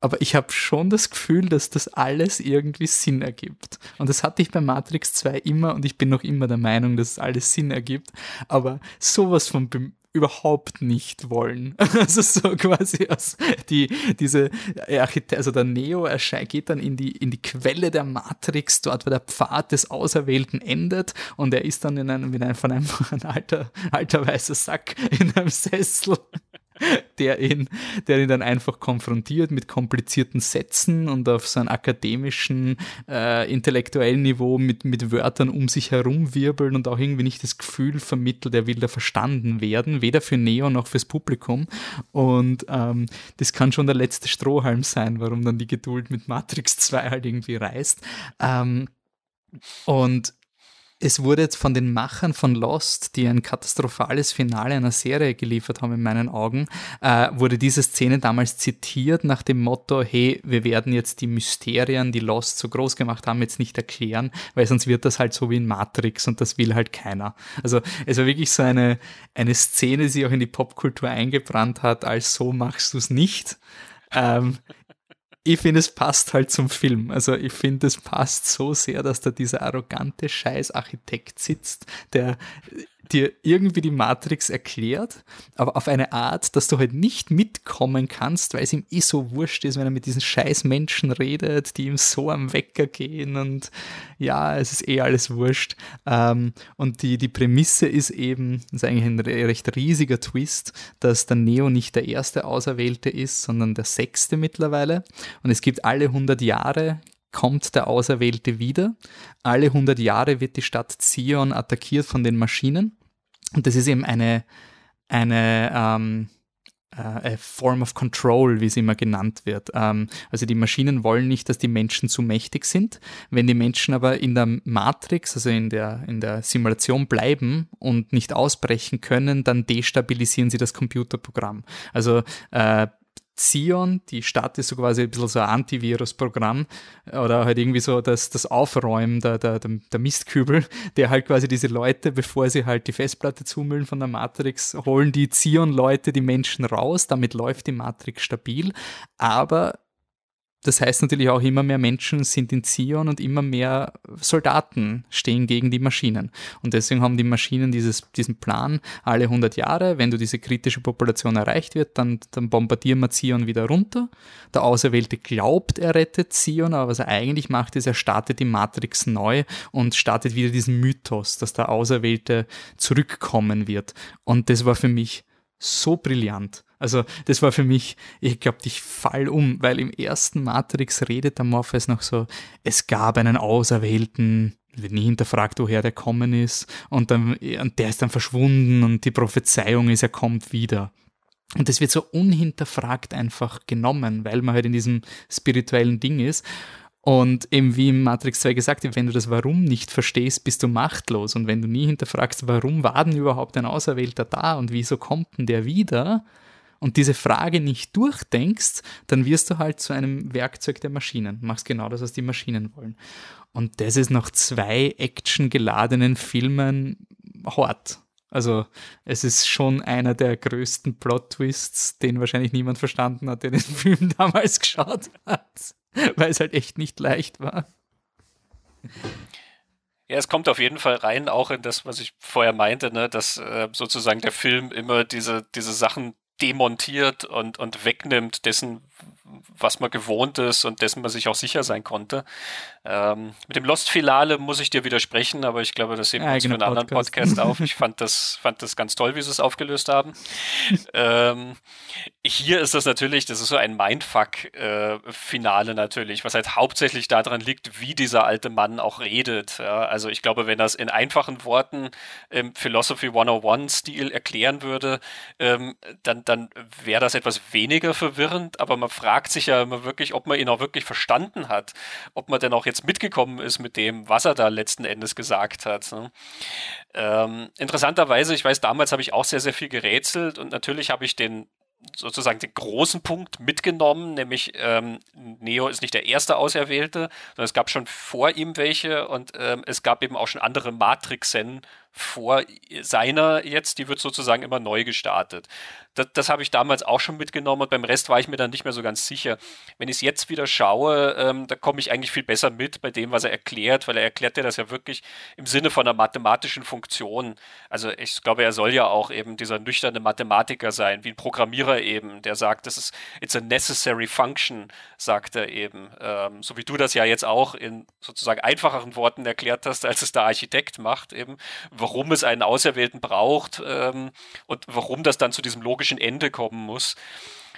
aber ich habe schon das Gefühl, dass das alles irgendwie Sinn ergibt. Und das hatte ich bei Matrix 2 immer und ich bin noch immer der Meinung, dass es alles Sinn ergibt. Aber sowas von überhaupt nicht wollen. Also so quasi aus die, diese Architekt, also der Neo geht dann in die, in die Quelle der Matrix, dort wo der Pfad des Auserwählten endet und er ist dann in einem, in einem von einem ein alter, alter weißer Sack in einem Sessel der ihn, der ihn dann einfach konfrontiert mit komplizierten Sätzen und auf so einem akademischen, äh, intellektuellen Niveau mit, mit Wörtern um sich herum wirbeln und auch irgendwie nicht das Gefühl vermittelt, er will da verstanden werden, weder für Neo noch fürs Publikum. Und ähm, das kann schon der letzte Strohhalm sein, warum dann die Geduld mit Matrix 2 halt irgendwie reißt. Ähm, und es wurde jetzt von den Machern von Lost, die ein katastrophales Finale einer Serie geliefert haben in meinen Augen, äh, wurde diese Szene damals zitiert nach dem Motto, hey, wir werden jetzt die Mysterien, die Lost so groß gemacht haben, jetzt nicht erklären, weil sonst wird das halt so wie in Matrix und das will halt keiner. Also es war wirklich so eine, eine Szene, die sich auch in die Popkultur eingebrannt hat, als so machst du es nicht. Ähm, ich finde, es passt halt zum Film. Also ich finde, es passt so sehr, dass da dieser arrogante Scheiß-Architekt sitzt, der dir irgendwie die Matrix erklärt, aber auf eine Art, dass du halt nicht mitkommen kannst, weil es ihm eh so wurscht ist, wenn er mit diesen scheiß Menschen redet, die ihm so am Wecker gehen und ja, es ist eh alles wurscht. Ähm, und die, die Prämisse ist eben, das ist eigentlich ein recht riesiger Twist, dass der Neo nicht der erste Auserwählte ist, sondern der sechste mittlerweile. Und es gibt alle 100 Jahre kommt der Auserwählte wieder. Alle 100 Jahre wird die Stadt Zion attackiert von den Maschinen. Und das ist eben eine, eine ähm, äh, Form of Control, wie es immer genannt wird. Ähm, also die Maschinen wollen nicht, dass die Menschen zu mächtig sind. Wenn die Menschen aber in der Matrix, also in der, in der Simulation bleiben und nicht ausbrechen können, dann destabilisieren sie das Computerprogramm. Also äh, Zion, die Stadt ist so quasi ein bisschen so ein Antivirus-Programm oder halt irgendwie so das, das Aufräumen der, der, der Mistkübel, der halt quasi diese Leute, bevor sie halt die Festplatte zumüllen von der Matrix, holen die Zion-Leute die Menschen raus, damit läuft die Matrix stabil, aber das heißt natürlich auch, immer mehr Menschen sind in Zion und immer mehr Soldaten stehen gegen die Maschinen. Und deswegen haben die Maschinen dieses, diesen Plan, alle 100 Jahre, wenn du diese kritische Population erreicht wird, dann, dann bombardieren wir Zion wieder runter. Der Auserwählte glaubt, er rettet Zion, aber was er eigentlich macht, ist, er startet die Matrix neu und startet wieder diesen Mythos, dass der Auserwählte zurückkommen wird. Und das war für mich so brillant. Also das war für mich, ich glaube, ich fall um, weil im ersten Matrix redet der Morpheus noch so, es gab einen Auserwählten, wird nie hinterfragt, woher der kommen ist und, dann, und der ist dann verschwunden und die Prophezeiung ist, er kommt wieder. Und das wird so unhinterfragt einfach genommen, weil man halt in diesem spirituellen Ding ist. Und eben wie im Matrix 2 gesagt, wenn du das Warum nicht verstehst, bist du machtlos. Und wenn du nie hinterfragst, warum war denn überhaupt ein Auserwählter da und wieso kommt denn der wieder, und diese Frage nicht durchdenkst, dann wirst du halt zu einem Werkzeug der Maschinen. Machst genau das, was die Maschinen wollen. Und das ist nach zwei actiongeladenen Filmen hart. Also es ist schon einer der größten Plot-Twists, den wahrscheinlich niemand verstanden hat, der den Film damals geschaut hat, weil es halt echt nicht leicht war. Ja, es kommt auf jeden Fall rein, auch in das, was ich vorher meinte, ne, dass äh, sozusagen der Film immer diese, diese Sachen demontiert und, und wegnimmt dessen, was man gewohnt ist und dessen man sich auch sicher sein konnte. Ähm, mit dem Lost-Finale muss ich dir widersprechen, aber ich glaube, das sehen wir uns für einen anderen Podcast auf. Ich fand das, fand das ganz toll, wie sie es aufgelöst haben. ähm, hier ist das natürlich, das ist so ein Mindfuck-Finale äh, natürlich, was halt hauptsächlich daran liegt, wie dieser alte Mann auch redet. Ja, also ich glaube, wenn es in einfachen Worten im Philosophy 101-Stil erklären würde, ähm, dann, dann wäre das etwas weniger verwirrend, aber man fragt sich ja immer wirklich, ob man ihn auch wirklich verstanden hat, ob man denn auch jetzt mitgekommen ist mit dem, was er da letzten Endes gesagt hat. Ne? Ähm, interessanterweise, ich weiß, damals habe ich auch sehr, sehr viel gerätselt und natürlich habe ich den sozusagen den großen Punkt mitgenommen, nämlich ähm, Neo ist nicht der erste Auserwählte, sondern es gab schon vor ihm welche und ähm, es gab eben auch schon andere Matrixen vor seiner jetzt, die wird sozusagen immer neu gestartet. Das, das habe ich damals auch schon mitgenommen und beim Rest war ich mir dann nicht mehr so ganz sicher. Wenn ich es jetzt wieder schaue, ähm, da komme ich eigentlich viel besser mit bei dem, was er erklärt, weil er erklärt ja das ja wirklich im Sinne von einer mathematischen Funktion. Also ich glaube, er soll ja auch eben dieser nüchterne Mathematiker sein, wie ein Programmierer eben, der sagt, das ist it's a necessary function, sagt er eben. Ähm, so wie du das ja jetzt auch in sozusagen einfacheren Worten erklärt hast, als es der Architekt macht, eben warum es einen Auserwählten braucht ähm, und warum das dann zu diesem logischen Ende kommen muss.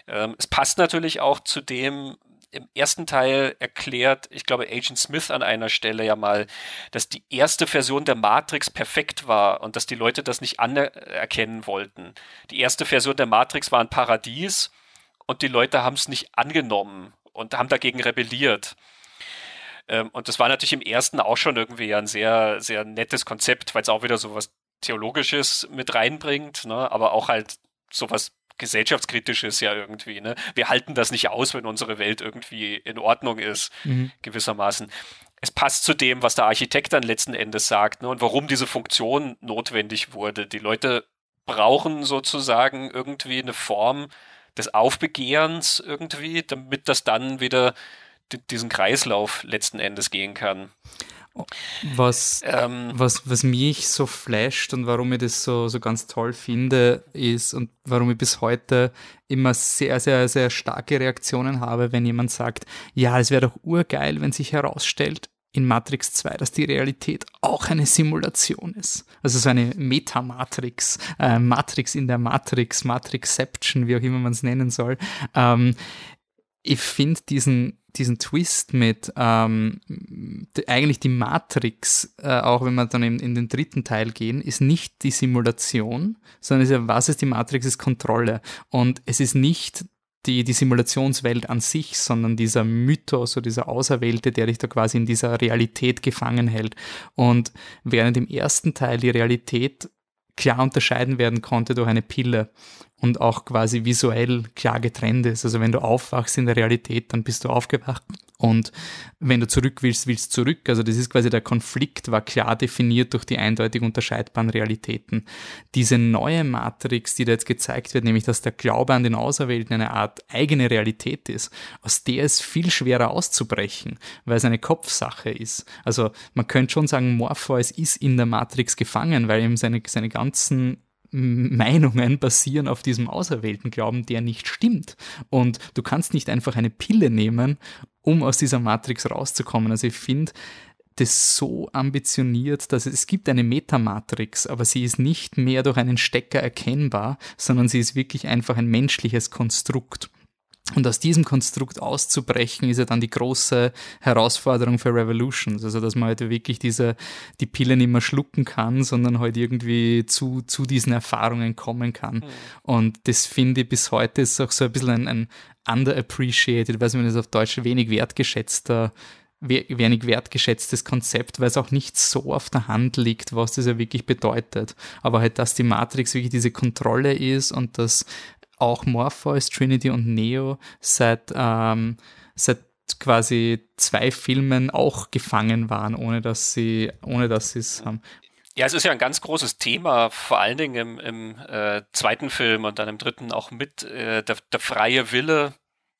Ähm, es passt natürlich auch zu dem, im ersten Teil erklärt, ich glaube, Agent Smith an einer Stelle ja mal, dass die erste Version der Matrix perfekt war und dass die Leute das nicht anerkennen wollten. Die erste Version der Matrix war ein Paradies und die Leute haben es nicht angenommen und haben dagegen rebelliert. Ähm, und das war natürlich im ersten auch schon irgendwie ein sehr, sehr nettes Konzept, weil es auch wieder so was Theologisches mit reinbringt, ne? aber auch halt sowas gesellschaftskritisches ja irgendwie. Ne? Wir halten das nicht aus, wenn unsere Welt irgendwie in Ordnung ist, mhm. gewissermaßen. Es passt zu dem, was der Architekt dann letzten Endes sagt ne? und warum diese Funktion notwendig wurde. Die Leute brauchen sozusagen irgendwie eine Form des Aufbegehrens irgendwie, damit das dann wieder diesen Kreislauf letzten Endes gehen kann. Was, ähm, was, was mich so flasht und warum ich das so, so ganz toll finde, ist und warum ich bis heute immer sehr, sehr, sehr starke Reaktionen habe, wenn jemand sagt, ja, es wäre doch urgeil, wenn sich herausstellt, in Matrix 2, dass die Realität auch eine Simulation ist. Also so eine Metamatrix, äh, Matrix in der Matrix, Matrixception, wie auch immer man es nennen soll. Ähm, ich finde diesen diesen Twist mit ähm, die, eigentlich die Matrix, äh, auch wenn wir dann in, in, den dritten Teil gehen, ist nicht die Simulation, sondern ist ja, was ist die Matrix, ist Kontrolle. Und es ist nicht die, die Simulationswelt an sich, sondern dieser Mythos oder dieser Auserwählte, der dich da quasi in dieser Realität gefangen hält. Und während im ersten Teil die Realität klar unterscheiden werden konnte durch eine Pille und auch quasi visuell klar getrennt ist. Also wenn du aufwachst in der Realität, dann bist du aufgewacht und wenn du zurück willst, willst zurück. Also das ist quasi der Konflikt, war klar definiert durch die eindeutig unterscheidbaren Realitäten. Diese neue Matrix, die da jetzt gezeigt wird, nämlich dass der Glaube an den Auserwählten eine Art eigene Realität ist, aus der ist viel schwerer auszubrechen, weil es eine Kopfsache ist. Also man könnte schon sagen, Morpheus ist in der Matrix gefangen, weil ihm seine, seine ganzen Meinungen basieren auf diesem auserwählten Glauben, der nicht stimmt. Und du kannst nicht einfach eine Pille nehmen, um aus dieser Matrix rauszukommen. Also ich finde das so ambitioniert, dass es, gibt eine Metamatrix, aber sie ist nicht mehr durch einen Stecker erkennbar, sondern sie ist wirklich einfach ein menschliches Konstrukt. Und aus diesem Konstrukt auszubrechen, ist ja dann die große Herausforderung für Revolutions. Also, dass man halt wirklich diese, die Pille nicht mehr schlucken kann, sondern halt irgendwie zu, zu diesen Erfahrungen kommen kann. Mhm. Und das finde ich bis heute ist auch so ein bisschen ein, ein underappreciated, weiß man das auf Deutsch, wenig wertgeschätzter wenig wertgeschätztes Konzept, weil es auch nicht so auf der Hand liegt, was das ja wirklich bedeutet. Aber halt, dass die Matrix wirklich diese Kontrolle ist und dass auch Morpheus, Trinity und Neo seit, ähm, seit quasi zwei Filmen auch gefangen waren, ohne dass sie, ohne dass sie es haben. Ja, es ist ja ein ganz großes Thema, vor allen Dingen im, im äh, zweiten Film und dann im dritten auch mit äh, der, der freie Wille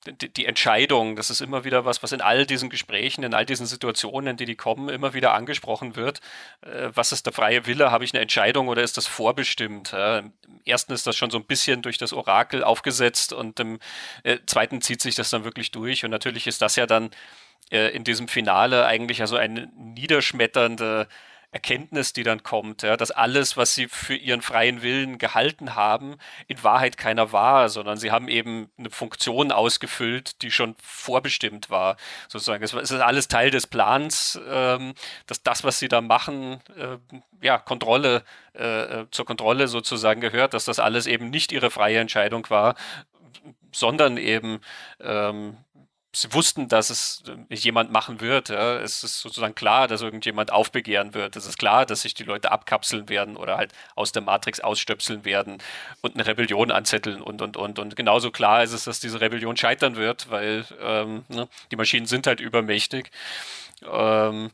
die, die, Entscheidung, das ist immer wieder was, was in all diesen Gesprächen, in all diesen Situationen, die die kommen, immer wieder angesprochen wird. Äh, was ist der freie Wille? Habe ich eine Entscheidung oder ist das vorbestimmt? Äh, Im ersten ist das schon so ein bisschen durch das Orakel aufgesetzt und im äh, zweiten zieht sich das dann wirklich durch. Und natürlich ist das ja dann äh, in diesem Finale eigentlich also eine niederschmetternde Erkenntnis, die dann kommt, ja, dass alles, was sie für ihren freien Willen gehalten haben, in Wahrheit keiner war, sondern sie haben eben eine Funktion ausgefüllt, die schon vorbestimmt war. Sozusagen, es ist alles Teil des Plans, ähm, dass das, was sie da machen, äh, ja, Kontrolle, äh, zur Kontrolle sozusagen gehört, dass das alles eben nicht ihre freie Entscheidung war, sondern eben ähm, sie wussten, dass es äh, jemand machen wird. Ja. Es ist sozusagen klar, dass irgendjemand aufbegehren wird. Es ist klar, dass sich die Leute abkapseln werden oder halt aus der Matrix ausstöpseln werden und eine Rebellion anzetteln und und und. Und genauso klar ist es, dass diese Rebellion scheitern wird, weil ähm, ne, die Maschinen sind halt übermächtig. Ähm,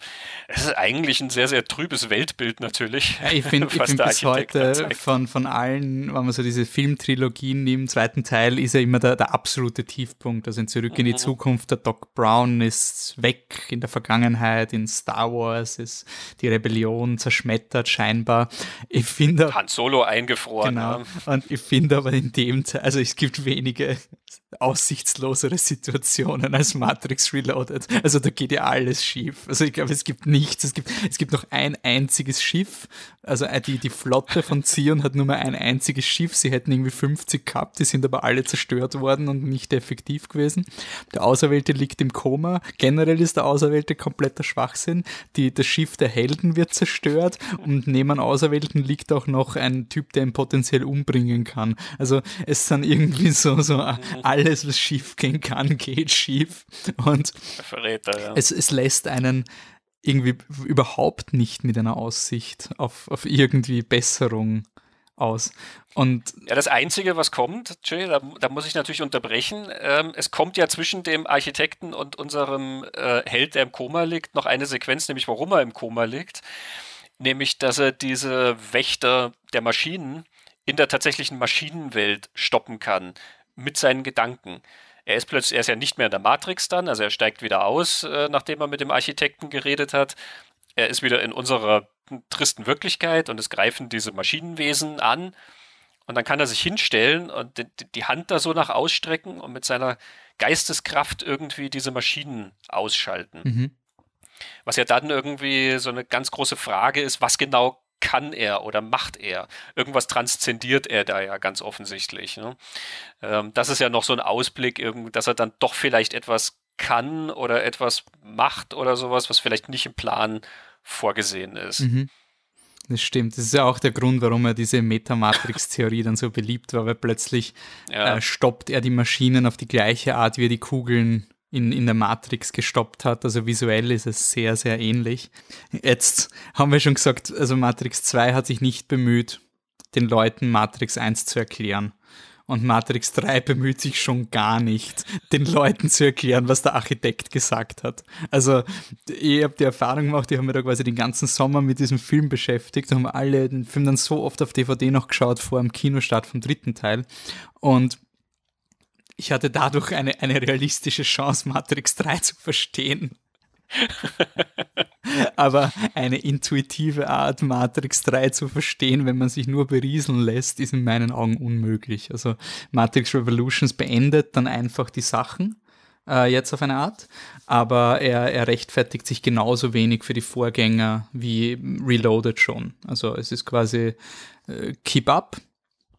es ist eigentlich ein sehr, sehr trübes Weltbild natürlich. Ja, ich finde find bis heute von, von allen, wenn man so diese Filmtrilogien nimmt, im zweiten Teil ist ja immer der, der absolute Tiefpunkt. Also in Zurück mhm. in die mhm. Zukunft, der Doc Brown ist weg in der Vergangenheit, in Star Wars ist die Rebellion zerschmettert scheinbar. Ich finde... Han Solo eingefroren. Genau. Ja. Und ich finde aber in dem Teil, also es gibt wenige aussichtslosere Situationen als Matrix Reloaded. Also da geht ja alles schief. Also ich glaube, es gibt nichts. Es gibt, es gibt noch ein einziges Schiff. Also äh, die, die Flotte von Zion hat nur mal ein einziges Schiff. Sie hätten irgendwie 50 gehabt, die sind aber alle zerstört worden und nicht effektiv gewesen. Der Auserwählte liegt im Koma. Generell ist der Auserwählte kompletter Schwachsinn. Die, das Schiff der Helden wird zerstört und neben einem Auserwählten liegt auch noch ein Typ, der ihn potenziell umbringen kann. Also es sind irgendwie so, so alle alles, was schief gehen kann, geht schief. Und Verräter, ja. es, es lässt einen irgendwie überhaupt nicht mit einer Aussicht auf, auf irgendwie Besserung aus. Und ja, das Einzige, was kommt, Jay, da, da, muss ich natürlich unterbrechen, ähm, es kommt ja zwischen dem Architekten und unserem äh, Held, der im Koma liegt, noch eine Sequenz, nämlich warum er im Koma liegt, nämlich, dass er diese Wächter der Maschinen in der tatsächlichen Maschinenwelt stoppen kann mit seinen Gedanken. Er ist plötzlich, er ist ja nicht mehr in der Matrix dann, also er steigt wieder aus, äh, nachdem er mit dem Architekten geredet hat. Er ist wieder in unserer tristen Wirklichkeit und es greifen diese Maschinenwesen an. Und dann kann er sich hinstellen und die, die Hand da so nach ausstrecken und mit seiner Geisteskraft irgendwie diese Maschinen ausschalten. Mhm. Was ja dann irgendwie so eine ganz große Frage ist, was genau kann er oder macht er? Irgendwas transzendiert er da ja ganz offensichtlich. Ne? Ähm, das ist ja noch so ein Ausblick, dass er dann doch vielleicht etwas kann oder etwas macht oder sowas, was vielleicht nicht im Plan vorgesehen ist. Mhm. Das stimmt. Das ist ja auch der Grund, warum er diese Metamatrix-Theorie dann so beliebt war, weil plötzlich ja. äh, stoppt er die Maschinen auf die gleiche Art, wie er die Kugeln in, in der Matrix gestoppt hat. Also visuell ist es sehr, sehr ähnlich. Jetzt haben wir schon gesagt, also Matrix 2 hat sich nicht bemüht, den Leuten Matrix 1 zu erklären. Und Matrix 3 bemüht sich schon gar nicht, den Leuten zu erklären, was der Architekt gesagt hat. Also, ich habe die Erfahrung gemacht, ich habe mir da quasi den ganzen Sommer mit diesem Film beschäftigt, haben alle den Film dann so oft auf DVD noch geschaut vor dem Kinostart vom dritten Teil. Und ich hatte dadurch eine, eine realistische Chance, Matrix 3 zu verstehen. Aber eine intuitive Art, Matrix 3 zu verstehen, wenn man sich nur berieseln lässt, ist in meinen Augen unmöglich. Also Matrix Revolutions beendet dann einfach die Sachen äh, jetzt auf eine Art, aber er, er rechtfertigt sich genauso wenig für die Vorgänger wie Reloaded schon. Also es ist quasi äh, Keep Up,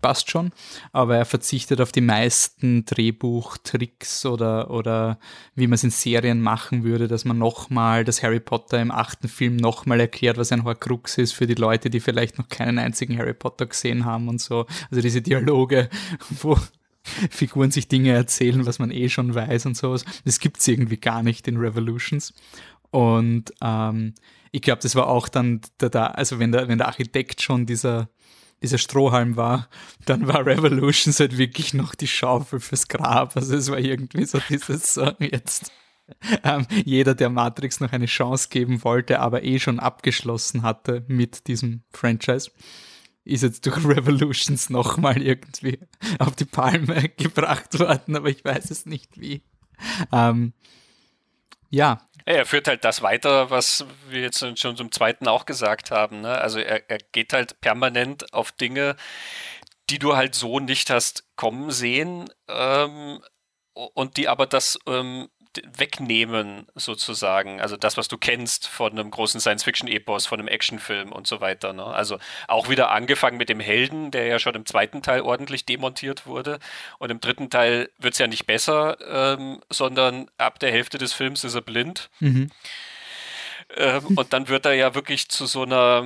passt schon, aber er verzichtet auf die meisten Drehbuchtricks oder, oder wie man es in Serien machen würde, dass man nochmal das Harry Potter im achten Film nochmal erklärt, was ein Horcrux ist für die Leute, die vielleicht noch keinen einzigen Harry Potter gesehen haben und so. Also diese Dialoge, wo Figuren sich Dinge erzählen, was man eh schon weiß und sowas. Das gibt's irgendwie gar nicht in Revolutions. Und ähm, ich glaube, das war auch dann da, da, also wenn der, wenn der Architekt schon dieser dieser Strohhalm war, dann war Revolutions halt wirklich noch die Schaufel fürs Grab. Also es war irgendwie so dieses so jetzt. Ähm, jeder, der Matrix noch eine Chance geben wollte, aber eh schon abgeschlossen hatte mit diesem Franchise, ist jetzt durch Revolutions nochmal irgendwie auf die Palme gebracht worden, aber ich weiß es nicht wie. Ähm, ja, er führt halt das weiter, was wir jetzt schon zum zweiten auch gesagt haben. Ne? Also er, er geht halt permanent auf Dinge, die du halt so nicht hast kommen sehen ähm, und die aber das ähm, wegnehmen, sozusagen. Also das, was du kennst von einem großen Science-Fiction-Epos, von einem Actionfilm und so weiter. Ne? Also auch wieder angefangen mit dem Helden, der ja schon im zweiten Teil ordentlich demontiert wurde. Und im dritten Teil wird es ja nicht besser, ähm, sondern ab der Hälfte des Films ist er blind. Mhm. Ähm, und dann wird er ja wirklich zu so einer.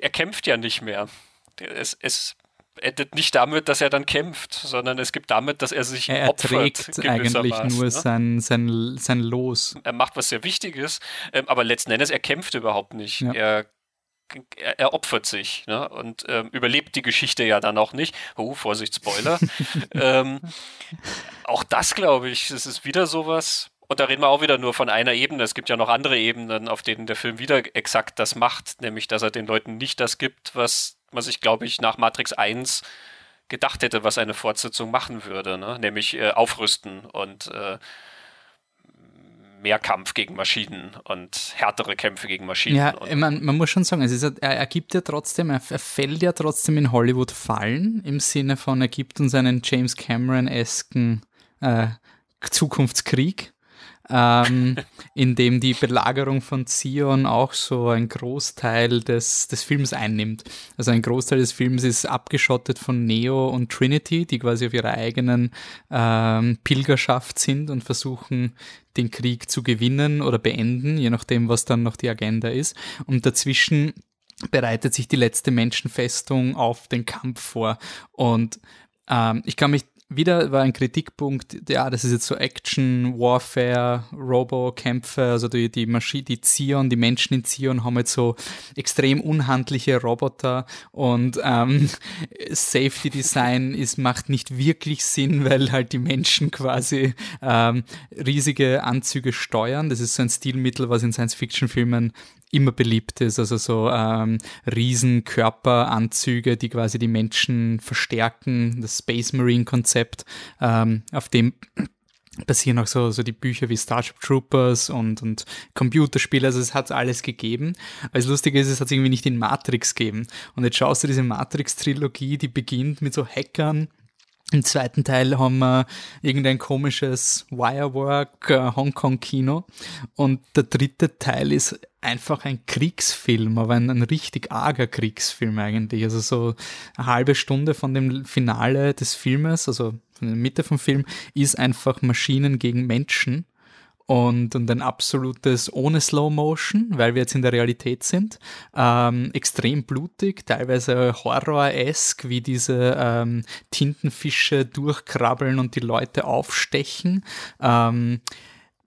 Er kämpft ja nicht mehr. Es, es endet nicht damit, dass er dann kämpft, sondern es gibt damit, dass er sich er opfert eigentlich nur ne? sein, sein, sein Los. Er macht was sehr Wichtiges, ähm, aber letzten Endes, er kämpft überhaupt nicht. Ja. Er er, er, opfert sich ne? und ähm, überlebt die Geschichte ja dann auch nicht. Oh, Vorsicht, Spoiler. ähm, auch das, glaube ich, es ist wieder sowas. Und da reden wir auch wieder nur von einer Ebene. Es gibt ja noch andere Ebenen, auf denen der Film wieder exakt das macht, nämlich dass er den Leuten nicht das gibt, was man sich, glaube ich, nach Matrix 1 gedacht hätte, was eine Fortsetzung machen würde, ne? nämlich äh, aufrüsten und äh, mehr Kampf gegen Maschinen und härtere Kämpfe gegen Maschinen. Ja, man, man muss schon sagen, es ist, er, er gibt ja trotzdem, er, er fällt ja trotzdem in Hollywood fallen, im Sinne von, er gibt uns einen James Cameron-esken äh, Zukunftskrieg ähm, in dem die Belagerung von Zion auch so ein Großteil des, des Films einnimmt. Also ein Großteil des Films ist abgeschottet von Neo und Trinity, die quasi auf ihrer eigenen ähm, Pilgerschaft sind und versuchen, den Krieg zu gewinnen oder beenden, je nachdem, was dann noch die Agenda ist. Und dazwischen bereitet sich die letzte Menschenfestung auf den Kampf vor. Und ähm, ich kann mich wieder war ein Kritikpunkt, ja, das ist jetzt so Action, Warfare, Robo-Kämpfe, also die, die Maschine, die Zion, die Menschen in Zion haben jetzt so extrem unhandliche Roboter und ähm, Safety Design ist, macht nicht wirklich Sinn, weil halt die Menschen quasi ähm, riesige Anzüge steuern. Das ist so ein Stilmittel, was in Science-Fiction-Filmen immer beliebt ist, also so ähm, Riesenkörperanzüge, die quasi die Menschen verstärken, das Space Marine Konzept, ähm, auf dem basieren auch so, so die Bücher wie Starship Troopers und, und Computerspiele, also es hat alles gegeben. Aber das Lustige ist, es hat irgendwie nicht in Matrix gegeben. Und jetzt schaust du diese Matrix-Trilogie, die beginnt mit so Hackern, im zweiten Teil haben wir irgendein komisches Wirework äh, Hongkong-Kino und der dritte Teil ist einfach ein Kriegsfilm, aber ein, ein richtig arger Kriegsfilm eigentlich. Also so eine halbe Stunde von dem Finale des Filmes, also von der Mitte vom Film, ist einfach Maschinen gegen Menschen und, und ein absolutes ohne Slow Motion, weil wir jetzt in der Realität sind. Ähm, extrem blutig, teilweise horror-esque, wie diese ähm, Tintenfische durchkrabbeln und die Leute aufstechen. Ähm,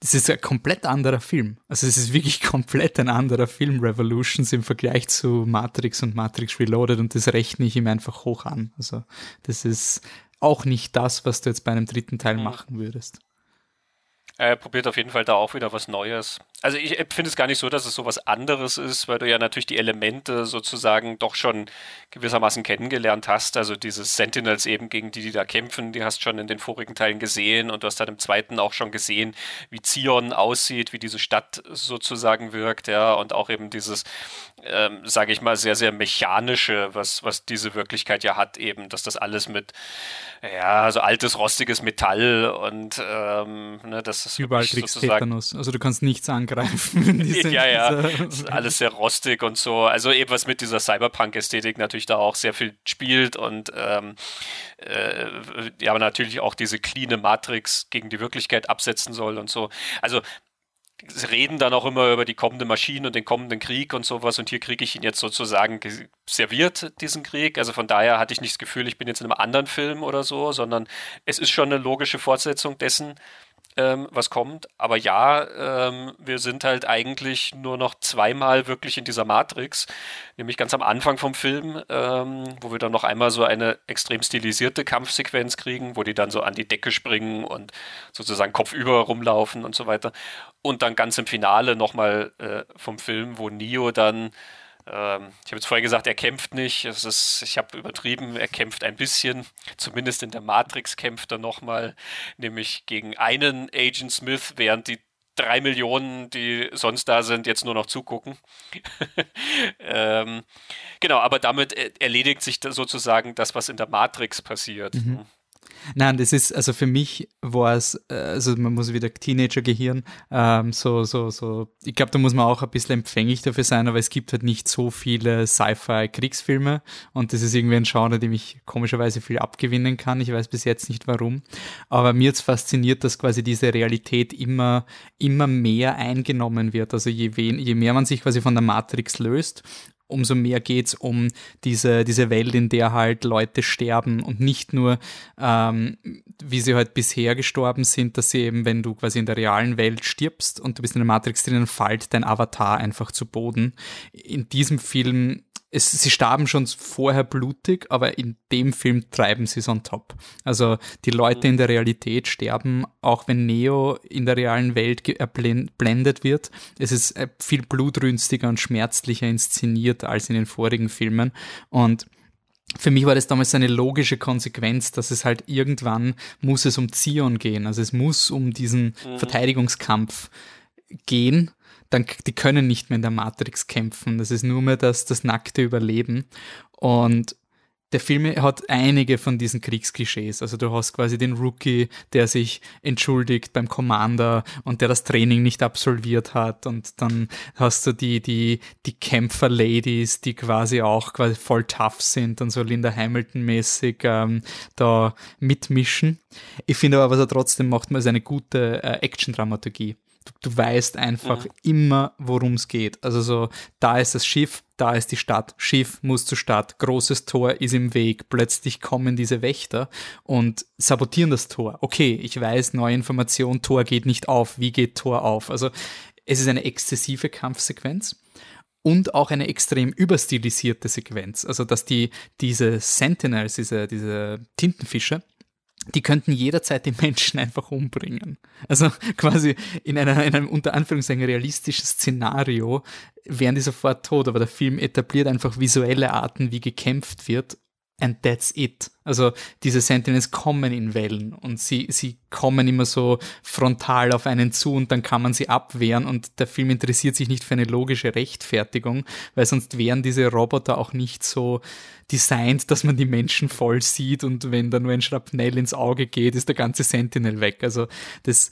das ist ein komplett anderer Film. Also es ist wirklich komplett ein anderer Film, Revolutions im Vergleich zu Matrix und Matrix Reloaded und das rechne ich ihm einfach hoch an. Also das ist auch nicht das, was du jetzt bei einem dritten Teil mhm. machen würdest. Er probiert auf jeden Fall da auch wieder was Neues. Also ich finde es gar nicht so, dass es so was anderes ist, weil du ja natürlich die Elemente sozusagen doch schon gewissermaßen kennengelernt hast. Also dieses Sentinels eben, gegen die die da kämpfen, die hast schon in den vorigen Teilen gesehen und du hast dann im zweiten auch schon gesehen, wie Zion aussieht, wie diese Stadt sozusagen wirkt, ja, und auch eben dieses, ähm, sage ich mal, sehr, sehr mechanische, was, was diese Wirklichkeit ja hat, eben, dass das alles mit, ja, so altes, rostiges Metall und ähm, ne, das ist überall kriegst Tetanus. Also du kannst nichts angreifen. ja, ja, alles sehr rostig und so. Also eben was mit dieser Cyberpunk-Ästhetik natürlich da auch sehr viel spielt und ähm, äh, ja, aber natürlich auch diese cleane Matrix gegen die Wirklichkeit absetzen soll und so. Also reden dann auch immer über die kommende Maschine und den kommenden Krieg und sowas und hier kriege ich ihn jetzt sozusagen serviert, diesen Krieg. Also von daher hatte ich nicht das Gefühl, ich bin jetzt in einem anderen Film oder so, sondern es ist schon eine logische Fortsetzung dessen, ähm, was kommt. Aber ja, ähm, wir sind halt eigentlich nur noch zweimal wirklich in dieser Matrix, nämlich ganz am Anfang vom Film, ähm, wo wir dann noch einmal so eine extrem stilisierte Kampfsequenz kriegen, wo die dann so an die Decke springen und sozusagen kopfüber rumlaufen und so weiter. Und dann ganz im Finale nochmal äh, vom Film, wo Neo dann ähm, ich habe jetzt vorher gesagt, er kämpft nicht. Es ist, ich habe übertrieben, er kämpft ein bisschen. Zumindest in der Matrix kämpft er nochmal, nämlich gegen einen Agent Smith, während die drei Millionen, die sonst da sind, jetzt nur noch zugucken. ähm, genau, aber damit erledigt sich sozusagen das, was in der Matrix passiert. Mhm. Nein, das ist, also für mich war es, äh, also man muss wieder Teenager-Gehirn, ähm, so, so, so, ich glaube, da muss man auch ein bisschen empfänglich dafür sein, aber es gibt halt nicht so viele Sci-Fi-Kriegsfilme und das ist irgendwie ein Genre, dem ich komischerweise viel abgewinnen kann. Ich weiß bis jetzt nicht warum, aber mir jetzt fasziniert, dass quasi diese Realität immer, immer mehr eingenommen wird. Also je, wen, je mehr man sich quasi von der Matrix löst umso mehr geht es um diese, diese Welt, in der halt Leute sterben und nicht nur, ähm, wie sie halt bisher gestorben sind, dass sie eben, wenn du quasi in der realen Welt stirbst und du bist in der Matrix drinnen, fällt dein Avatar einfach zu Boden. In diesem Film es, sie starben schon vorher blutig, aber in dem Film treiben sie es on top. Also die Leute in der Realität sterben, auch wenn Neo in der realen Welt erblendet wird. Es ist äh, viel blutrünstiger und schmerzlicher inszeniert als in den vorigen Filmen. Und für mich war das damals eine logische Konsequenz, dass es halt irgendwann muss es um Zion gehen. Also es muss um diesen mhm. Verteidigungskampf gehen dann die können nicht mehr in der Matrix kämpfen. Das ist nur mehr das, das nackte Überleben. Und der Film hat einige von diesen Kriegsklischees. Also du hast quasi den Rookie, der sich entschuldigt beim Commander und der das Training nicht absolviert hat. Und dann hast du die, die, die Kämpfer-Ladies, die quasi auch quasi voll tough sind und so Linda Hamilton-mäßig ähm, da mitmischen. Ich finde aber, was er trotzdem macht, ist eine gute äh, Action-Dramaturgie du, du weißt einfach mhm. immer, worum es geht. Also so, da ist das Schiff, da ist die Stadt, Schiff muss zur Stadt, großes Tor ist im Weg, plötzlich kommen diese Wächter und sabotieren das Tor. Okay, ich weiß, neue Information, Tor geht nicht auf, wie geht Tor auf? Also es ist eine exzessive Kampfsequenz und auch eine extrem überstilisierte Sequenz. Also, dass die, diese Sentinels, diese, diese Tintenfische, die könnten jederzeit die Menschen einfach umbringen. Also quasi in, einer, in einem unter Anführungszeichen realistischen Szenario wären die sofort tot, aber der Film etabliert einfach visuelle Arten, wie gekämpft wird and that's it. Also diese Sentinels kommen in Wellen und sie, sie kommen immer so frontal auf einen zu und dann kann man sie abwehren und der Film interessiert sich nicht für eine logische Rechtfertigung, weil sonst wären diese Roboter auch nicht so designt, dass man die Menschen voll sieht und wenn da nur ein Schrapnell ins Auge geht, ist der ganze Sentinel weg. Also das,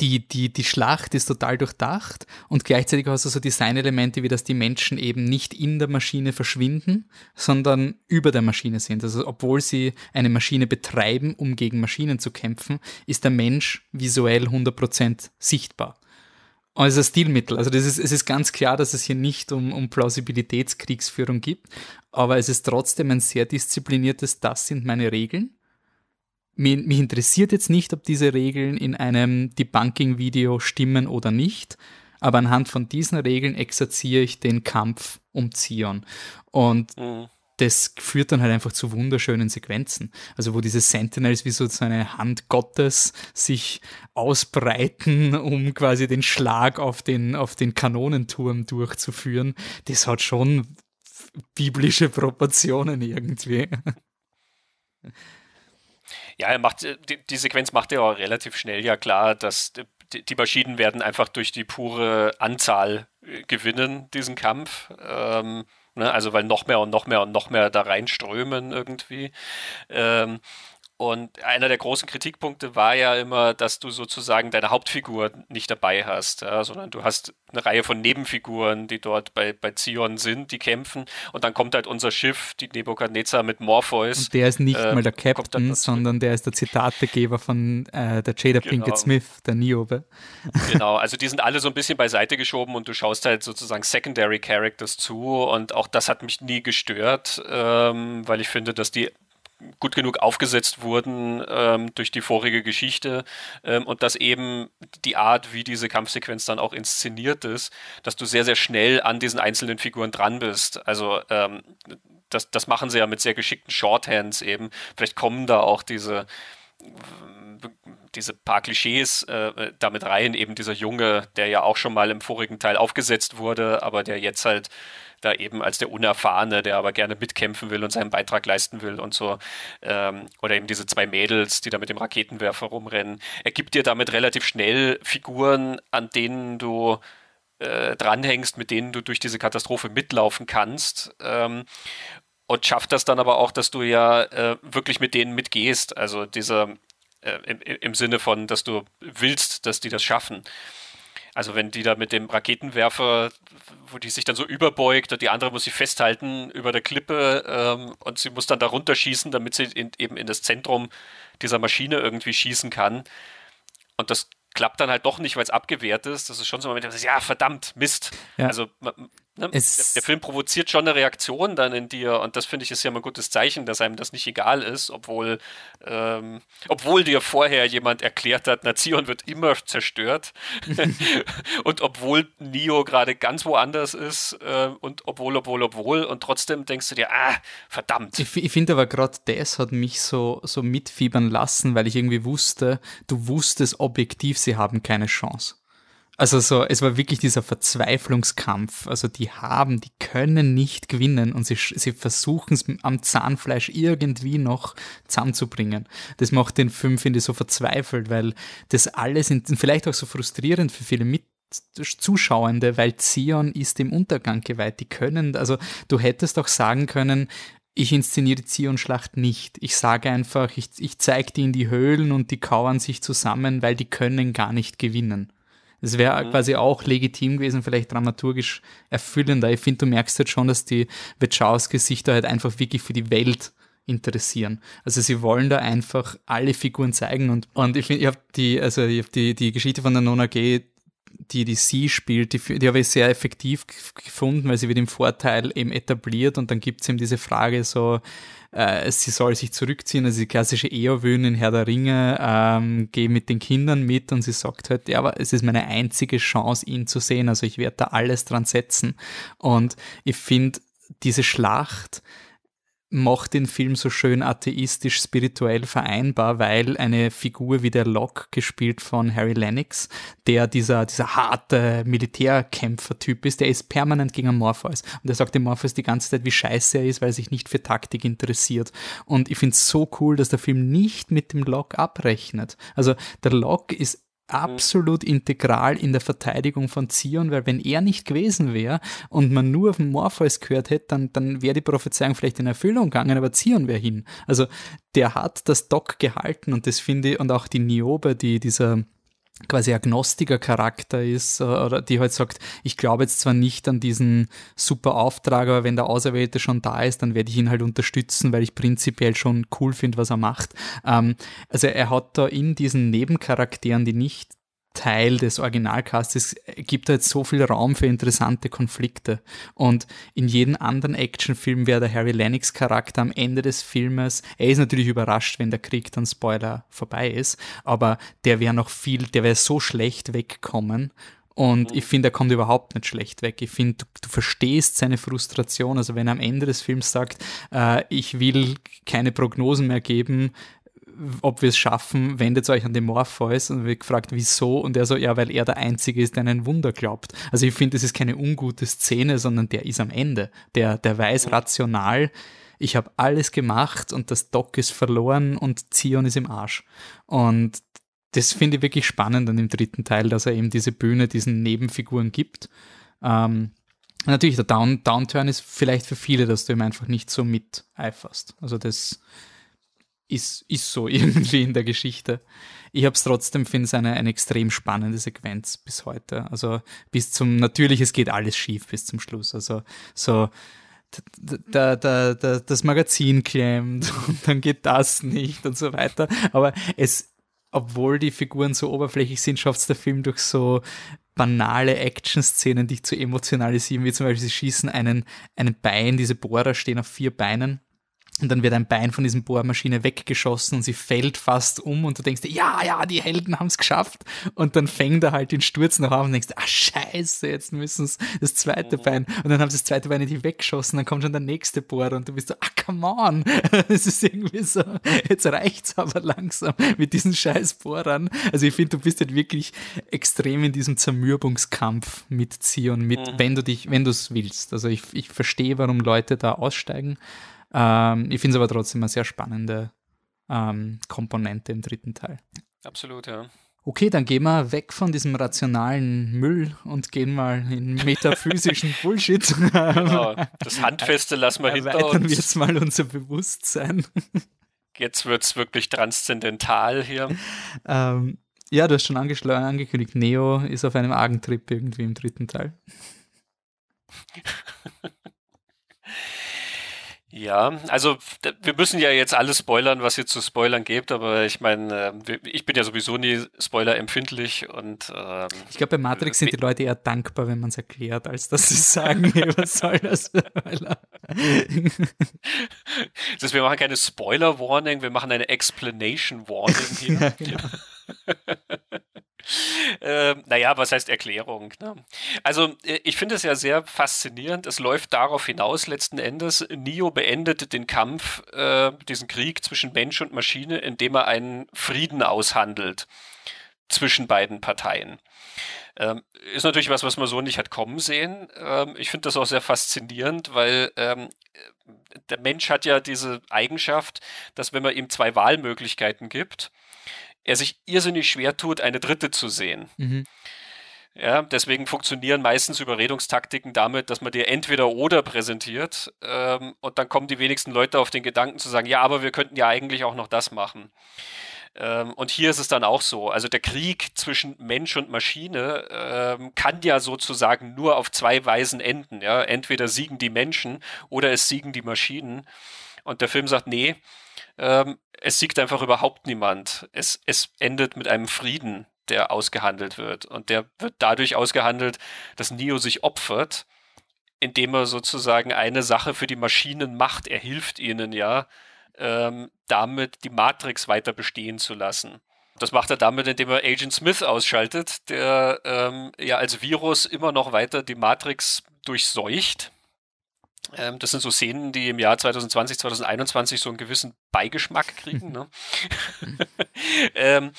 die, die, die Schlacht ist total durchdacht und gleichzeitig hast du so Designelemente, wie dass die Menschen eben nicht in der Maschine verschwinden, sondern über der Maschine sind. Also obwohl sie eine Maschine betreiben, um gegen Maschinen zu kämpfen, ist der Mensch visuell 100% sichtbar. Ein Stilmittel. Also das ist, es ist ganz klar, dass es hier nicht um, um Plausibilitätskriegsführung gibt, aber es ist trotzdem ein sehr diszipliniertes, das sind meine Regeln mich, mich interessiert jetzt nicht, ob diese Regeln in einem Debunking-Video stimmen oder nicht, aber anhand von diesen Regeln exerziere ich den Kampf um Zion. Und mhm. das führt dann halt einfach zu wunderschönen Sequenzen. Also wo diese Sentinels wie so eine Hand Gottes sich ausbreiten, um quasi den Schlag auf den, auf den Kanonenturm durchzuführen. Das hat schon biblische Proportionen irgendwie. Ja, er macht, äh, die, die Sequenz macht ja auch relativ schnell ja klar, dass die, die Maschinen werden einfach durch die pure Anzahl äh, gewinnen, diesen Kampf. Ähm, ne, also weil noch mehr und noch mehr und noch mehr da reinströmen irgendwie. Ähm, und einer der großen Kritikpunkte war ja immer, dass du sozusagen deine Hauptfigur nicht dabei hast, ja, sondern du hast eine Reihe von Nebenfiguren, die dort bei, bei Zion sind, die kämpfen. Und dann kommt halt unser Schiff, die Nebukadnezar mit Morpheus. Und der ist nicht äh, mal der Captain, sondern der ist der Zitategeber von äh, der Jada genau. Pinkett Smith, der Niobe. Genau, also die sind alle so ein bisschen beiseite geschoben und du schaust halt sozusagen Secondary Characters zu. Und auch das hat mich nie gestört, ähm, weil ich finde, dass die gut genug aufgesetzt wurden ähm, durch die vorige Geschichte ähm, und dass eben die Art, wie diese Kampfsequenz dann auch inszeniert ist, dass du sehr, sehr schnell an diesen einzelnen Figuren dran bist. Also ähm, das, das machen sie ja mit sehr geschickten Shorthands eben. Vielleicht kommen da auch diese diese paar Klischees äh, damit rein, eben dieser Junge, der ja auch schon mal im vorigen Teil aufgesetzt wurde, aber der jetzt halt da eben als der Unerfahrene, der aber gerne mitkämpfen will und seinen Beitrag leisten will und so. Ähm, oder eben diese zwei Mädels, die da mit dem Raketenwerfer rumrennen. Er gibt dir damit relativ schnell Figuren, an denen du äh, dranhängst, mit denen du durch diese Katastrophe mitlaufen kannst. Ähm, und schafft das dann aber auch, dass du ja äh, wirklich mit denen mitgehst. Also dieser äh, im, im Sinne von, dass du willst, dass die das schaffen. Also wenn die da mit dem Raketenwerfer, wo die sich dann so überbeugt und die andere muss sie festhalten über der Klippe ähm, und sie muss dann da runterschießen, damit sie in, eben in das Zentrum dieser Maschine irgendwie schießen kann. Und das klappt dann halt doch nicht, weil es abgewehrt ist. Das ist schon so ein Moment, ja, verdammt, Mist. Ja. Also Ne? Der, der, Film provoziert schon eine Reaktion dann in dir und das finde ich ist ja mal ein gutes Zeichen, dass einem das nicht egal ist, obwohl, ähm, obwohl dir vorher jemand erklärt hat, Nazion wird immer zerstört und obwohl Neo gerade ganz woanders ist äh, und obwohl, obwohl, obwohl und trotzdem denkst du dir, ah, verdammt. Ich, ich finde aber gerade das hat mich so, so mitfiebern lassen, weil ich irgendwie wusste, du wusstest objektiv, sie haben keine Chance. Also so, es war wirklich dieser Verzweiflungskampf. Also die haben, die können nicht gewinnen und sie, sie versuchen es am Zahnfleisch irgendwie noch zusammenzubringen. Das macht den Film, finde ich, so verzweifelt, weil das alles, in, vielleicht auch so frustrierend für viele mit Zuschauende, weil Zion ist dem Untergang geweiht. Die können, also du hättest auch sagen können, ich inszeniere Zion-Schlacht nicht. Ich sage einfach, ich, ich zeige die in die Höhlen und die kauern sich zusammen, weil die können gar nicht gewinnen. Es wäre mhm. quasi auch legitim gewesen, vielleicht dramaturgisch erfüllender. Ich finde, du merkst halt schon, dass die Wachowskis-Sichter halt einfach wirklich für die Welt interessieren. Also sie wollen da einfach alle Figuren zeigen und, und ich finde, ich habe die, also ich habe die, die Geschichte von der Nona G die die sie spielt, die, die habe ich sehr effektiv gefunden, weil sie wird im Vorteil eben etabliert und dann gibt es eben diese Frage so, äh, sie soll sich zurückziehen, also die klassische Eowyn in Herr der Ringe, ähm, gehe mit den Kindern mit und sie sagt halt, ja, aber es ist meine einzige Chance, ihn zu sehen, also ich werde da alles dran setzen. Und ich finde, diese Schlacht, macht den Film so schön atheistisch spirituell vereinbar, weil eine Figur wie der Locke, gespielt von Harry Lennox, der dieser, dieser harte Militärkämpfer-Typ ist, der ist permanent gegen Morpheus. Und er sagt dem Morpheus die ganze Zeit, wie scheiße er ist, weil er sich nicht für Taktik interessiert. Und ich finde es so cool, dass der Film nicht mit dem Locke abrechnet. Also der Locke ist absolut integral in der Verteidigung von Zion, weil wenn er nicht gewesen wäre und man nur auf den Morpheus gehört hätte, dann, dann wäre die Prophezeiung vielleicht in Erfüllung gegangen, aber Zion wäre hin. Also der hat das Doc gehalten und das finde ich, und auch die Niobe, die dieser quasi Agnostiker-Charakter ist, äh, oder die halt sagt, ich glaube jetzt zwar nicht an diesen super Auftrag, aber wenn der Auserwählte schon da ist, dann werde ich ihn halt unterstützen, weil ich prinzipiell schon cool finde, was er macht. Ähm, also er hat da in diesen Nebencharakteren, die nicht Teil des Originalcastes gibt halt so viel Raum für interessante Konflikte. Und in jedem anderen Actionfilm wäre der Harry Lennox Charakter am Ende des Filmes, er ist natürlich überrascht, wenn der Krieg dann Spoiler vorbei ist, aber der wäre noch viel, der wäre so schlecht weggekommen. Und mhm. ich finde, er kommt überhaupt nicht schlecht weg. Ich finde, du, du, verstehst seine Frustration. Also wenn er am Ende des Films sagt, äh, ich will keine Prognosen mehr geben, ob wir es schaffen, wendet euch an den Morpheus und wird gefragt, wieso? Und er so, ja, weil er der Einzige ist, der an ein Wunder glaubt. Also ich finde, es ist keine ungute Szene, sondern der ist am Ende. Der, der weiß rational, ich habe alles gemacht und das Doc ist verloren und Zion ist im Arsch. Und das finde ich wirklich spannend an dem dritten Teil, dass er eben diese Bühne diesen Nebenfiguren gibt. Ähm, natürlich, der Down Downturn ist vielleicht für viele, dass du ihm einfach nicht so miteiferst. Also das ist, ist so irgendwie in der Geschichte. Ich habe es trotzdem, finde es eine, eine extrem spannende Sequenz bis heute. Also bis zum, natürlich, es geht alles schief bis zum Schluss. Also so, da, da, da, das Magazin klemmt und dann geht das nicht und so weiter. Aber es, obwohl die Figuren so oberflächlich sind, schafft es der Film durch so banale Action-Szenen, dich zu emotionalisieren, wie zum Beispiel sie schießen einen, einen Bein, diese Bohrer stehen auf vier Beinen und dann wird ein Bein von diesem Bohrmaschine weggeschossen und sie fällt fast um und du denkst dir, ja, ja, die Helden haben es geschafft. Und dann fängt er halt den Sturz noch auf und denkst, ah scheiße, jetzt müssen es das zweite mhm. Bein. Und dann haben sie das zweite Bein nicht weggeschossen, dann kommt schon der nächste Bohrer und du bist so, ah come on. Es ist irgendwie so, jetzt reicht's aber langsam mit diesen scheiß Bohrern. Also ich finde, du bist halt wirklich extrem in diesem Zermürbungskampf mit Zion, mit, mhm. wenn du dich, wenn du es willst. Also ich, ich verstehe, warum Leute da aussteigen. Ähm, ich finde es aber trotzdem eine sehr spannende ähm, Komponente im dritten Teil. Absolut, ja. Okay, dann gehen wir weg von diesem rationalen Müll und gehen mal in metaphysischen Bullshit. Genau, das Handfeste lassen wir hinter uns. wir jetzt mal unser Bewusstsein. Jetzt wird es wirklich transzendental hier. Ähm, ja, du hast schon angekündigt, Neo ist auf einem Argentrip irgendwie im dritten Teil. Ja, also wir müssen ja jetzt alles spoilern, was ihr zu spoilern gibt, aber ich meine, äh, ich bin ja sowieso nie Spoiler empfindlich und ähm, ich glaube, bei Matrix sind die Leute eher dankbar, wenn man es erklärt, als dass sie sagen, hey, was soll das? das wir machen keine Spoiler-Warning, wir machen eine Explanation-Warning hier. ja, genau. äh, naja, was heißt Erklärung? Ne? Also äh, ich finde es ja sehr faszinierend. Es läuft darauf hinaus letzten Endes. Neo beendet den Kampf, äh, diesen Krieg zwischen Mensch und Maschine, indem er einen Frieden aushandelt zwischen beiden Parteien. Ähm, ist natürlich was, was man so nicht hat kommen sehen. Ähm, ich finde das auch sehr faszinierend, weil ähm, der Mensch hat ja diese Eigenschaft, dass wenn man ihm zwei Wahlmöglichkeiten gibt, er sich irrsinnig schwer tut, eine dritte zu sehen. Mhm. Ja, deswegen funktionieren meistens Überredungstaktiken damit, dass man dir entweder oder präsentiert ähm, und dann kommen die wenigsten Leute auf den Gedanken zu sagen, ja, aber wir könnten ja eigentlich auch noch das machen. Ähm, und hier ist es dann auch so. Also der Krieg zwischen Mensch und Maschine ähm, kann ja sozusagen nur auf zwei Weisen enden. Ja? Entweder siegen die Menschen oder es siegen die Maschinen. Und der Film sagt, nee, ähm, es siegt einfach überhaupt niemand. Es, es endet mit einem Frieden, der ausgehandelt wird. Und der wird dadurch ausgehandelt, dass Neo sich opfert, indem er sozusagen eine Sache für die Maschinen macht. Er hilft ihnen ja, ähm, damit die Matrix weiter bestehen zu lassen. Das macht er damit, indem er Agent Smith ausschaltet, der ähm, ja als Virus immer noch weiter die Matrix durchseucht ähm, das sind so Szenen, die im Jahr 2020, 2021 so einen gewissen Beigeschmack kriegen. Ne? ähm,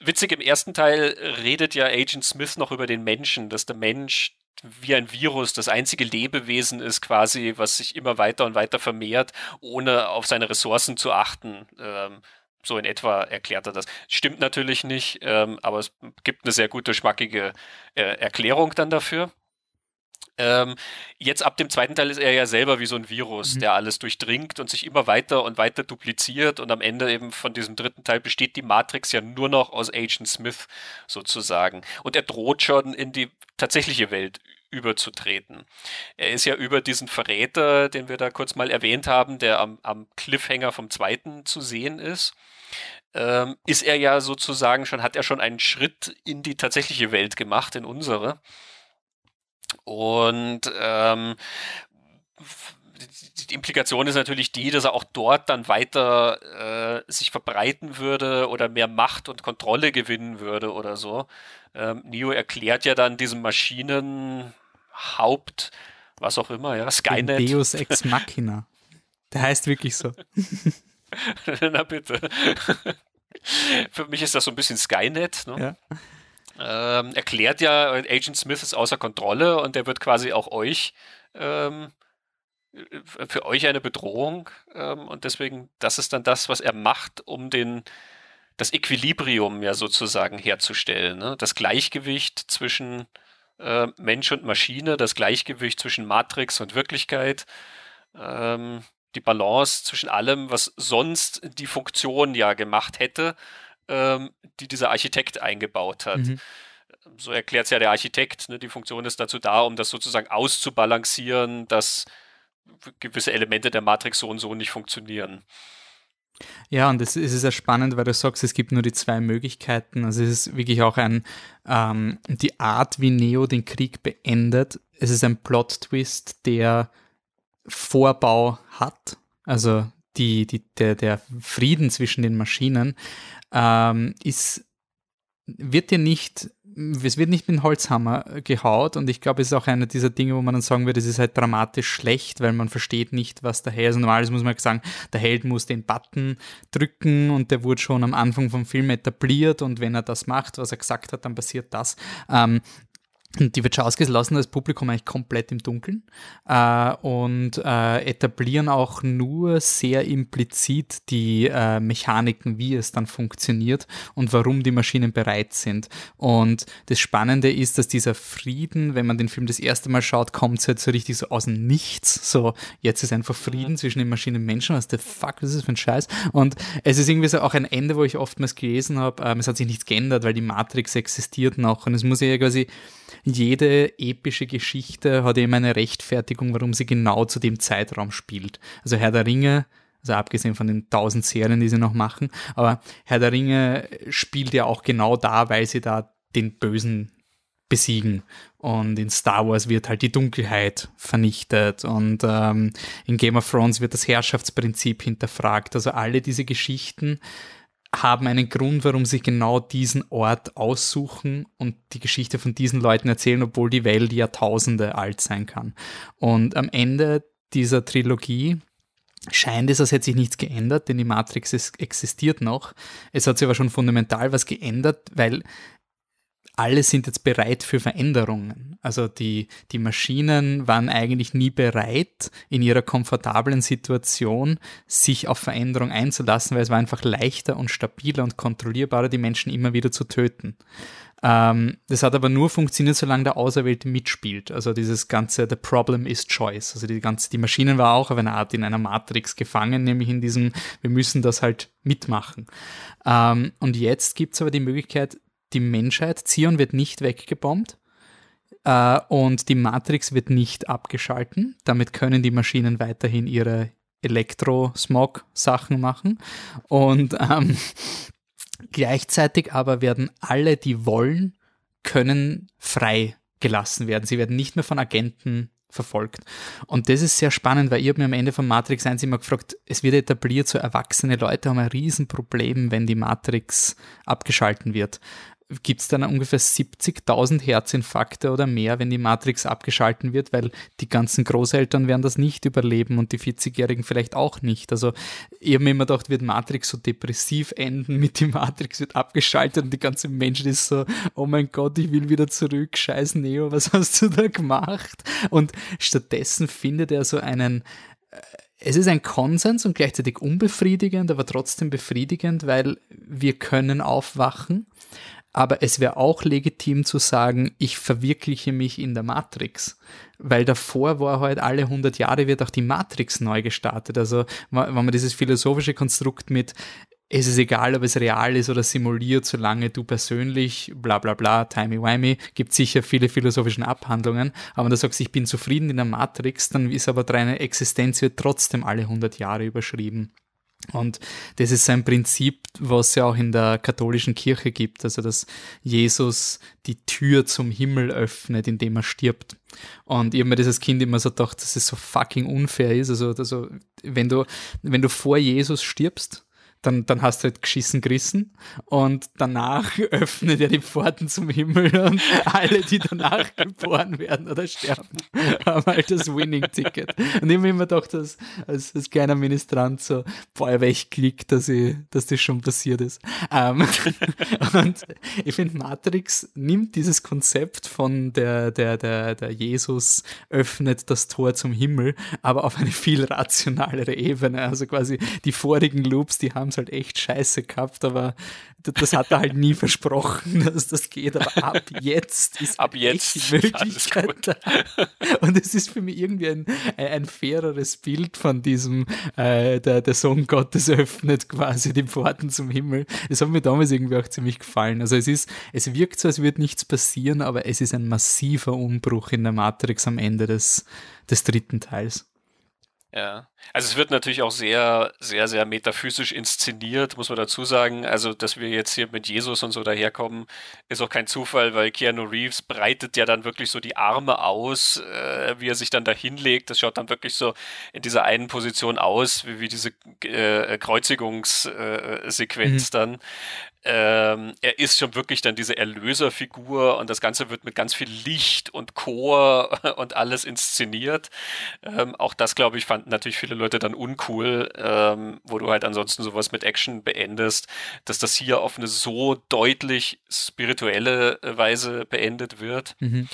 witzig, im ersten Teil redet ja Agent Smith noch über den Menschen, dass der Mensch wie ein Virus das einzige Lebewesen ist quasi, was sich immer weiter und weiter vermehrt, ohne auf seine Ressourcen zu achten. Ähm, so in etwa erklärt er das. Stimmt natürlich nicht, ähm, aber es gibt eine sehr gute, schmackige äh, Erklärung dann dafür. Ähm, jetzt ab dem zweiten Teil ist er ja selber wie so ein Virus, mhm. der alles durchdringt und sich immer weiter und weiter dupliziert und am Ende eben von diesem dritten Teil besteht die Matrix ja nur noch aus Agent Smith sozusagen. Und er droht schon in die tatsächliche Welt überzutreten. Er ist ja über diesen Verräter, den wir da kurz mal erwähnt haben, der am, am Cliffhanger vom zweiten zu sehen ist, ähm, ist er ja sozusagen schon, hat er schon einen Schritt in die tatsächliche Welt gemacht, in unsere. Und ähm, die Implikation ist natürlich die, dass er auch dort dann weiter äh, sich verbreiten würde oder mehr Macht und Kontrolle gewinnen würde oder so. Ähm, Neo erklärt ja dann diesem Maschinenhaupt, was auch immer, ja, Skynet. Den Deus Ex Machina. Der heißt wirklich so. Na bitte. Für mich ist das so ein bisschen Skynet. Ne? Ja ähm, erklärt ja, Agent Smith ist außer Kontrolle und der wird quasi auch euch ähm, für euch eine Bedrohung ähm, und deswegen, das ist dann das, was er macht, um den das Equilibrium ja sozusagen herzustellen, ne? das Gleichgewicht zwischen äh, Mensch und Maschine, das Gleichgewicht zwischen Matrix und Wirklichkeit, ähm, die Balance zwischen allem, was sonst die Funktion ja gemacht hätte ähm, die dieser Architekt eingebaut hat. Mhm. So erklärt es ja der Architekt. Ne? Die Funktion ist dazu da, um das sozusagen auszubalancieren, dass gewisse Elemente der Matrix so und so nicht funktionieren. Ja, und es ist ja spannend, weil du sagst, es gibt nur die zwei Möglichkeiten. Also es ist wirklich auch ein, ähm, die Art, wie Neo den Krieg beendet. Es ist ein Plot-Twist, der Vorbau hat. Also die, die, der, der Frieden zwischen den Maschinen ähm, ist, wird dir nicht, es wird nicht mit dem Holzhammer gehaut und ich glaube, es ist auch einer dieser Dinge, wo man dann sagen würde, es ist halt dramatisch schlecht, weil man versteht nicht, was der Held ist. Normalerweise muss man sagen, der Held muss den Button drücken und der wurde schon am Anfang vom Film etabliert und wenn er das macht, was er gesagt hat, dann passiert das. Ähm, die Wachowskis lassen das Publikum eigentlich komplett im Dunkeln äh, und äh, etablieren auch nur sehr implizit die äh, Mechaniken, wie es dann funktioniert und warum die Maschinen bereit sind. Und das Spannende ist, dass dieser Frieden, wenn man den Film das erste Mal schaut, kommt es halt so richtig so aus dem Nichts. So, jetzt ist einfach Frieden mhm. zwischen den Maschinen und Menschen. Was the fuck, was ist das für ein Scheiß? Und es ist irgendwie so auch ein Ende, wo ich oftmals gelesen habe, ähm, es hat sich nichts geändert, weil die Matrix existiert noch und es muss ja quasi jede epische Geschichte hat eben eine Rechtfertigung, warum sie genau zu dem Zeitraum spielt. Also Herr der Ringe, also abgesehen von den tausend Serien, die sie noch machen, aber Herr der Ringe spielt ja auch genau da, weil sie da den Bösen besiegen. Und in Star Wars wird halt die Dunkelheit vernichtet und ähm, in Game of Thrones wird das Herrschaftsprinzip hinterfragt. Also alle diese Geschichten haben einen Grund, warum sie genau diesen Ort aussuchen und die Geschichte von diesen Leuten erzählen, obwohl die Welt Jahrtausende alt sein kann. Und am Ende dieser Trilogie scheint es, als hätte sich nichts geändert, denn die Matrix existiert noch. Es hat sich aber schon fundamental was geändert, weil alle sind jetzt bereit für Veränderungen. Also die, die Maschinen waren eigentlich nie bereit, in ihrer komfortablen Situation sich auf Veränderung einzulassen, weil es war einfach leichter und stabiler und kontrollierbarer, die Menschen immer wieder zu töten. Ähm, das hat aber nur funktioniert, solange der Auserwählte mitspielt. Also dieses ganze The Problem is Choice. Also die ganze, die Maschinen war auch auf eine Art in einer Matrix gefangen, nämlich in diesem, wir müssen das halt mitmachen. Ähm, und jetzt gibt es aber die Möglichkeit, die Menschheit, Zion wird nicht weggebombt äh, und die Matrix wird nicht abgeschalten. Damit können die Maschinen weiterhin ihre Elektrosmog-Sachen machen. Und ähm, gleichzeitig aber werden alle, die wollen, können frei gelassen werden. Sie werden nicht mehr von Agenten verfolgt. Und das ist sehr spannend, weil ich habe mir am Ende von Matrix 1 immer gefragt, es wird etabliert, so erwachsene Leute haben ein Riesenproblem, wenn die Matrix abgeschalten wird gibt es dann ungefähr 70.000 Herzinfarkte oder mehr, wenn die Matrix abgeschalten wird, weil die ganzen Großeltern werden das nicht überleben und die 40-Jährigen vielleicht auch nicht. Also ich habe mir immer gedacht, wird Matrix so depressiv enden, mit die Matrix wird abgeschaltet und die ganze Menschheit ist so, oh mein Gott, ich will wieder zurück, scheiß Neo, was hast du da gemacht? Und stattdessen findet er so einen, äh, es ist ein Konsens und gleichzeitig unbefriedigend, aber trotzdem befriedigend, weil wir können aufwachen aber es wäre auch legitim zu sagen, ich verwirkliche mich in der Matrix. Weil davor war halt alle 100 Jahre wird auch die Matrix neu gestartet. Also wenn man dieses philosophische Konstrukt mit es ist egal, ob es real ist oder simuliert, solange du persönlich, bla bla bla, timey-wimey, gibt sicher viele philosophischen Abhandlungen, aber wenn du sagst, ich bin zufrieden in der Matrix, dann ist aber deine Existenz wird trotzdem alle 100 Jahre überschrieben. Und das ist ein Prinzip, was ja auch in der katholischen Kirche gibt, also dass Jesus die Tür zum Himmel öffnet, indem er stirbt. Und ich habe mir das als Kind immer so gedacht, dass es so fucking unfair ist. Also, also wenn du, wenn du vor Jesus stirbst, dann, dann hast du halt geschissen gerissen und danach öffnet er die Pforten zum Himmel und alle, die danach geboren werden oder sterben, haben halt das Winning-Ticket. Und ich habe immer gedacht, dass, als, als kleiner Ministrant so, boah, welch Klick, dass, ich, dass das schon passiert ist. Ähm, und ich finde, Matrix nimmt dieses Konzept von der, der, der, der Jesus öffnet das Tor zum Himmel, aber auf eine viel rationalere Ebene. Also quasi die vorigen Loops, die haben es halt echt scheiße gehabt, aber das hat er halt nie versprochen, dass das geht. Aber ab jetzt ist ab jetzt die Möglichkeit da. Und es ist für mich irgendwie ein, ein faireres Bild von diesem, äh, der, der Sohn Gottes öffnet quasi die Pforten zum Himmel. Das hat mir damals irgendwie auch ziemlich gefallen. Also es ist, es wirkt so, als würde nichts passieren, aber es ist ein massiver Umbruch in der Matrix am Ende des, des dritten Teils. Ja. Also es wird natürlich auch sehr, sehr, sehr metaphysisch inszeniert, muss man dazu sagen. Also, dass wir jetzt hier mit Jesus und so daherkommen, ist auch kein Zufall, weil Keanu Reeves breitet ja dann wirklich so die Arme aus, äh, wie er sich dann da hinlegt. Das schaut dann wirklich so in dieser einen Position aus, wie, wie diese äh, Kreuzigungssequenz äh, mhm. dann. Ähm, er ist schon wirklich dann diese Erlöserfigur und das Ganze wird mit ganz viel Licht und Chor und alles inszeniert. Ähm, auch das, glaube ich, fanden natürlich viele Leute dann uncool, ähm, wo du halt ansonsten sowas mit Action beendest, dass das hier auf eine so deutlich spirituelle Weise beendet wird. Mhm.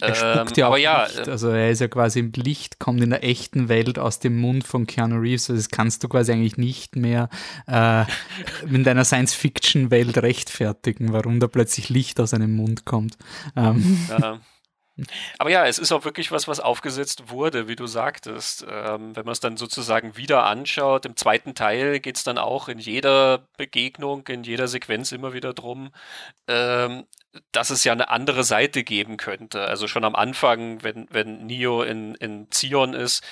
Er spuckt ähm, ja auch ja, Licht. Ähm, also er ist ja quasi im Licht, kommt in der echten Welt aus dem Mund von Keanu Reeves. Also das kannst du quasi eigentlich nicht mehr äh, in deiner Science-Fiction-Welt rechtfertigen, warum da plötzlich Licht aus einem Mund kommt. Ähm. Ja. Aber ja, es ist auch wirklich was, was aufgesetzt wurde, wie du sagtest. Ähm, wenn man es dann sozusagen wieder anschaut, im zweiten Teil geht es dann auch in jeder Begegnung, in jeder Sequenz immer wieder drum, ähm, dass es ja eine andere Seite geben könnte. Also schon am Anfang, wenn, wenn Neo in, in Zion ist,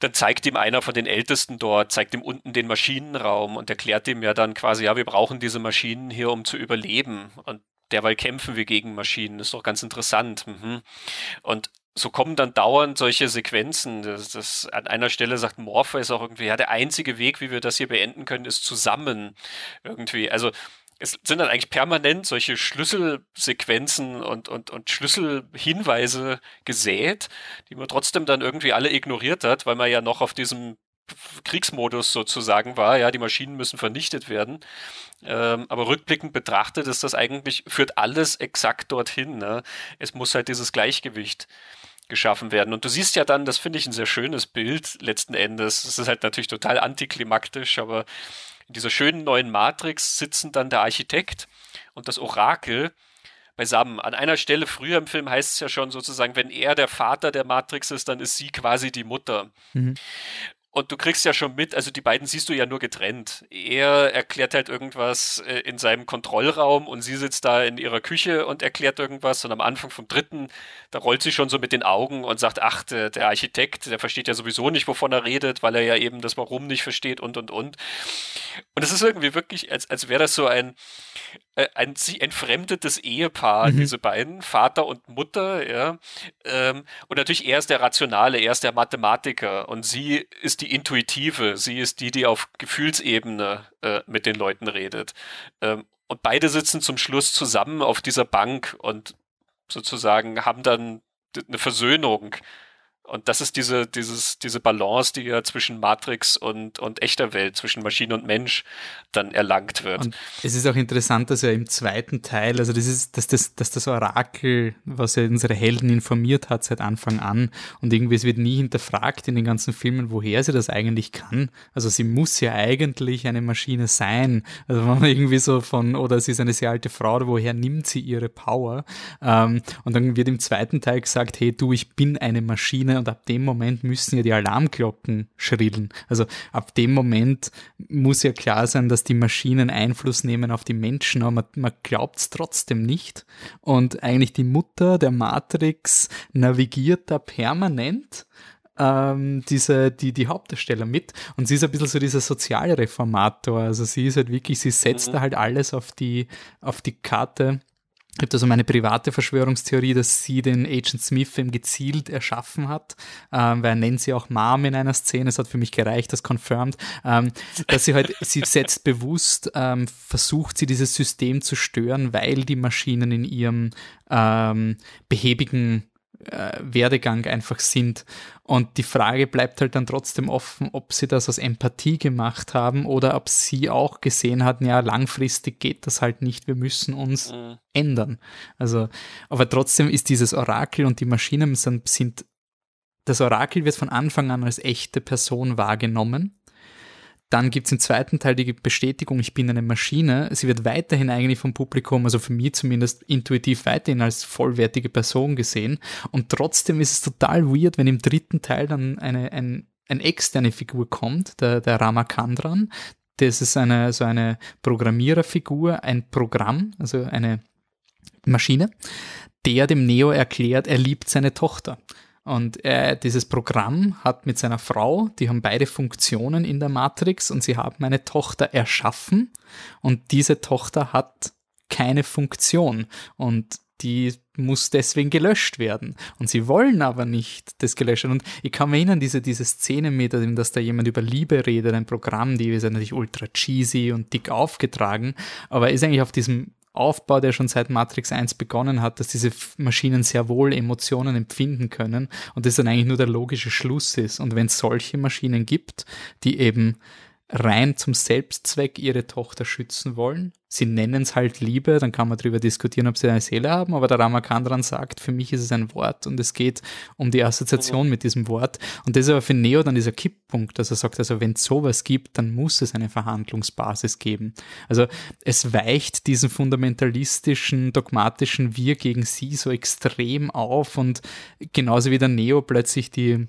dann zeigt ihm einer von den Ältesten dort, zeigt ihm unten den Maschinenraum und erklärt ihm ja dann quasi, ja, wir brauchen diese Maschinen hier, um zu überleben. Und derweil kämpfen wir gegen Maschinen. Ist doch ganz interessant. Mhm. Und so kommen dann dauernd solche Sequenzen. Das, das, an einer Stelle sagt Morpheus auch irgendwie, ja, der einzige Weg, wie wir das hier beenden können, ist zusammen. Irgendwie. Also es sind dann eigentlich permanent solche Schlüsselsequenzen und, und, und Schlüsselhinweise gesät, die man trotzdem dann irgendwie alle ignoriert hat, weil man ja noch auf diesem Kriegsmodus sozusagen war. Ja, die Maschinen müssen vernichtet werden. Ähm, aber rückblickend betrachtet ist das eigentlich, führt alles exakt dorthin. Ne? Es muss halt dieses Gleichgewicht geschaffen werden. Und du siehst ja dann, das finde ich ein sehr schönes Bild letzten Endes. Es ist halt natürlich total antiklimaktisch, aber in dieser schönen neuen Matrix sitzen dann der Architekt und das Orakel beisammen. An einer Stelle früher im Film heißt es ja schon sozusagen, wenn er der Vater der Matrix ist, dann ist sie quasi die Mutter. Mhm. Und du kriegst ja schon mit, also die beiden siehst du ja nur getrennt. Er erklärt halt irgendwas äh, in seinem Kontrollraum und sie sitzt da in ihrer Küche und erklärt irgendwas. Und am Anfang vom dritten, da rollt sie schon so mit den Augen und sagt, ach, der, Architekt, der versteht ja sowieso nicht, wovon er redet, weil er ja eben das Warum nicht versteht und, und, und. Und es ist irgendwie wirklich, als, als wäre das so ein, äh, ein sie entfremdetes Ehepaar, mhm. diese beiden, Vater und Mutter, ja. Ähm, und natürlich er ist der Rationale, er ist der Mathematiker und sie ist die Intuitive, sie ist die, die auf Gefühlsebene äh, mit den Leuten redet. Ähm, und beide sitzen zum Schluss zusammen auf dieser Bank und sozusagen haben dann eine Versöhnung und das ist diese, dieses, diese Balance, die ja zwischen Matrix und, und echter Welt, zwischen Maschine und Mensch dann erlangt wird. Und es ist auch interessant, dass er im zweiten Teil, also das ist, dass das, dass das Orakel, was ja unsere Helden informiert hat seit Anfang an und irgendwie es wird nie hinterfragt in den ganzen Filmen, woher sie das eigentlich kann. Also sie muss ja eigentlich eine Maschine sein. Also wenn man irgendwie so von, oder sie ist eine sehr alte Frau, woher nimmt sie ihre Power? Ähm, und dann wird im zweiten Teil gesagt, hey du, ich bin eine Maschine und ab dem Moment müssen ja die Alarmglocken schrillen. Also ab dem Moment muss ja klar sein, dass die Maschinen Einfluss nehmen auf die Menschen, aber man, man glaubt es trotzdem nicht. Und eigentlich die Mutter der Matrix navigiert da permanent ähm, diese, die, die Hauptdarsteller mit. Und sie ist ein bisschen so dieser soziale Reformator. Also sie ist halt wirklich, sie setzt mhm. da halt alles auf die, auf die Karte ich habe da so meine private Verschwörungstheorie, dass sie den Agent Smith eben gezielt erschaffen hat, ähm, weil er nennt sie auch Mom in einer Szene, es hat für mich gereicht, das confirmed, ähm, dass sie halt, sie setzt bewusst, ähm, versucht sie dieses System zu stören, weil die Maschinen in ihrem ähm, behäbigen äh, Werdegang einfach sind. Und die Frage bleibt halt dann trotzdem offen, ob sie das aus Empathie gemacht haben oder ob sie auch gesehen hatten, ja, langfristig geht das halt nicht, wir müssen uns mhm. ändern. Also, aber trotzdem ist dieses Orakel und die Maschinen sind, sind das Orakel wird von Anfang an als echte Person wahrgenommen dann gibt's im zweiten Teil die Bestätigung, ich bin eine Maschine. Sie wird weiterhin eigentlich vom Publikum, also für mich zumindest intuitiv weiterhin als vollwertige Person gesehen. Und trotzdem ist es total weird, wenn im dritten Teil dann eine, ein, eine externe Figur kommt, der, der Ramakandran. Das ist eine, so eine Programmiererfigur, ein Programm, also eine Maschine, der dem Neo erklärt, er liebt seine Tochter. Und äh, dieses Programm hat mit seiner Frau, die haben beide Funktionen in der Matrix und sie haben eine Tochter erschaffen und diese Tochter hat keine Funktion und die muss deswegen gelöscht werden. Und sie wollen aber nicht das gelöscht werden. Und ich kann mir erinnern, diese, diese Szene mit, dass da jemand über Liebe redet, ein Programm, die ist natürlich ultra cheesy und dick aufgetragen, aber ist eigentlich auf diesem Aufbau, der schon seit Matrix 1 begonnen hat, dass diese Maschinen sehr wohl Emotionen empfinden können und das dann eigentlich nur der logische Schluss ist. Und wenn es solche Maschinen gibt, die eben rein zum Selbstzweck ihre Tochter schützen wollen. Sie nennen es halt Liebe, dann kann man darüber diskutieren, ob sie eine Seele haben, aber der Ramakandran sagt, für mich ist es ein Wort und es geht um die Assoziation mit diesem Wort. Und das ist aber für Neo dann dieser Kipppunkt, dass er sagt, also wenn es sowas gibt, dann muss es eine Verhandlungsbasis geben. Also es weicht diesen fundamentalistischen, dogmatischen Wir gegen sie so extrem auf und genauso wie der Neo plötzlich die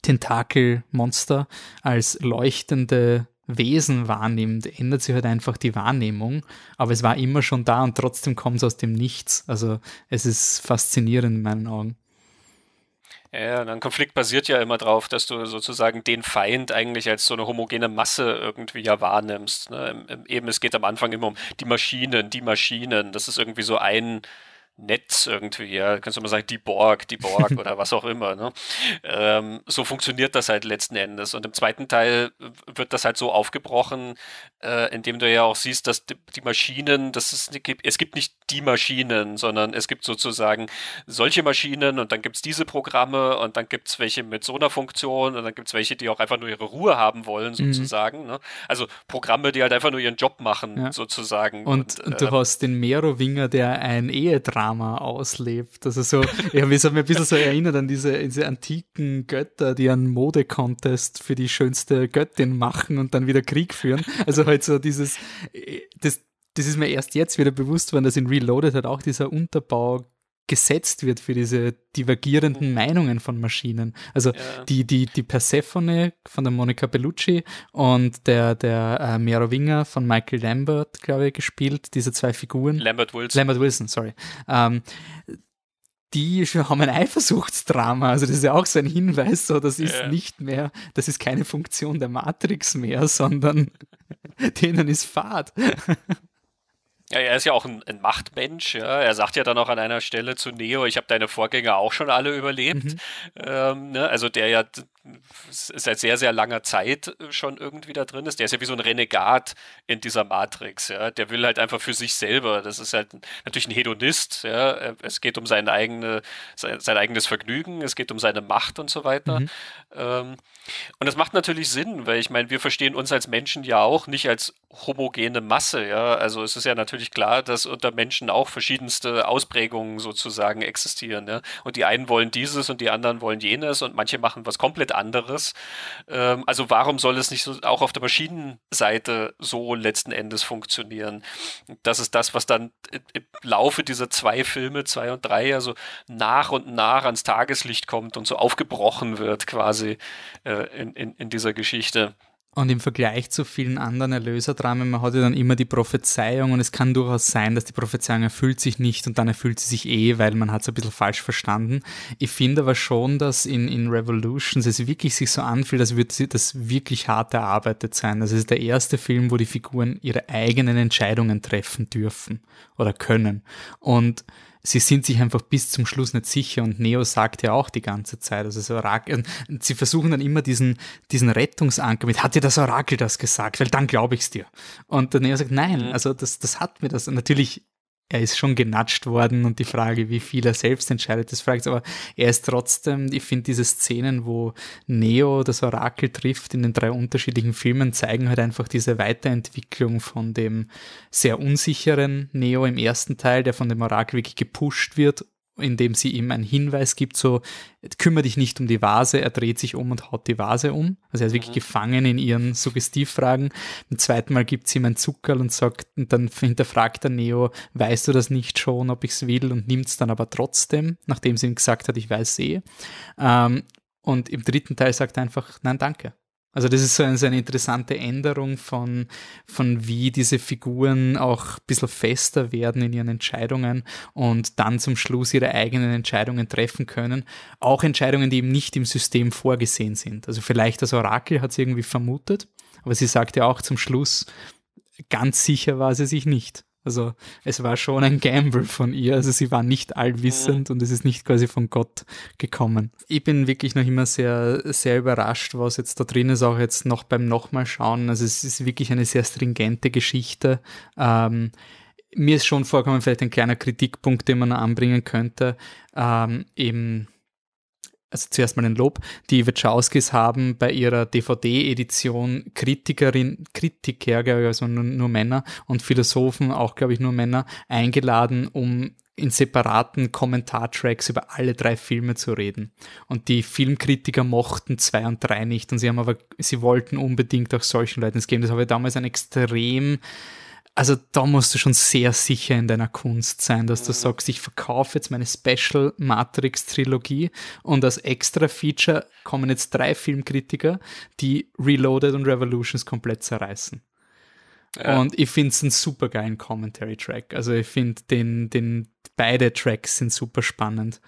Tentakelmonster als leuchtende Wesen wahrnimmt, ändert sich halt einfach die Wahrnehmung. Aber es war immer schon da und trotzdem kommt es aus dem Nichts. Also es ist faszinierend in meinen Augen. Ja, ein Konflikt basiert ja immer darauf, dass du sozusagen den Feind eigentlich als so eine homogene Masse irgendwie ja wahrnimmst. Ne? Eben, es geht am Anfang immer um die Maschinen, die Maschinen. Das ist irgendwie so ein, Netz irgendwie, ja, kannst du mal sagen, die Borg, die Borg oder was auch immer. Ne? Ähm, so funktioniert das halt letzten Endes. Und im zweiten Teil wird das halt so aufgebrochen, äh, indem du ja auch siehst, dass die, die Maschinen, das ist, es gibt nicht die Maschinen, sondern es gibt sozusagen solche Maschinen und dann gibt es diese Programme und dann gibt es welche mit so einer Funktion und dann gibt es welche, die auch einfach nur ihre Ruhe haben wollen, mhm. sozusagen. Mhm. Ne? Also Programme, die halt einfach nur ihren Job machen, ja. sozusagen. Und, und, und du äh, hast den Merowinger, der ein Ehedrama Drama auslebt. Also so, ich habe mich ein bisschen so erinnert an diese, diese antiken Götter, die einen Mode-Contest für die schönste Göttin machen und dann wieder Krieg führen. Also halt so dieses, das, das ist mir erst jetzt wieder bewusst worden, dass in Reloaded halt auch dieser Unterbau gesetzt wird für diese divergierenden mhm. Meinungen von Maschinen. Also ja. die, die, die Persephone von der Monica Bellucci und der, der äh, Merowinger von Michael Lambert, glaube ich, gespielt, diese zwei Figuren. Lambert Wilson. Lambert Wilson, sorry. Ähm, die haben ein Eifersuchtsdrama. Also das ist ja auch so ein Hinweis, so das ist ja. nicht mehr, das ist keine Funktion der Matrix mehr, sondern denen ist Fahrt. Ja, er ist ja auch ein, ein, Machtmensch. Ja. Er sagt ja dann auch an einer Stelle zu Neo, ich habe deine Vorgänger auch schon alle überlebt. Mhm. Ähm, ne? Also der ja seit sehr, sehr langer Zeit schon irgendwie da drin ist. Der ist ja wie so ein Renegat in dieser Matrix. Ja. Der will halt einfach für sich selber. Das ist halt natürlich ein Hedonist. Ja. Es geht um seine eigene, sein, sein eigenes Vergnügen, es geht um seine Macht und so weiter. Mhm. Ähm, und das macht natürlich Sinn, weil ich meine, wir verstehen uns als Menschen ja auch nicht als homogene Masse, ja. Also es ist ja natürlich klar, dass unter Menschen auch verschiedenste Ausprägungen sozusagen existieren, ja. Und die einen wollen dieses und die anderen wollen jenes und manche machen was komplett anderes. Ähm, also warum soll es nicht so auch auf der Maschinenseite so letzten Endes funktionieren? Das ist das, was dann im Laufe dieser zwei Filme, zwei und drei, also nach und nach ans Tageslicht kommt und so aufgebrochen wird quasi äh, in, in, in dieser Geschichte. Und im Vergleich zu vielen anderen Erlöserdramen, man hat ja dann immer die Prophezeiung und es kann durchaus sein, dass die Prophezeiung erfüllt sich nicht und dann erfüllt sie sich eh, weil man hat es ein bisschen falsch verstanden. Ich finde aber schon, dass in, in Revolutions es wirklich sich so anfühlt, als würde das wirklich hart erarbeitet sein. Das ist der erste Film, wo die Figuren ihre eigenen Entscheidungen treffen dürfen oder können. Und sie sind sich einfach bis zum Schluss nicht sicher und Neo sagt ja auch die ganze Zeit, also das Orakel, sie versuchen dann immer diesen, diesen Rettungsanker mit, hat dir das Orakel das gesagt? Weil dann glaube ich es dir. Und der Neo sagt, nein, mhm. also das, das hat mir das. Und natürlich er ist schon genatscht worden und die Frage, wie viel er selbst entscheidet, das fragt, aber er ist trotzdem, ich finde diese Szenen, wo Neo das Orakel trifft in den drei unterschiedlichen Filmen, zeigen halt einfach diese Weiterentwicklung von dem sehr unsicheren Neo im ersten Teil, der von dem Orakel wirklich gepusht wird indem sie ihm einen Hinweis gibt, so, kümmere dich nicht um die Vase, er dreht sich um und haut die Vase um. Also er ist wirklich mhm. gefangen in ihren Suggestivfragen. Im zweiten Mal gibt sie ihm ein Zuckerl und sagt, und dann hinterfragt der Neo, weißt du das nicht schon, ob ich es will, und nimmt es dann aber trotzdem, nachdem sie ihm gesagt hat, ich weiß eh. Ähm, und im dritten Teil sagt er einfach, nein, danke. Also das ist so eine, so eine, interessante Änderung von, von wie diese Figuren auch ein bisschen fester werden in ihren Entscheidungen und dann zum Schluss ihre eigenen Entscheidungen treffen können. Auch Entscheidungen, die eben nicht im System vorgesehen sind. Also vielleicht das Orakel hat es irgendwie vermutet, aber sie sagt ja auch zum Schluss, ganz sicher war sie sich nicht. Also es war schon ein Gamble von ihr. Also sie war nicht allwissend und es ist nicht quasi von Gott gekommen. Ich bin wirklich noch immer sehr, sehr überrascht, was jetzt da drin ist, auch jetzt noch beim nochmal schauen. Also es ist wirklich eine sehr stringente Geschichte. Ähm, mir ist schon vorgekommen, vielleicht ein kleiner Kritikpunkt, den man anbringen könnte. Ähm, eben also zuerst mal ein Lob, die Wachowskis haben bei ihrer DVD-Edition Kritikerin, Kritiker, ich, also nur, nur Männer und Philosophen, auch glaube ich nur Männer, eingeladen, um in separaten Kommentartracks über alle drei Filme zu reden. Und die Filmkritiker mochten zwei und drei nicht und sie haben aber, sie wollten unbedingt auch solchen Leuten es geben. Das habe ich damals ein extrem also da musst du schon sehr sicher in deiner Kunst sein, dass du mhm. sagst, ich verkaufe jetzt meine Special Matrix Trilogie und als extra Feature kommen jetzt drei Filmkritiker, die Reloaded und Revolutions komplett zerreißen. Ja. Und ich finde es einen super geilen Commentary-Track. Also ich finde den, den, beide Tracks sind super spannend.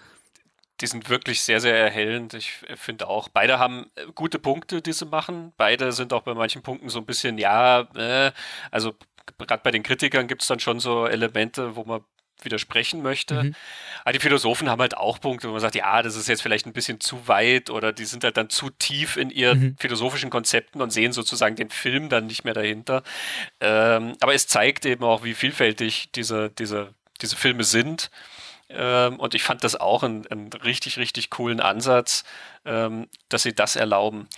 Die sind wirklich sehr, sehr erhellend. Ich finde auch, beide haben äh, gute Punkte, die sie machen. Beide sind auch bei manchen Punkten so ein bisschen, ja, äh, also gerade bei den Kritikern gibt es dann schon so Elemente, wo man widersprechen möchte. Mhm. Aber die Philosophen haben halt auch Punkte, wo man sagt, ja, das ist jetzt vielleicht ein bisschen zu weit oder die sind halt dann zu tief in ihren mhm. philosophischen Konzepten und sehen sozusagen den Film dann nicht mehr dahinter. Ähm, aber es zeigt eben auch, wie vielfältig diese, diese, diese Filme sind. Ähm, und ich fand das auch einen, einen richtig, richtig coolen Ansatz, ähm, dass sie das erlauben.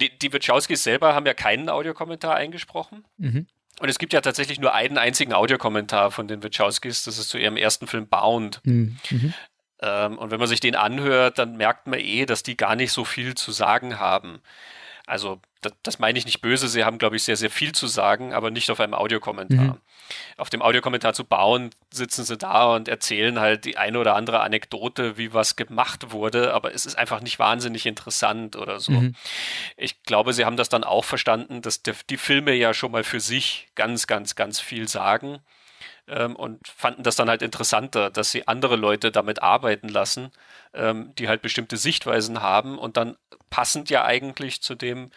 Die, die Wachowskis selber haben ja keinen Audiokommentar eingesprochen. Mhm. Und es gibt ja tatsächlich nur einen einzigen Audiokommentar von den Wachowskis, das ist zu ihrem ersten Film Bound. Mhm. Ähm, und wenn man sich den anhört, dann merkt man eh, dass die gar nicht so viel zu sagen haben. Also das, das meine ich nicht böse, sie haben, glaube ich, sehr, sehr viel zu sagen, aber nicht auf einem Audiokommentar. Mhm. Auf dem Audiokommentar zu bauen, sitzen sie da und erzählen halt die eine oder andere Anekdote, wie was gemacht wurde, aber es ist einfach nicht wahnsinnig interessant oder so. Mhm. Ich glaube, sie haben das dann auch verstanden, dass der, die Filme ja schon mal für sich ganz, ganz, ganz viel sagen ähm, und fanden das dann halt interessanter, dass sie andere Leute damit arbeiten lassen, ähm, die halt bestimmte Sichtweisen haben und dann passend ja eigentlich zu dem,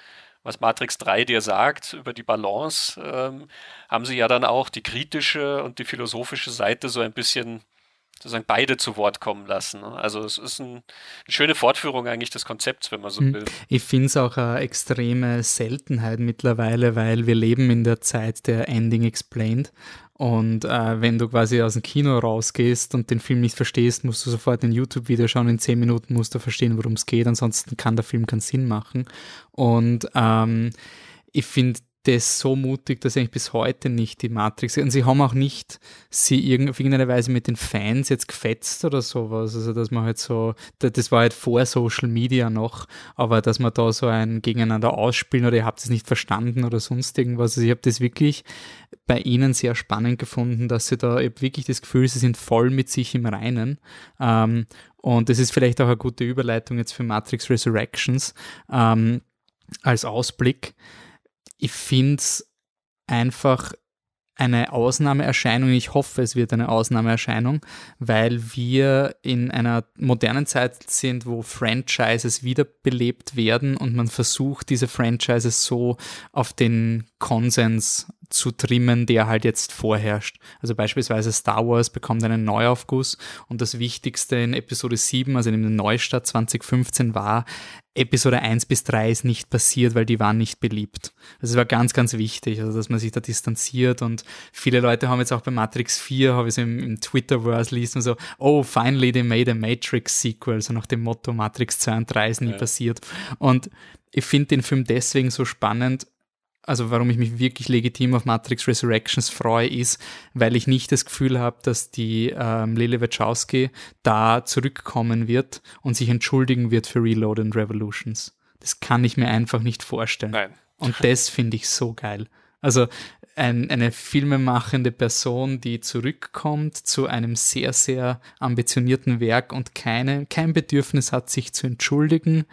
was Matrix 3 dir sagt über die Balance, ähm, haben sie ja dann auch die kritische und die philosophische Seite so ein bisschen sozusagen beide zu Wort kommen lassen. Ne? Also es ist ein, eine schöne Fortführung eigentlich des Konzepts, wenn man so hm. will. Ich finde es auch eine extreme Seltenheit mittlerweile, weil wir leben in der Zeit der Ending Explained und äh, wenn du quasi aus dem Kino rausgehst und den Film nicht verstehst, musst du sofort ein YouTube-Video schauen. In zehn Minuten musst du verstehen, worum es geht. Ansonsten kann der Film keinen Sinn machen. Und ähm, ich finde das so mutig, dass eigentlich bis heute nicht die Matrix. Und sie haben auch nicht sie auf irgendeine Weise mit den Fans jetzt gefetzt oder sowas. Also, dass man halt so, das war halt vor Social Media noch, aber dass man da so ein Gegeneinander ausspielen oder ihr habt es nicht verstanden oder sonst irgendwas. Also, ich habe das wirklich bei ihnen sehr spannend gefunden, dass sie da, ich habe wirklich das Gefühl, sie sind voll mit sich im Reinen. Ähm, und das ist vielleicht auch eine gute Überleitung jetzt für Matrix Resurrections ähm, als Ausblick ich finde es einfach eine Ausnahmeerscheinung. Ich hoffe, es wird eine Ausnahmeerscheinung, weil wir in einer modernen Zeit sind, wo Franchises wiederbelebt werden und man versucht, diese Franchises so auf den Konsens zu trimmen, der halt jetzt vorherrscht. Also beispielsweise Star Wars bekommt einen Neuaufguss und das Wichtigste in Episode 7, also in dem Neustart 2015 war, Episode 1 bis 3 ist nicht passiert, weil die waren nicht beliebt. Das war ganz, ganz wichtig, also dass man sich da distanziert und viele Leute haben jetzt auch bei Matrix 4, habe ich so im, im Twitterverse liest und so, oh, finally they made a Matrix Sequel, so nach dem Motto Matrix 2 und 3 ist nie ja. passiert. Und ich finde den Film deswegen so spannend, also warum ich mich wirklich legitim auf Matrix Resurrections freue, ist, weil ich nicht das Gefühl habe, dass die ähm, Lily Wachowski da zurückkommen wird und sich entschuldigen wird für Reload and Revolutions. Das kann ich mir einfach nicht vorstellen. Nein. Und das finde ich so geil. Also ein, eine filmemachende Person, die zurückkommt zu einem sehr, sehr ambitionierten Werk und keine, kein Bedürfnis hat, sich zu entschuldigen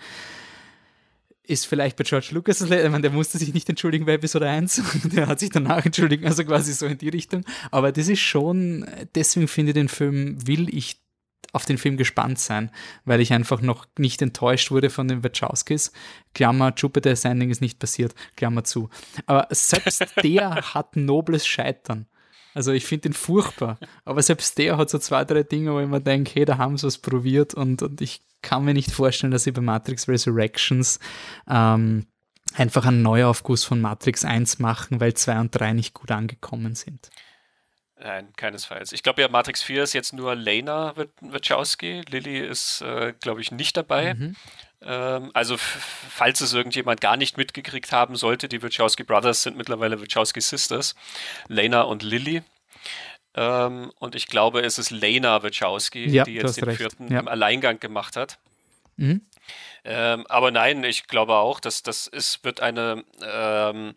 ist vielleicht bei George Lucas, ich meine, der musste sich nicht entschuldigen bei Episode 1, der hat sich danach entschuldigt, also quasi so in die Richtung. Aber das ist schon, deswegen finde ich den Film, will ich auf den Film gespannt sein, weil ich einfach noch nicht enttäuscht wurde von den Wachowskis. Klammer, Jupiter Ascending ist nicht passiert, Klammer zu. Aber selbst der hat nobles Scheitern. Also ich finde ihn furchtbar. Aber selbst der hat so zwei, drei Dinge, wo ich mir denke, hey, da haben sie was probiert und, und ich kann mir nicht vorstellen, dass sie bei Matrix Resurrections ähm, einfach einen Neuaufguss von Matrix 1 machen, weil 2 und 3 nicht gut angekommen sind. Nein, keinesfalls. Ich glaube ja, Matrix 4 ist jetzt nur Lena Wachowski. Lilly ist, äh, glaube ich, nicht dabei. Mhm. Ähm, also, falls es irgendjemand gar nicht mitgekriegt haben sollte, die Wachowski Brothers sind mittlerweile Wachowski Sisters. Lena und Lilly. Ähm, und ich glaube, es ist Lena Wachowski, ja, die jetzt den recht. vierten ja. im Alleingang gemacht hat. Mhm. Ähm, aber nein, ich glaube auch, dass das ist, wird eine ähm,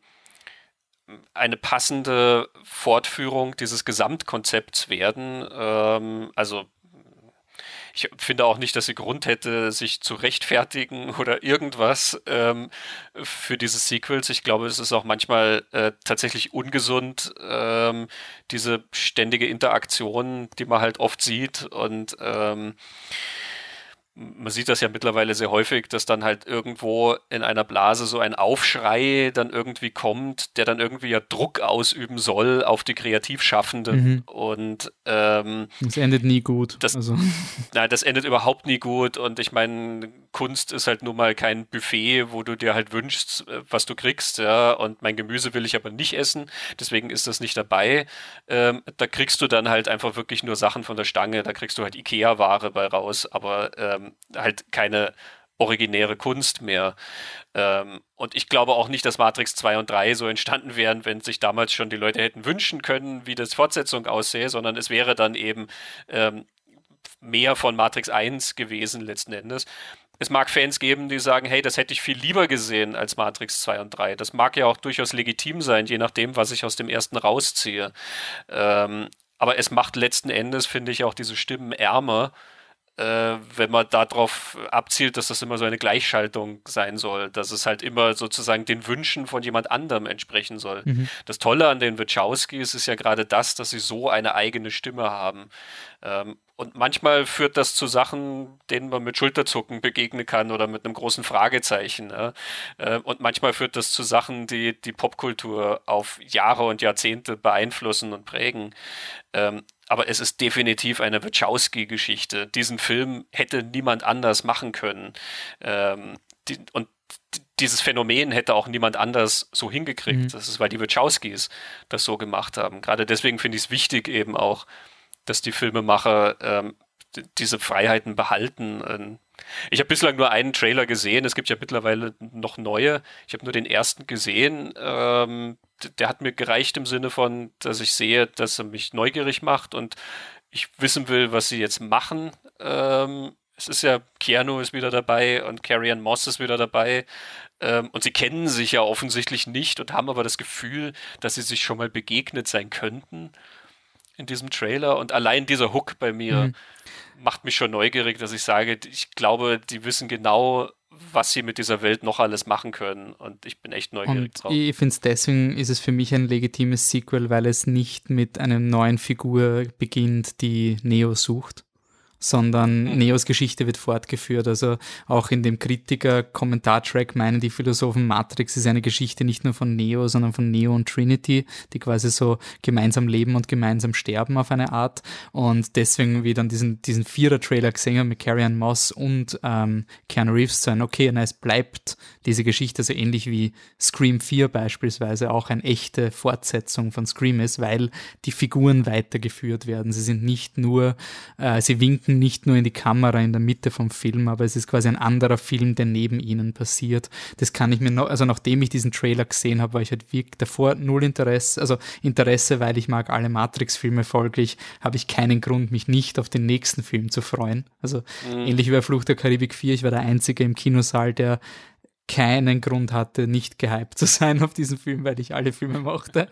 eine passende Fortführung dieses Gesamtkonzepts werden. Ähm, also ich finde auch nicht, dass sie Grund hätte, sich zu rechtfertigen oder irgendwas ähm, für diese Sequels. Ich glaube, es ist auch manchmal äh, tatsächlich ungesund, ähm, diese ständige Interaktion, die man halt oft sieht und ähm, man sieht das ja mittlerweile sehr häufig, dass dann halt irgendwo in einer Blase so ein Aufschrei dann irgendwie kommt, der dann irgendwie ja Druck ausüben soll auf die Kreativschaffenden. Mhm. Und ähm, das endet nie gut. Das, also. Nein, das endet überhaupt nie gut. Und ich meine, Kunst ist halt nun mal kein Buffet, wo du dir halt wünschst, äh, was du kriegst. Ja, und mein Gemüse will ich aber nicht essen, deswegen ist das nicht dabei. Ähm, da kriegst du dann halt einfach wirklich nur Sachen von der Stange. Da kriegst du halt Ikea-Ware bei raus, aber ähm, halt keine originäre Kunst mehr. Ähm, und ich glaube auch nicht, dass Matrix 2 und 3 so entstanden wären, wenn sich damals schon die Leute hätten wünschen können, wie das Fortsetzung aussähe, sondern es wäre dann eben ähm, mehr von Matrix 1 gewesen letzten Endes. Es mag Fans geben, die sagen, hey, das hätte ich viel lieber gesehen als Matrix 2 und 3. Das mag ja auch durchaus legitim sein, je nachdem, was ich aus dem ersten rausziehe. Ähm, aber es macht letzten Endes, finde ich, auch diese Stimmen ärmer, wenn man darauf abzielt, dass das immer so eine Gleichschaltung sein soll, dass es halt immer sozusagen den Wünschen von jemand anderem entsprechen soll. Mhm. Das Tolle an den Wachowskis ist ja gerade das, dass sie so eine eigene Stimme haben. Ähm, und manchmal führt das zu Sachen, denen man mit Schulterzucken begegnen kann oder mit einem großen Fragezeichen. Ne? Und manchmal führt das zu Sachen, die die Popkultur auf Jahre und Jahrzehnte beeinflussen und prägen. Aber es ist definitiv eine Wachowski-Geschichte. Diesen Film hätte niemand anders machen können. Ähm, die, und dieses Phänomen hätte auch niemand anders so hingekriegt. Mhm. Das ist, weil die Wachowskis das so gemacht haben. Gerade deswegen finde ich es wichtig eben auch, dass die Filmemacher ähm, diese Freiheiten behalten. Ähm, ich habe bislang nur einen Trailer gesehen. Es gibt ja mittlerweile noch neue. Ich habe nur den ersten gesehen. Ähm, der hat mir gereicht im Sinne von, dass ich sehe, dass er mich neugierig macht und ich wissen will, was sie jetzt machen. Ähm, es ist ja, Keanu ist wieder dabei und Carrie Ann Moss ist wieder dabei. Ähm, und sie kennen sich ja offensichtlich nicht und haben aber das Gefühl, dass sie sich schon mal begegnet sein könnten in diesem Trailer. Und allein dieser Hook bei mir mhm. macht mich schon neugierig, dass ich sage, ich glaube, die wissen genau, was sie mit dieser Welt noch alles machen können. Und ich bin echt neugierig und drauf. Ich finde es deswegen ist es für mich ein legitimes Sequel, weil es nicht mit einer neuen Figur beginnt, die Neo sucht, sondern mhm. Neos Geschichte wird fortgeführt. Also auch in dem Kritiker-Kommentartrack meinen die Philosophen, Matrix ist eine Geschichte nicht nur von Neo, sondern von Neo und Trinity, die quasi so gemeinsam leben und gemeinsam sterben auf eine Art. Und deswegen, wie dann diesen, diesen Vierer-Trailer gesehen haben mit Carrie Ann Moss und ähm, Keanu Reeves, sein, okay, na, es bleibt diese Geschichte so ähnlich wie Scream 4 beispielsweise auch eine echte Fortsetzung von Scream ist, weil die Figuren weitergeführt werden. Sie sind nicht nur, äh, sie winken blicken nicht nur in die Kamera in der Mitte vom Film, aber es ist quasi ein anderer Film, der neben ihnen passiert. Das kann ich mir noch, also nachdem ich diesen Trailer gesehen habe, war ich halt wirklich davor null Interesse, also Interesse, weil ich mag alle Matrix-Filme folglich, habe ich keinen Grund, mich nicht auf den nächsten Film zu freuen. Also mhm. ähnlich wie bei Fluch der Karibik 4, ich war der Einzige im Kinosaal, der keinen Grund hatte, nicht gehypt zu sein auf diesen Film, weil ich alle Filme mochte.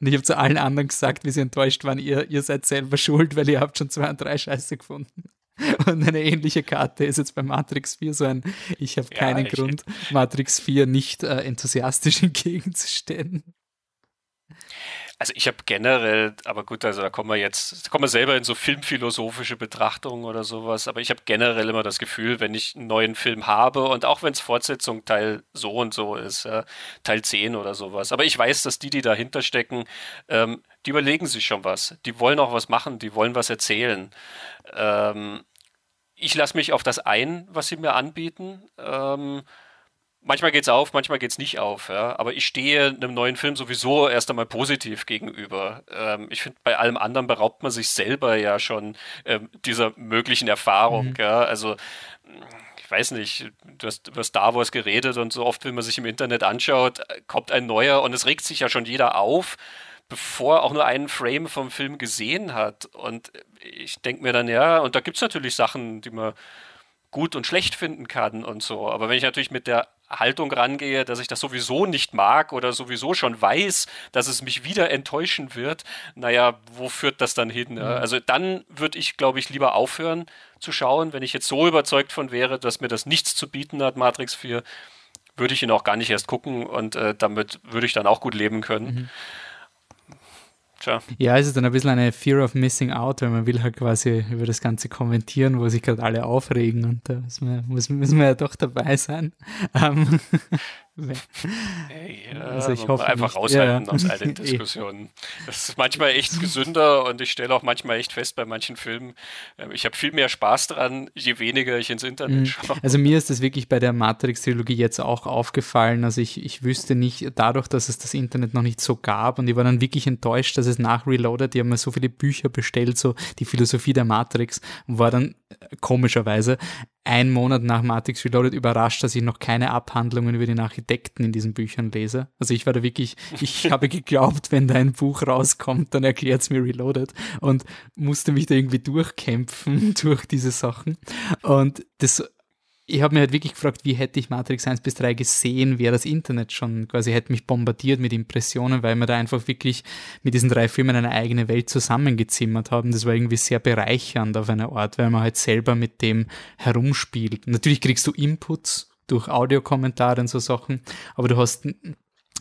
Und ich habe zu allen anderen gesagt, wie sie enttäuscht waren, ihr, ihr seid selber schuld, weil ihr habt schon zwei und drei Scheiße gefunden. Und eine ähnliche Karte ist jetzt bei Matrix 4 so ein, ich habe keinen ja, Grund, Matrix 4 nicht äh, enthusiastisch entgegenzustellen. Also ich habe generell, aber gut, also da kommen wir jetzt, da kommen wir selber in so filmphilosophische Betrachtungen oder sowas, aber ich habe generell immer das Gefühl, wenn ich einen neuen Film habe und auch wenn es Fortsetzung Teil so und so ist, ja, Teil 10 oder sowas, aber ich weiß, dass die, die dahinter stecken, ähm, die überlegen sich schon was, die wollen auch was machen, die wollen was erzählen. Ähm, ich lasse mich auf das ein, was sie mir anbieten. Ähm, manchmal geht's auf, manchmal geht's nicht auf. Ja? Aber ich stehe einem neuen Film sowieso erst einmal positiv gegenüber. Ähm, ich finde, bei allem anderen beraubt man sich selber ja schon ähm, dieser möglichen Erfahrung. Mhm. Ja? Also ich weiß nicht, du hast über Star Wars geredet und so oft, wenn man sich im Internet anschaut, kommt ein neuer und es regt sich ja schon jeder auf, bevor auch nur einen Frame vom Film gesehen hat. Und ich denke mir dann, ja, und da gibt es natürlich Sachen, die man gut und schlecht finden kann und so. Aber wenn ich natürlich mit der Haltung rangehe, dass ich das sowieso nicht mag oder sowieso schon weiß, dass es mich wieder enttäuschen wird, naja, wo führt das dann hin? Ja? Mhm. Also dann würde ich, glaube ich, lieber aufhören zu schauen, wenn ich jetzt so überzeugt von wäre, dass mir das nichts zu bieten hat, Matrix 4, würde ich ihn auch gar nicht erst gucken und äh, damit würde ich dann auch gut leben können. Mhm. Tja. Ja, es ist dann ein bisschen eine Fear of Missing Out, weil man will halt quasi über das Ganze kommentieren, wo sich gerade alle aufregen und da müssen wir, müssen wir ja doch dabei sein. Ähm, ja, also ich hoffe einfach nicht. raushalten ja, aus all den Diskussionen. Das ist manchmal echt gesünder und ich stelle auch manchmal echt fest bei manchen Filmen, ähm, ich habe viel mehr Spaß dran, je weniger ich ins Internet mhm. schaue. Also mir ist das wirklich bei der Matrix-Trilogie jetzt auch aufgefallen. Also ich, ich wüsste nicht, dadurch, dass es das Internet noch nicht so gab und ich war dann wirklich enttäuscht, dass es nach Reloaded, die haben mir so viele Bücher bestellt, so die Philosophie der Matrix und war dann äh, komischerweise ein Monat nach Matrix Reloaded überrascht, dass ich noch keine Abhandlungen über den Architekten in diesen Büchern lese. Also ich war da wirklich, ich habe geglaubt, wenn da ein Buch rauskommt, dann erklärt es mir Reloaded und musste mich da irgendwie durchkämpfen durch diese Sachen. Und das ich habe mir halt wirklich gefragt, wie hätte ich Matrix 1 bis 3 gesehen, wäre das Internet schon quasi hätte mich bombardiert mit Impressionen, weil wir da einfach wirklich mit diesen drei Filmen eine eigene Welt zusammengezimmert haben. Das war irgendwie sehr bereichernd auf eine Art, weil man halt selber mit dem herumspielt. Natürlich kriegst du Inputs durch Audiokommentare und so Sachen, aber du hast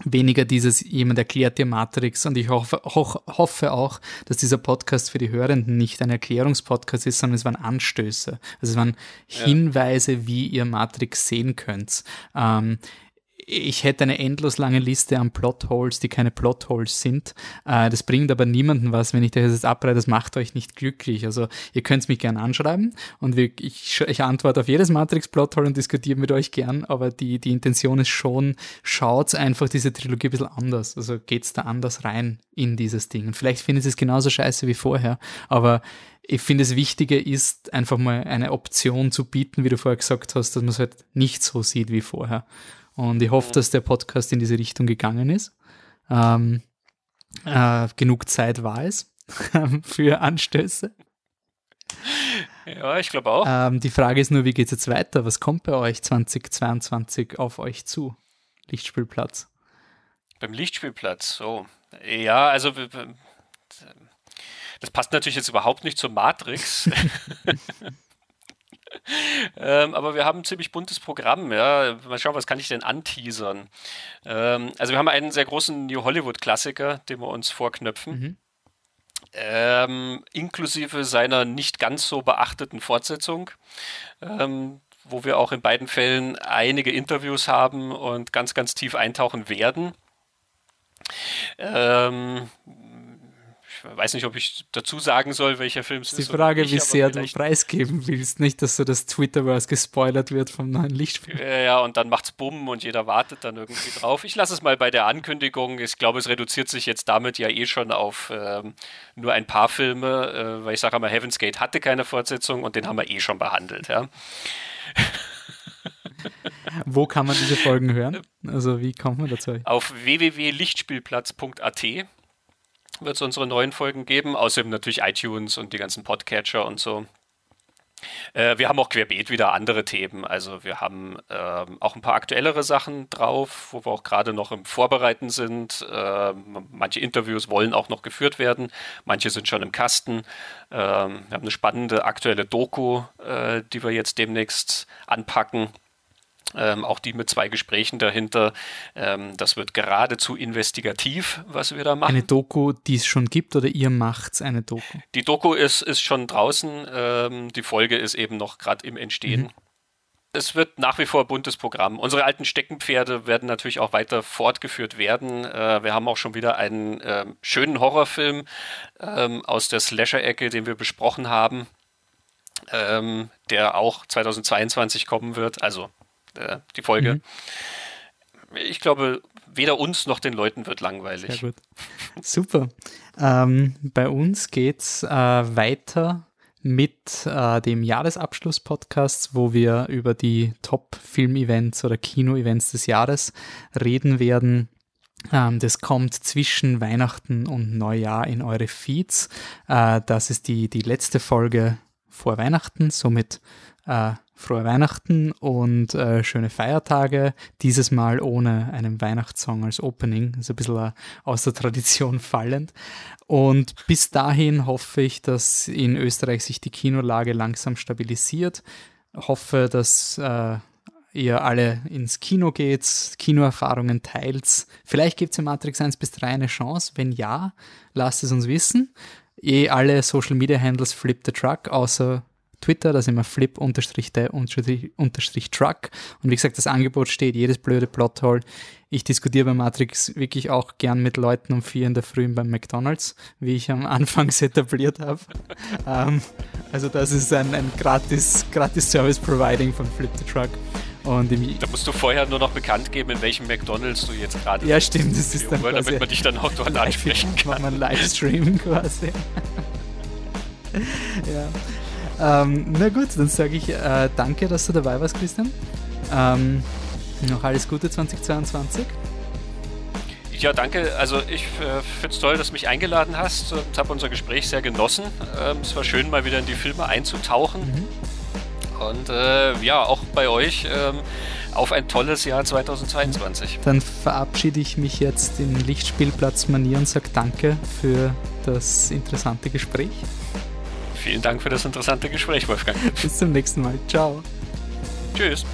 weniger dieses, jemand erklärt dir Matrix und ich hoffe, ho hoffe auch, dass dieser Podcast für die Hörenden nicht ein Erklärungspodcast ist, sondern es waren Anstöße. Also es waren Hinweise, wie ihr Matrix sehen könnt. Ähm, ich hätte eine endlos lange Liste an Plotholes, die keine Plotholes sind. Äh, das bringt aber niemanden was, wenn ich das jetzt abreite. Das macht euch nicht glücklich. Also ihr könnt mich gern anschreiben und wir, ich, ich antworte auf jedes Matrix-Plothole und diskutiere mit euch gern, aber die, die Intention ist schon, schaut einfach diese Trilogie ein bisschen anders. Also geht's da anders rein in dieses Ding. Und vielleicht findet ihr es genauso scheiße wie vorher, aber ich finde, das Wichtige ist, einfach mal eine Option zu bieten, wie du vorher gesagt hast, dass man es halt nicht so sieht wie vorher. Und ich hoffe, dass der Podcast in diese Richtung gegangen ist. Ähm, äh, genug Zeit war es für Anstöße. Ja, ich glaube auch. Ähm, die Frage ist nur, wie geht es jetzt weiter? Was kommt bei euch 2022 auf euch zu? Lichtspielplatz. Beim Lichtspielplatz, so. Ja, also das passt natürlich jetzt überhaupt nicht zur Matrix. ähm, aber wir haben ein ziemlich buntes Programm. Ja. Mal schauen, was kann ich denn anteasern? Ähm, also wir haben einen sehr großen New Hollywood-Klassiker, den wir uns vorknöpfen. Mhm. Ähm, inklusive seiner nicht ganz so beachteten Fortsetzung, ähm, wo wir auch in beiden Fällen einige Interviews haben und ganz, ganz tief eintauchen werden. Ähm, ich weiß nicht, ob ich dazu sagen soll, welcher Film es ist. Die Frage, nicht, wie sehr du preisgeben willst. Nicht, dass so das Twitterverse gespoilert wird vom neuen Lichtspiel. Ja, und dann macht's Bumm und jeder wartet dann irgendwie drauf. Ich lasse es mal bei der Ankündigung. Ich glaube, es reduziert sich jetzt damit ja eh schon auf ähm, nur ein paar Filme, äh, weil ich sage einmal, Heaven's Gate hatte keine Fortsetzung und den haben wir eh schon behandelt, ja. Wo kann man diese Folgen hören? Also wie kommt man dazu? Auf www.lichtspielplatz.at wird es unsere neuen Folgen geben. Außerdem natürlich iTunes und die ganzen Podcatcher und so. Äh, wir haben auch querbeet wieder andere Themen. Also wir haben äh, auch ein paar aktuellere Sachen drauf, wo wir auch gerade noch im Vorbereiten sind. Äh, manche Interviews wollen auch noch geführt werden, manche sind schon im Kasten. Ähm, wir haben eine spannende aktuelle Doku, äh, die wir jetzt demnächst anpacken. Ähm, auch die mit zwei Gesprächen dahinter. Ähm, das wird geradezu investigativ, was wir da machen. Eine Doku, die es schon gibt oder ihr macht eine Doku? Die Doku ist, ist schon draußen. Ähm, die Folge ist eben noch gerade im Entstehen. Mhm. Es wird nach wie vor ein buntes Programm. Unsere alten Steckenpferde werden natürlich auch weiter fortgeführt werden. Äh, wir haben auch schon wieder einen äh, schönen Horrorfilm ähm, aus der Slasher-Ecke, den wir besprochen haben, ähm, der auch 2022 kommen wird. Also äh, die Folge. Mhm. Ich glaube, weder uns noch den Leuten wird langweilig. Super. Ähm, bei uns geht's äh, weiter mit äh, dem Jahresabschluss-Podcast, wo wir über die Top-Film-Events oder Kino-Events des Jahres reden werden. Ähm, das kommt zwischen Weihnachten und Neujahr in eure Feeds. Äh, das ist die, die letzte Folge vor Weihnachten, somit äh, frohe Weihnachten und äh, schöne Feiertage. Dieses Mal ohne einen Weihnachtssong als Opening. Ist ein bisschen aus der Tradition fallend. Und bis dahin hoffe ich, dass in Österreich sich die Kinolage langsam stabilisiert. Hoffe, dass äh, ihr alle ins Kino geht, Kinoerfahrungen teilt. Vielleicht gibt es in Matrix 1 bis 3 eine Chance. Wenn ja, lasst es uns wissen. Eh alle Social Media Handles flip the truck, außer Twitter, da sind wir flip-the-truck. Und wie gesagt, das Angebot steht, jedes blöde Plothole. Ich diskutiere bei Matrix wirklich auch gern mit Leuten um vier in der Früh beim McDonalds, wie ich am Anfang etabliert habe. ähm, also das ist ein, ein gratis, gratis Service Providing von Flip the Truck. Und da musst du vorher nur noch bekannt geben, in welchem McDonalds du jetzt gerade Ja, stimmt, das ist dann Uhr, damit man dich dann auch dort ansprechen kann. Machen wir einen Livestream quasi. ja. Ähm, na gut, dann sage ich äh, danke, dass du dabei warst, Christian. Ähm, noch alles Gute 2022. Ja, danke. Also ich äh, finde es toll, dass du mich eingeladen hast und habe unser Gespräch sehr genossen. Ähm, es war schön, mal wieder in die Filme einzutauchen. Mhm. Und äh, ja, auch bei euch ähm, auf ein tolles Jahr 2022. Dann verabschiede ich mich jetzt in Lichtspielplatz-Manier und sage danke für das interessante Gespräch. Vielen Dank für das interessante Gespräch, Wolfgang. Bis zum nächsten Mal. Ciao. Tschüss.